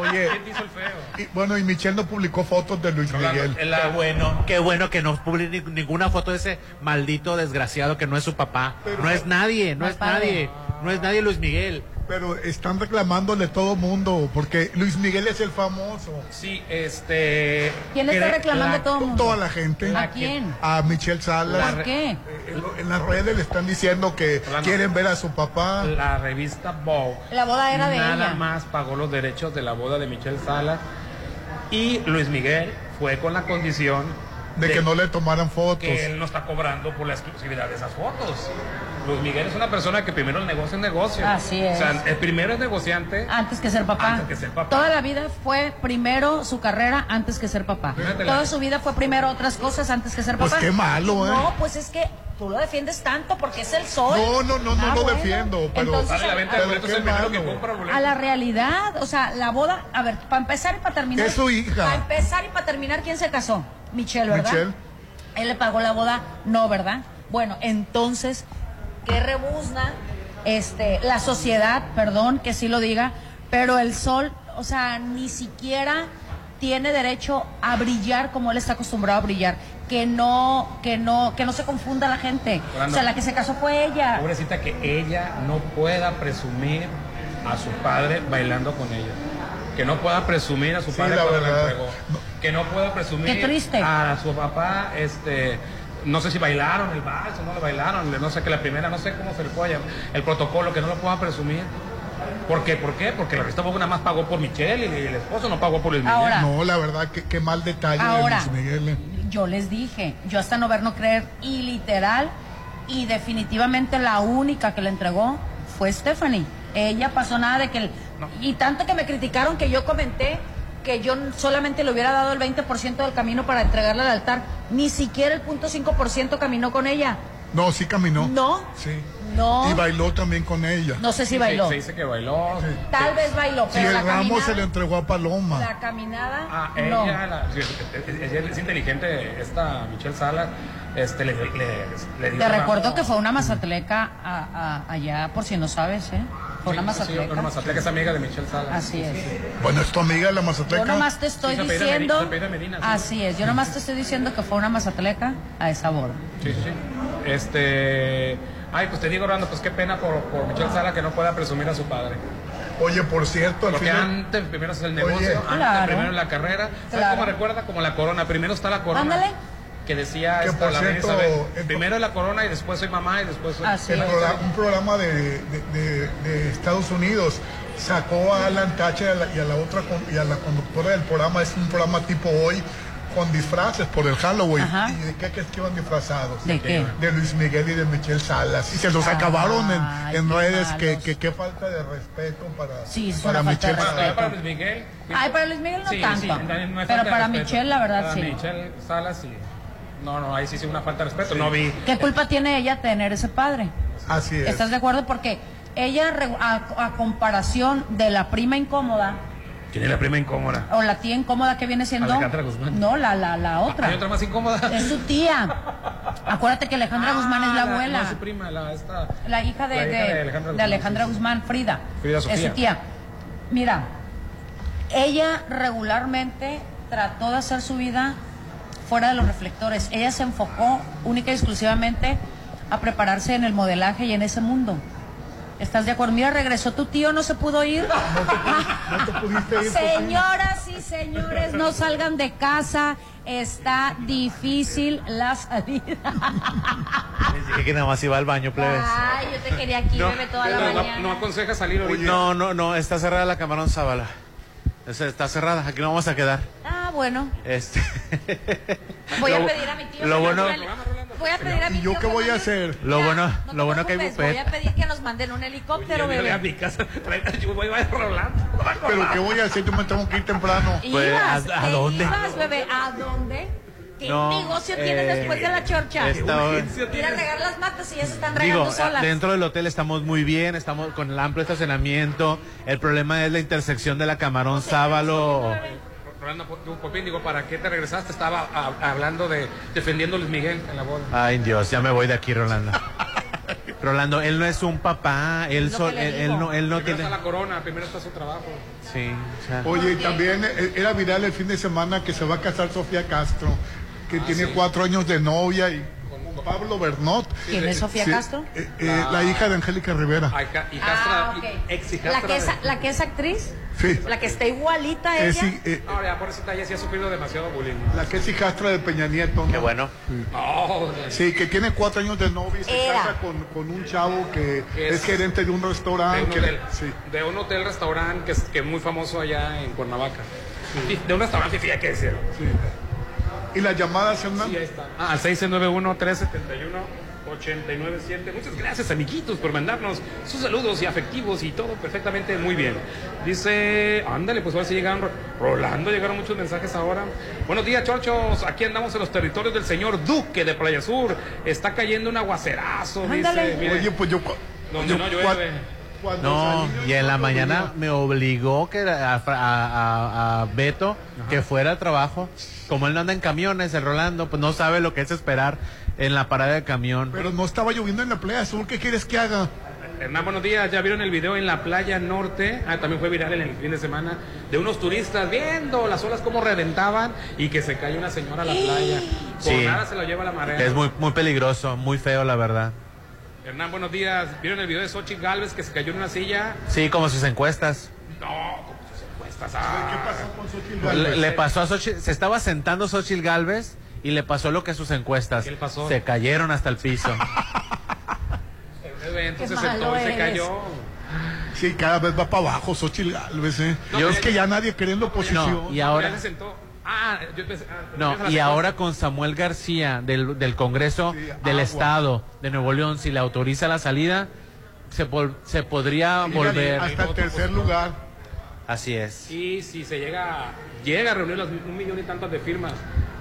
Oye, ¿Quién te hizo el feo? y, bueno, y Michelle no publicó fotos de Luis Miguel. La- Qué bueno, qué bueno que no publique ni- ninguna foto de ese maldito desgraciado que no es su papá. No es nadie, no No es es padre. nadie. No es nadie Luis Miguel. Pero están reclamándole todo mundo, porque Luis Miguel es el famoso. Sí, este. ¿Quién está reclamando la- todo el mundo? Toda la gente. ¿A quién? A Michelle Salas. ¿Por qué? En, en las redes le están diciendo que Hablando. quieren ver a su papá. La revista Vogue. La boda era de Nada ella. más pagó los derechos de la boda de Michelle Salas. Y Luis Miguel fue con la condición De que no le tomaran fotos. que él no está cobrando por la exclusividad de esas fotos. Luis Miguel es una persona que primero el negocio es negocio. Así es. O sea, el primero es negociante. Antes que ser papá. Antes que ser papá. Toda la vida fue primero su carrera antes que ser papá. Fíjate la- Toda su vida fue primero otras cosas antes que ser Pues papá. qué malo, ¿eh? No, pues es que tú lo defiendes tanto porque es el sol. No, no, no, no Ah, lo bueno. defiendo, pero- Entonces, Dale la venta de qué el primero que compra boletos. a la realidad, o sea, la boda, a ver, para empezar y para terminar. Es su hija. Para empezar y para terminar, ¿quién se casó? Michelle, ¿verdad? Michelle. Él le pagó la boda, no, ¿verdad? Bueno, entonces, ¿qué rebuzna? Este, la sociedad, perdón que sí lo diga, pero el sol, o sea, ni siquiera tiene derecho a brillar como él está acostumbrado a brillar. Que no, que no, que no se confunda la gente. Orlando. O sea, la que se casó fue ella. Pobrecita que ella no pueda presumir a su padre bailando con ella. que no pueda presumir a su Sí, padre la cuando le verdad. entregó. Que no pueda presumir Qué triste. a su papá, este, no sé si bailaron el vals o no lo bailaron, no sé que la primera, no sé cómo se le puede llamar, el protocolo, que no lo pueda presumir. ¿Por qué? ¿Por qué? Porque la revista Vogue nada más pagó por Michelle y el esposo no pagó por Luis Miguel. Ahora. No, la verdad, que qué mal detalle Ahora. de Luis Miguel. eh. Yo les dije, yo hasta no ver no creer, y literal, y definitivamente la única que le entregó fue Stephanie. Ella pasó nada de que... el- y tanto que me criticaron que yo comenté que yo solamente le hubiera dado el 20% del camino para entregarle al altar. Ni siquiera el punto .5% caminó con ella. No, sí caminó. No. Sí. No. Y bailó también con ella. No sé si Sí, bailó. Se dice que bailó. Tal vez bailó, Sí, pero el la ramo caminada... se le entregó a Paloma. La caminada... Ah, no. ella, la- es, es- es- es inteligente, esta Michelle Sala, este, le, le, le dio Te recuerdo que fue una mazatleca a- a- allá, por si no sabes, ¿eh? Fue una Sí, sí, mazatleca. una mazatleca es amiga de Michelle Sala. Así es. Bueno, es tu amiga la Mazatleca. Yo nomás te estoy Sí, diciendo. Medina, se apellida Medina, sí. Así es, yo nomás te estoy diciendo que fue una mazatleca a esa boda. Sí, sí, sí. Este. Ay, pues te digo, Orlando, pues qué pena por, por Michelle Sala que no pueda presumir a su padre. Oye, por cierto, al Porque final. antes primero es el negocio, Oye. antes Claro. primero la carrera. ¿Sabes Claro. cómo recuerda? Como la corona. Primero está la corona. Ándale. Que decía Que esta, por la cierto, el- Primero la corona y después soy mamá y después soy. Así el programa- un programa de, de- de- de Estados Unidos sacó a Alan Thatcher y a la, y a la otra con- y a la conductora del programa es un programa tipo hoy con disfraces por el Halloween Ajá. y de qué crees que iban disfrazados ¿De qué? de Luis Miguel y de Michelle Salas y se los Ay, acabaron en, en qué redes que, que qué falta de respeto para, Sí, para Michelle. Salas. para Luis Miguel. Ay, para Luis Miguel no Sí, tanto. sí, pero para respeto. Michelle, la verdad, Para sí. Michelle Salas, sí. No, no, ahí sí sí una falta de respeto. No vi. ¿Qué culpa tiene ella tener ese padre? Así es. ¿Estás de acuerdo? Porque ella, a, a comparación de la prima incómoda, ¿Quién es la prima incómoda? o la tía incómoda que viene siendo. Alejandra Guzmán. No, la, la, la otra. ¿Hay otra más incómoda? Es su tía. Acuérdate que Alejandra Guzmán es la Ah, abuela. No, es su prima, la, esta, La hija de, La hija de- de Alejandra de Guzmán, Alejandra sí, sí. Guzmán, Frida. Frida Es su tía. Mira, ella regularmente trató de hacer su vida fuera de los reflectores. Ella se enfocó única y exclusivamente a prepararse en el modelaje y en ese mundo. ¿Estás de acuerdo? Mira, regresó tu tío, no se pudo ir. No te pudiste ir. Señoras y señores, no salgan de casa. Está difícil la salida. Les dije que nada más iba al baño, plebes. Ay, yo te quería aquí, No, bebé, toda la mañana. no aconseja salir ahorita. No, no, no, está cerrada la Camarón Zábala. Esa Está cerrada, aquí no vamos a quedar. Ah, bueno. Este. Voy a Lo- pedir a mi tío. lo que bueno- Voy a pedir a mi ¿Y yo tío qué voy a hacer? Lo Ya, bueno, no lo bueno que hay preocupes, Voy a pedir que nos manden un helicóptero, Oye, bebé. a mi casa. Yo voy a Rolando. Pero ¿qué voy a hacer? Yo me tengo que ir temprano. Pues, ¿a- a dónde? ibas, bebé? ¿A dónde? ¿Qué No, negocio eh, tienes después de la chorcha? Ir a regar las matas y ya se están regando Digo, solas. dentro del hotel estamos muy bien, estamos con el amplio estacionamiento. El problema es la intersección de la Camarón Sábalo. Rolando, Popín, digo, ¿para qué te regresaste? Estaba a- hablando de defendiendo a Luis Miguel en la boda. Ay, Dios, ya me voy de aquí, Rolando. Rolando, él no es un papá, él, le él, él no, él no primero tiene. está la corona, primero está su trabajo. Sí, o sea, Oye, y también eh, era viral el fin de semana que se va a casar Sofía Castro, que tiene cuatro años de novia y con Pablo Bernot. ¿Quién es Sofía Sí, Castro? eh, eh, la hija de Angélica Rivera. Hijastra, Ah, ok. ex ¿La hijastra que, es, de- ¿La que es actriz? Sí. ¿La que está igualita a Eh, ella? sí, eh, No, ya, por ella sí ha sufrido demasiado bullying. la que es hijastra de Peña Nieto. ¿no? qué bueno. No, Sí, que tiene cuatro años de novia y se Era. casa con, con un chavo que Que es, es- gerente de un de restaurante. un que- hotel, sí. de un hotel restaurante que es, que es muy famoso allá en Cuernavaca. Sí, De un restaurante, sí, hay que decirlo. Y las llamadas, Hernán. Sí, ahí está. Ah, al 691-371-897. Muchas gracias, amiguitos, por mandarnos sus saludos y afectivos y todo perfectamente muy bien. Dice, ándale, pues ahora sí llegaron, Rolando, llegaron muchos mensajes ahora. Buenos días, chorchos. Aquí andamos en los territorios del señor Duque de Playa Sur. Está cayendo un aguacerazo, Ándale. dice. Mire, Oye, pues yo. donde yo no llueve. Cuando No, y en la mañana me obligó que a, a- a- a Beto que fuera al trabajo. Como él no anda en camiones, el Rolando, pues no sabe lo que es esperar en la parada de camión. Pero no estaba lloviendo en la playa azul. ¿Qué quieres que haga? Hernán, buenos días. ¿Ya vieron el video en la playa norte? Ah, también fue viral en el fin de semana. De unos turistas viendo las olas como reventaban y que se cae una señora a la playa. Por Sí. nada se lo lleva la marea. Es muy, muy peligroso, muy feo, la verdad. Hernán, buenos días. ¿Vieron el video de Xochitl Galvez que se cayó en una silla? Sí, como sus encuestas. No, como sus encuestas. estás. ¿Qué pasó con Xochitl Le, Gálvez? le pasó a Xochitl, se estaba sentando Xochitl Galvez y le pasó lo que a sus encuestas. ¿Qué le pasó? Se cayeron hasta el piso. El evento Qué se sentó y se cayó. Sí, cada vez va para abajo Xochitl Gálvez, ¿eh? Yo- es que ya nadie queriendo oposición. No, y ahora- Ya se sentó. Ah, yo pensé. ah, No, y ahora con Samuel García del, del Congreso Sí, del agua. Estado de Nuevo León, si le autoriza la salida, se, se podría volver. Hasta el tercer lugar. Así es. Y si se llega, llega a reunir los un millón y tantas de firmas,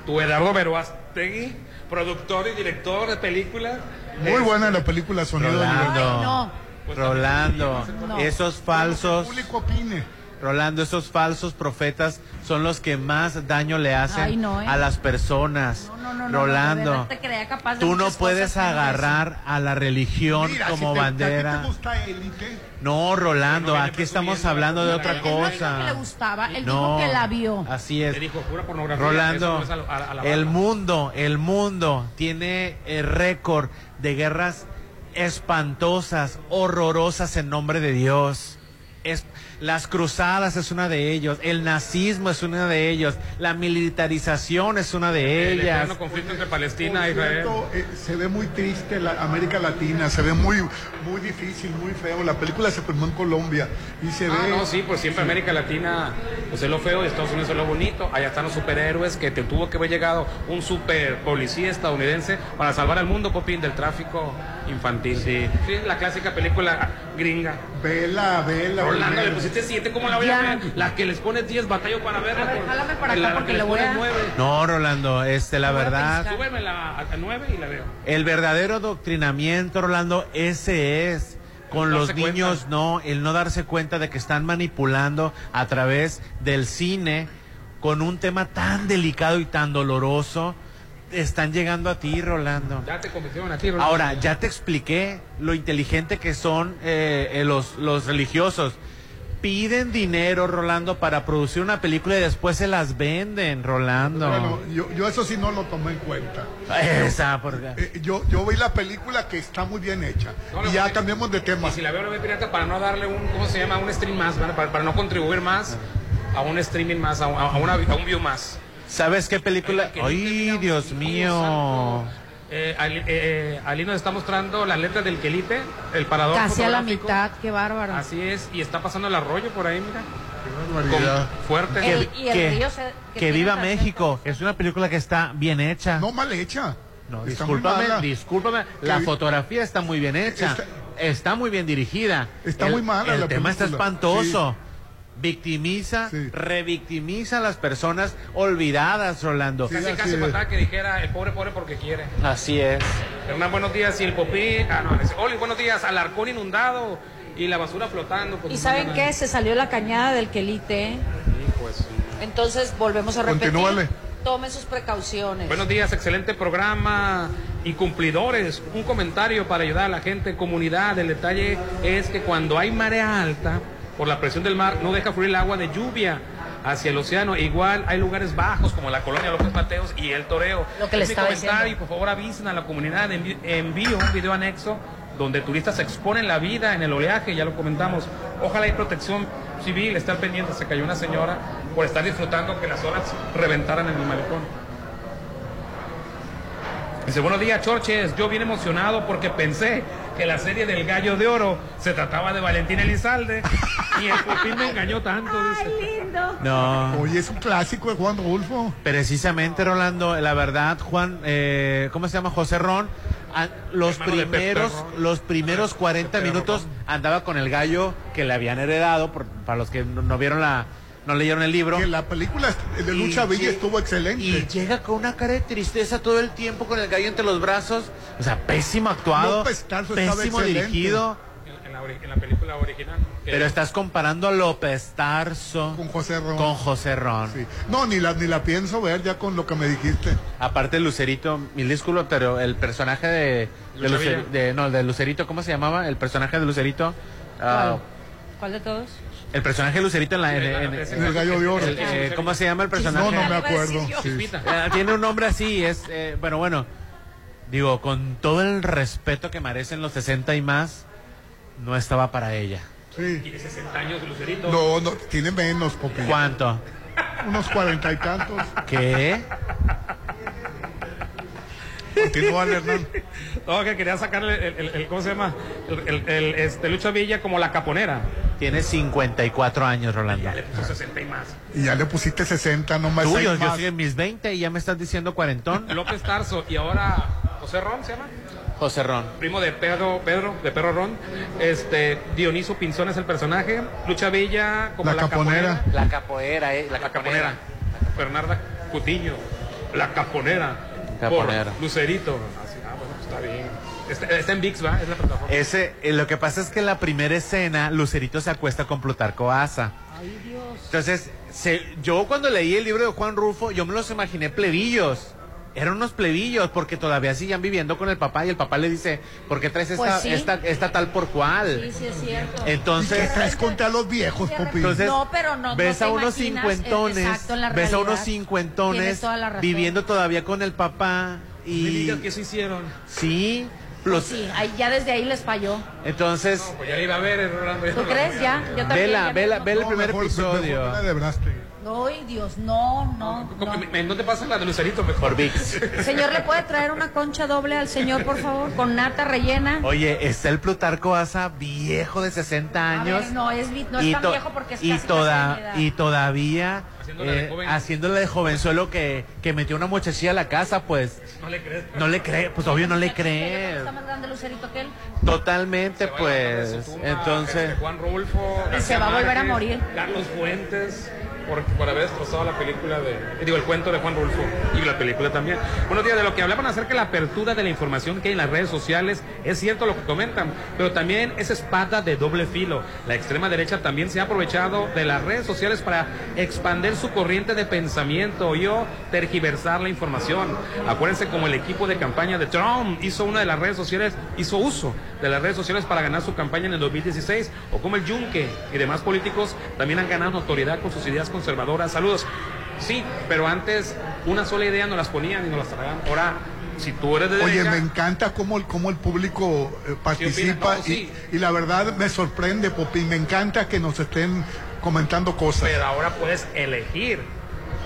tu Eduardo Veroastegui, productor y director de películas. Muy es- buena la película Sonido. Rolando, Ay, no. Pues Rolando, No. esos Que el falsos, público opine. Rolando, esos falsos profetas son los que más daño le hacen Ay, no, ¿eh? a las personas. No, no, no, no, Rolando, de verdad te creía capaz de tú no puedes agarrar a la religión Mira, como si te, bandera. ¿A ti te gusta Élite? No, Rolando, aquí estamos hablando de otra no, Él no dijo que cosa. le gustaba, él No, dijo que la vio. Así es. dijo pura pornografía. Rolando, eso no es a- a- a la el mundo, el mundo tiene el récord de guerras espantosas, horrorosas en nombre de Dios. Es, las cruzadas es una de ellos, el nazismo es una de ellos, la militarización es una de El ellas. eterno conflicto entre Palestina e Israel. cierto, eh, se ve muy triste la América Latina, se ve muy, muy difícil, muy feo. La película se filmó en Colombia y se Ah, ve. no, sí, pues siempre América Latina pues es lo feo y Estados Unidos es lo bonito. Allá están los superhéroes que te tuvo que haber llegado un super policía estadounidense para salvar al mundo, Popín, del tráfico infantil. Sí. la clásica película gringa. Vela, vela. Rolando, le pusiste siete, ¿cómo la voy a Ya. ver? La que les pones 10, batallo para verla. A ver, por- jálame para acá la, porque que le les voy pones a- nueve. No, Rolando, este, la a verdad. Súbemela a, a nueve y la veo. el verdadero adoctrinamiento, Rolando, ese es. Con los niños, cuenta. no, el no darse cuenta de que están manipulando a través del cine con un tema tan delicado y tan doloroso. Están llegando a ti, Rolando. Ya te convencieron a ti, Rolando. Ahora, ya te expliqué lo inteligente que son eh, eh, los, los religiosos. Piden dinero, Rolando, para producir una película y después se las venden, Rolando. Bueno, yo, yo eso sí no lo tomé en cuenta. Esa, porque... Eh, yo, yo vi la película que está muy bien hecha. No, y ya cambiamos de tema. Y si la veo, la veo pirata para no darle un, ¿cómo se llama? Un stream más, para, para no contribuir más a un streaming más, a, un- a una, a un view más. ¿Sabes qué película? Que ¡Ay, Dios mío! Eh, Ali, eh, Ali nos está mostrando las letras del quelite, el parador Casi a la mitad, qué bárbaro. Así es, y está pasando el arroyo por ahí, mira. barbaridad. Con- fuerte. El- Que, y el río se- que viva. México. Es una película que está bien hecha. No mal hecha. No, Está discúlpame, discúlpame. La fotografía está muy bien hecha. Está- Está, muy bien dirigida. Está El- muy mala El la tema está espantoso. Victimiza, Sí. revictimiza a las personas olvidadas, Rolando. Casi, Sí, casi así faltaba que dijera el pobre, pobre porque quiere. Así es. Hernán, buenos días, y el popín. Ah, no, Oli, buenos días, alarcón inundado y la basura flotando. pues, ¿Y saben qué? Se salió la cañada del quelite. ¿eh? Pues, Entonces volvemos a repetir. Continúale. Tomen sus precauciones. Buenos días, excelente programa y cumplidores. Un comentario para ayudar a la gente, comunidad. El detalle es que cuando hay marea alta, por la presión del mar, no deja fluir el agua de lluvia hacia el océano. Igual hay lugares bajos como la colonia López Mateos y el Toreo. Lo que le estaba comentario diciendo. y por favor avisen a la comunidad. Envi- Envío un video anexo donde turistas exponen la vida en el oleaje, ya lo comentamos. Ojalá hay protección civil, estar pendiente. Se cayó una señora por estar disfrutando que las olas reventaran en el malecón. Dice, buenos días, Chorches. Yo bien emocionado porque pensé que la serie del Gallo de Oro se trataba de Valentín Elizalde y el Popín me engañó tanto, dice. No. Oye, es un clásico de Juan Rulfo. Precisamente, Rolando, la verdad, Juan, eh, ¿cómo se llama? José Ron. a- los primeros, los primeros 40 Pepe minutos Ron. andaba con el gallo que le habían heredado, por- para los que no, no vieron la, no leyeron el libro. Que la película de Y Lucha Villa estuvo excelente. Y llega con una cara de tristeza todo el tiempo con el gallo entre los brazos. O sea, pésimo actuado, López Tarso estaba pésimo dirigido. En, la, en la película original. Pero estás comparando a López Tarso Con José Ron. con José Ron. Sí. No, ni la, ni la pienso ver ya con lo que me dijiste. Aparte Lucerito, mil disculpas, pero el personaje de, de, Lucer- de- no, de Lucerito, ¿cómo se llamaba? El personaje de Lucerito. ah, ¿Cuál? ¿Cuál de todos? El personaje de Lucerito en la... en- en- En el Gallo de Oro. el- eh, ¿Cómo se llama el personaje? No, no me acuerdo. Sí. Eh, tiene un nombre así, es... eh, bueno, bueno, digo, con todo el respeto que merecen los 60 y más, no estaba para ella. Sí. Tiene 60 años, Lucerito. No, no, tiene menos, Popi. ¿Cuánto? Unos cuarenta y tantos. ¿Qué? Continúa, Hernán. No, que quería sacarle el, el- el- ¿cómo se llama? El, el- el, este, Lucha Villa como la caponera. Tiene 54 años, Rolando. Ya le puso 60 y más. Y ya le pusiste 60, no más Tú, yo, yo estoy en mis 20 y ya me estás diciendo cuarentón. López Tarso y ahora José Ron se llama. José Ron. Primo de Pedro, Pedro, de Perro Ron. Este, Dioniso Pinzón es el personaje. Lucha Villa como La la, caponera. La capoeira, eh. La caponera. Bernarda Cutiño. La caponera. Por Lucerito. Así, ah, bueno, está bien. Está, está en VIX, ¿va? Es la plataforma. Ese, eh, lo que pasa es que en la primera escena, Lucerito se acuesta con Plutarco Asa. Entonces, se- yo cuando leí el libro de Juan Rufo, yo me los imaginé plebillos. Eran unos plebillos porque todavía siguen viviendo con el papá y el papá le dice, ¿por qué traes esta, Pues sí. esta, esta tal por cual? Sí, sí, es cierto. Entonces, ¿Qué traes contra los viejos, Popi? Entonces, No, pero no- no ves te a unos imaginas, cincuentones, eh, exacto, en la ves a realidad. unos cincuentones Tienes toda la razón. viviendo todavía con el papá No me y digas que eso hicieron. sí, Pues los, sí, ahí- ya desde ahí les falló. entonces Pues ya iba a ver, Rolando. ¿Tú no crees? a Ya, yo también. vela, ya vela, vela el No, primer mejor- episodio mejor Brastegui. Ay, Dios, no, no, no. ¿En dónde pasa la de Lucerito mejor? por VIX. Señor, ¿le puede traer una concha doble al señor, por favor? Con nata rellena. Oye, está el Plutarco Asa viejo de 60 A años. ver, no es, no es tan viejo porque es y, casi toda- todavía Haciéndole de eh, joven. haciéndole de jovenzuelo que, que metió una muchachilla a la casa, pues No le crees. no le cree, pues obvio no le cree. ¿Está más grande Lucerito que él? Totalmente, pues. tumba, Entonces, este, Juan Rulfo. Y se va a volver a morir. Carlos Fuentes. Por, por haber destrozado la película de. Digo, el cuento de Juan Rulfo. Y la película también. Buenos días, de lo que hablaban acerca de la apertura de la información que hay en las redes sociales. Es cierto lo que comentan. Pero también es espada de doble filo. La extrema derecha también se ha aprovechado de las redes sociales para expandir su corriente de pensamiento y o tergiversar la información. Acuérdense como el equipo de campaña de Trump hizo una de las redes sociales, hizo uso de las redes sociales para ganar su campaña en el 2016, o como el Yunque y demás políticos también han ganado notoriedad con sus ideas conservadoras. Saludos. Sí, pero antes una sola idea no las ponían y no las traían. Ahora, si tú eres de Oye, derecha, me encanta cómo el, cómo el público eh, participa No, sí. y, y la verdad me sorprende, Popi. Me encanta que nos estén comentando cosas. pero ahora puedes elegir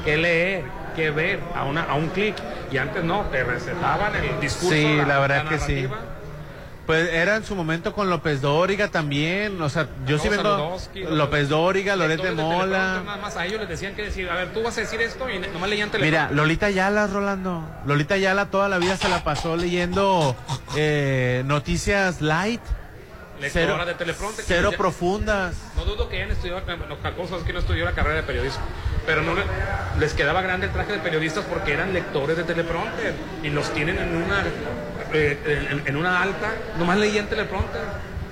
qué leer, qué ver a, una, a un clic. Y antes no, te recetaban el discurso. Sí, la verdad que sí. Pues era en su momento con López Dóriga también. O sea, yo sí No, vendo Saludowski, López Dóriga, Loret de Mola. Nada más a ellos les decían que decir, a ver, tú vas a decir esto y nomás leían Mira, teleprompter. Lolita Yala, Rolando. Lolita Yala toda la vida se la pasó leyendo eh, noticias light. Cero, de cero Ya- profundas. No dudo que hayan estudiado, lo cosa es que no estudió la carrera de periodismo, pero no le- les quedaba grande el traje de periodistas porque eran lectores de teleprompter y los tienen en una, eh, en, en una alta, nomás leían teleprompter.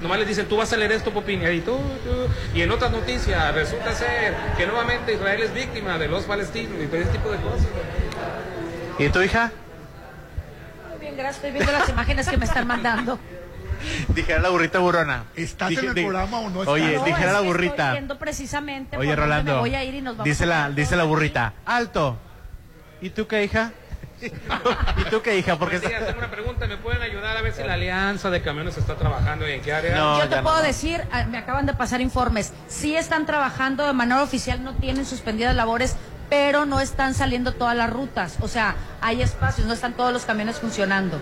Nomás les dicen, tú vas a leer esto, Popín, y tú, tú. Y en otras noticias resulta ser que nuevamente Israel es víctima de los palestinos y todo ese tipo de cosas. ¿Y tu hija? Muy bien, gracias. Estoy viendo las imágenes que me están mandando. Dijera la burrita burrona. ¿Estás Dije- en el programa o no estás? Oye, No, dijera es la burrita. Estoy precisamente Oye, Rolando. me voy a ir y nos vamos dice a la, dice la burrita. Alto. ¿Y tú qué, hija? ¿Y tú qué, hija? Porque días, tengo una pregunta, ¿me pueden ayudar a ver si la alianza de camiones está trabajando y en qué área? No, Yo te puedo no. decir, ah, me acaban de pasar informes, sí están trabajando de manera oficial, no tienen suspendidas labores, pero no están saliendo todas las rutas. O sea, hay espacios, no están todos los camiones funcionando.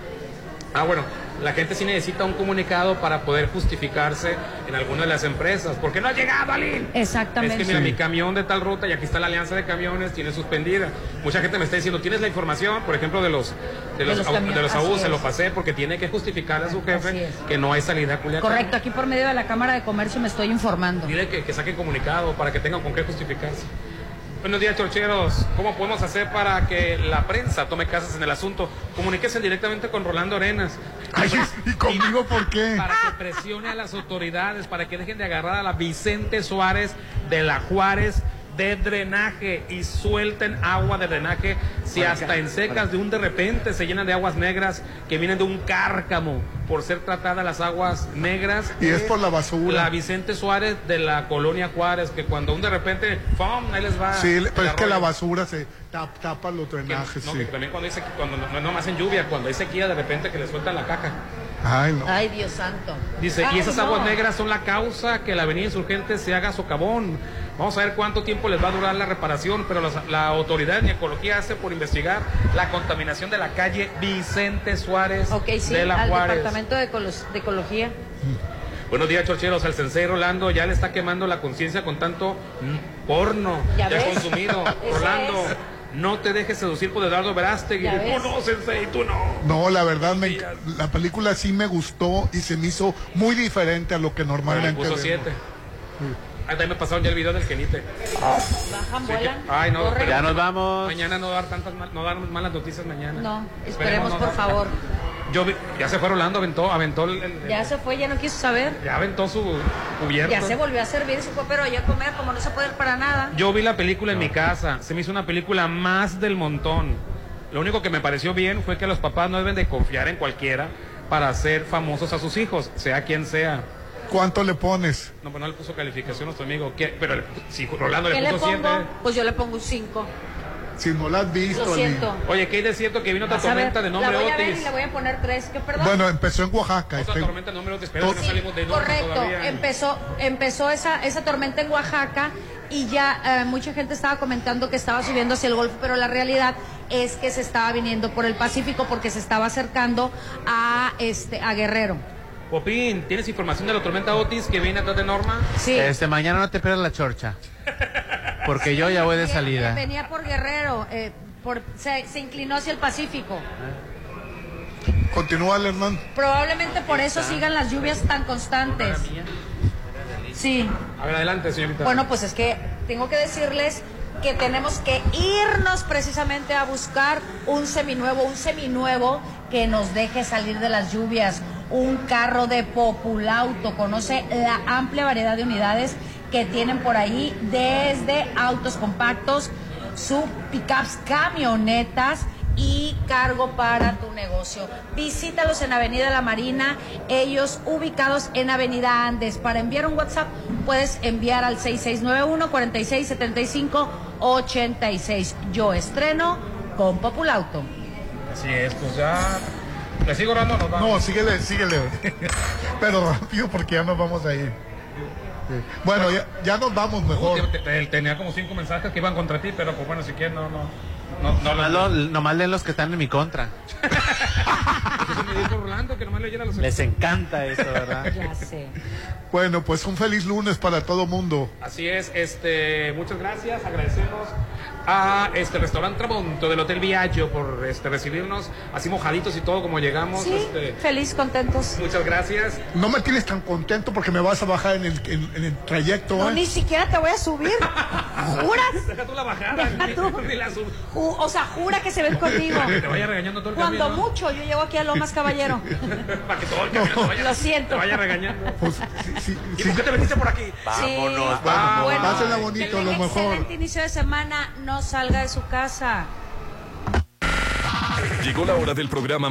Ah, bueno, la gente sí necesita un comunicado para poder justificarse en alguna de las empresas. porque no ha llegado, Alin? Exactamente. Es que mira, Sí. mi camión de tal ruta, y aquí está la alianza de camiones, tiene suspendida. Mucha gente me está diciendo, ¿tienes la información, por ejemplo, de los de los, los au- camiones, de los? Se lo pasé porque tiene que justificar a su jefe es. que no hay salida a Culiacán. Correcto, aquí por medio de la Cámara de Comercio me estoy informando. Dile que, que saquen comunicado para que tengan con qué justificarse. Buenos días, chorcheros. ¿Cómo podemos hacer para que la prensa tome casas en el asunto? Comuníquese directamente con Rolando Arenas. Ay, ¿Y conmigo por qué? Para que presione a las autoridades, para que dejen de agarrar a la Vicente Suárez de la Juárez de drenaje y suelten agua de drenaje si hasta en secas de un de repente se llenan de aguas negras que vienen de un cárcamo por ser tratadas las aguas negras Y es por la basura. la Vicente Suárez de la colonia Juárez, que cuando un de repente, ¡pum! ahí les va. Sí, pero es que la basura se tap- tapa los Que- drenajes, no, sí. que también cuando sequía, cuando no, no más en lluvia, cuando hay sequía de repente que le sueltan la caja. Ay, no. Ay, Dios santo. Dice, Ay, y esas no. aguas negras son la causa que la avenida Insurgente se haga socavón. Vamos a ver cuánto tiempo les va a durar la reparación, pero la autoridad en ecología hace por investigar la contaminación de la calle Vicente Suárez Ok, sí, de la al Juárez. Departamento de, Ecolo- de Ecología. Buenos días, chorcheros. El sensei Rolando ya le está quemando la conciencia con tanto mm, porno ¿Ya ya, ves? consumido. Rolando, es. no te dejes seducir por Eduardo Verástegui. ¿Ya ves? Tú no, sensei, tú no. No, la verdad, me la película sí me gustó y se me hizo muy diferente a lo que Bueno, normalmente puso vemos. siete. Ahí también me pasaron ya el video del Kenite. Bajan, vuelan. Ay, no, corren. Ya nos vamos. Mañana no dar tantas mal- no dar malas noticias mañana. No, esperemos, no por dar- favor. Yo vi- ya se fue Rolando, aventó, aventó el, el- Ya se fue, ya no quiso saber. ya aventó su cubierto. Ya se volvió a servir, se fue, pero ya comer como no se puede ir para nada. Yo vi la película en mi casa, se me hizo una película más del montón. Lo único que me pareció bien fue que los papás no deben de confiar en cualquiera para hacer famosos a sus hijos, sea quien sea. ¿Cuánto le pones? No, pues no le puso calificación a nuestro amigo. ¿Qué? Pero le- si Rolando ¿Qué le le puso pongo? siete. Pues yo le pongo un 5. Si no la has visto. Lo Ali. siento. Oye, ¿qué de cierto que vino otra tormenta de nombre la voy a ver y Otis? le voy a poner 3. ¿Qué perdón? Bueno, empezó en Oaxaca. Otra este- tormenta de nombre Otis, pero no salimos de Correcto, todavía. empezó, empezó esa, esa tormenta en Oaxaca y ya eh, mucha gente estaba comentando que estaba subiendo hacia el Golfo, pero la realidad es que se estaba viniendo por el Pacífico porque se estaba acercando a este a Guerrero. Popín, ¿tienes información de la tormenta Otis que viene atrás de Norma? Sí. Este, mañana no te pierdas la chorcha. Porque yo ya voy de salida. Venía por Guerrero, eh, por, se, se inclinó hacia el Pacífico. Continúa, Hernán. Probablemente por eso sigan las lluvias tan constantes. Sí. A ver, adelante, señorita. Bueno, pues es que tengo que decirles que tenemos que irnos precisamente a buscar un seminuevo, un seminuevo que nos deje salir de las lluvias, un carro de Populauto. Conoce la amplia variedad de unidades que tienen por ahí, desde autos compactos, sub pickups, camionetas y cargo para tu negocio. Visítalos en Avenida La Marina, ellos ubicados en Avenida Andes. Para enviar un WhatsApp puedes enviar al 6691 4675 86. Yo estreno con Populauto. Así es, pues ya. ¿Le sigo orando nos vamos? No, síguele, síguele. Pero rápido porque ya nos vamos a ir. Sí. Bueno, ya, ya nos vamos mejor. Te- te- Tenía como cinco mensajes que iban contra ti, pero pues bueno, si quieres, no, no. No, no, Nomás, no, lo- nomás leen los que están en mi contra. Eso me dijo Rolando, que nomás leyera los Les encanta eso, ¿verdad? Ya sé. Bueno, pues un feliz lunes para todo mundo. Así es, este, muchas gracias, agradecemos a este restaurante Tramonto del Hotel Viaggio por este recibirnos así mojaditos y todo como llegamos. Sí, este, feliz, contentos. muchas gracias. No me tienes tan contento porque me vas a bajar en el, en, en el trayecto. No, ¿eh? ni siquiera te voy a subir. ¿Juras? Deja tú la bajada, Deja ni- tú. ni la sub- O sea, jura que se ven conmigo. Que te vaya regañando todo el Cuando camino. mucho, yo llego aquí a Lomas Caballero. Para que todo el camino te vaya, Lo siento. te vaya regañando. Pues, sí, sí, ¿Y sí. por qué te metiste por aquí? Sí. Vamos, Bueno, pásenla que bonito, lo mejor. Excelente inicio de semana, salga de su casa. Llegó la hora del programa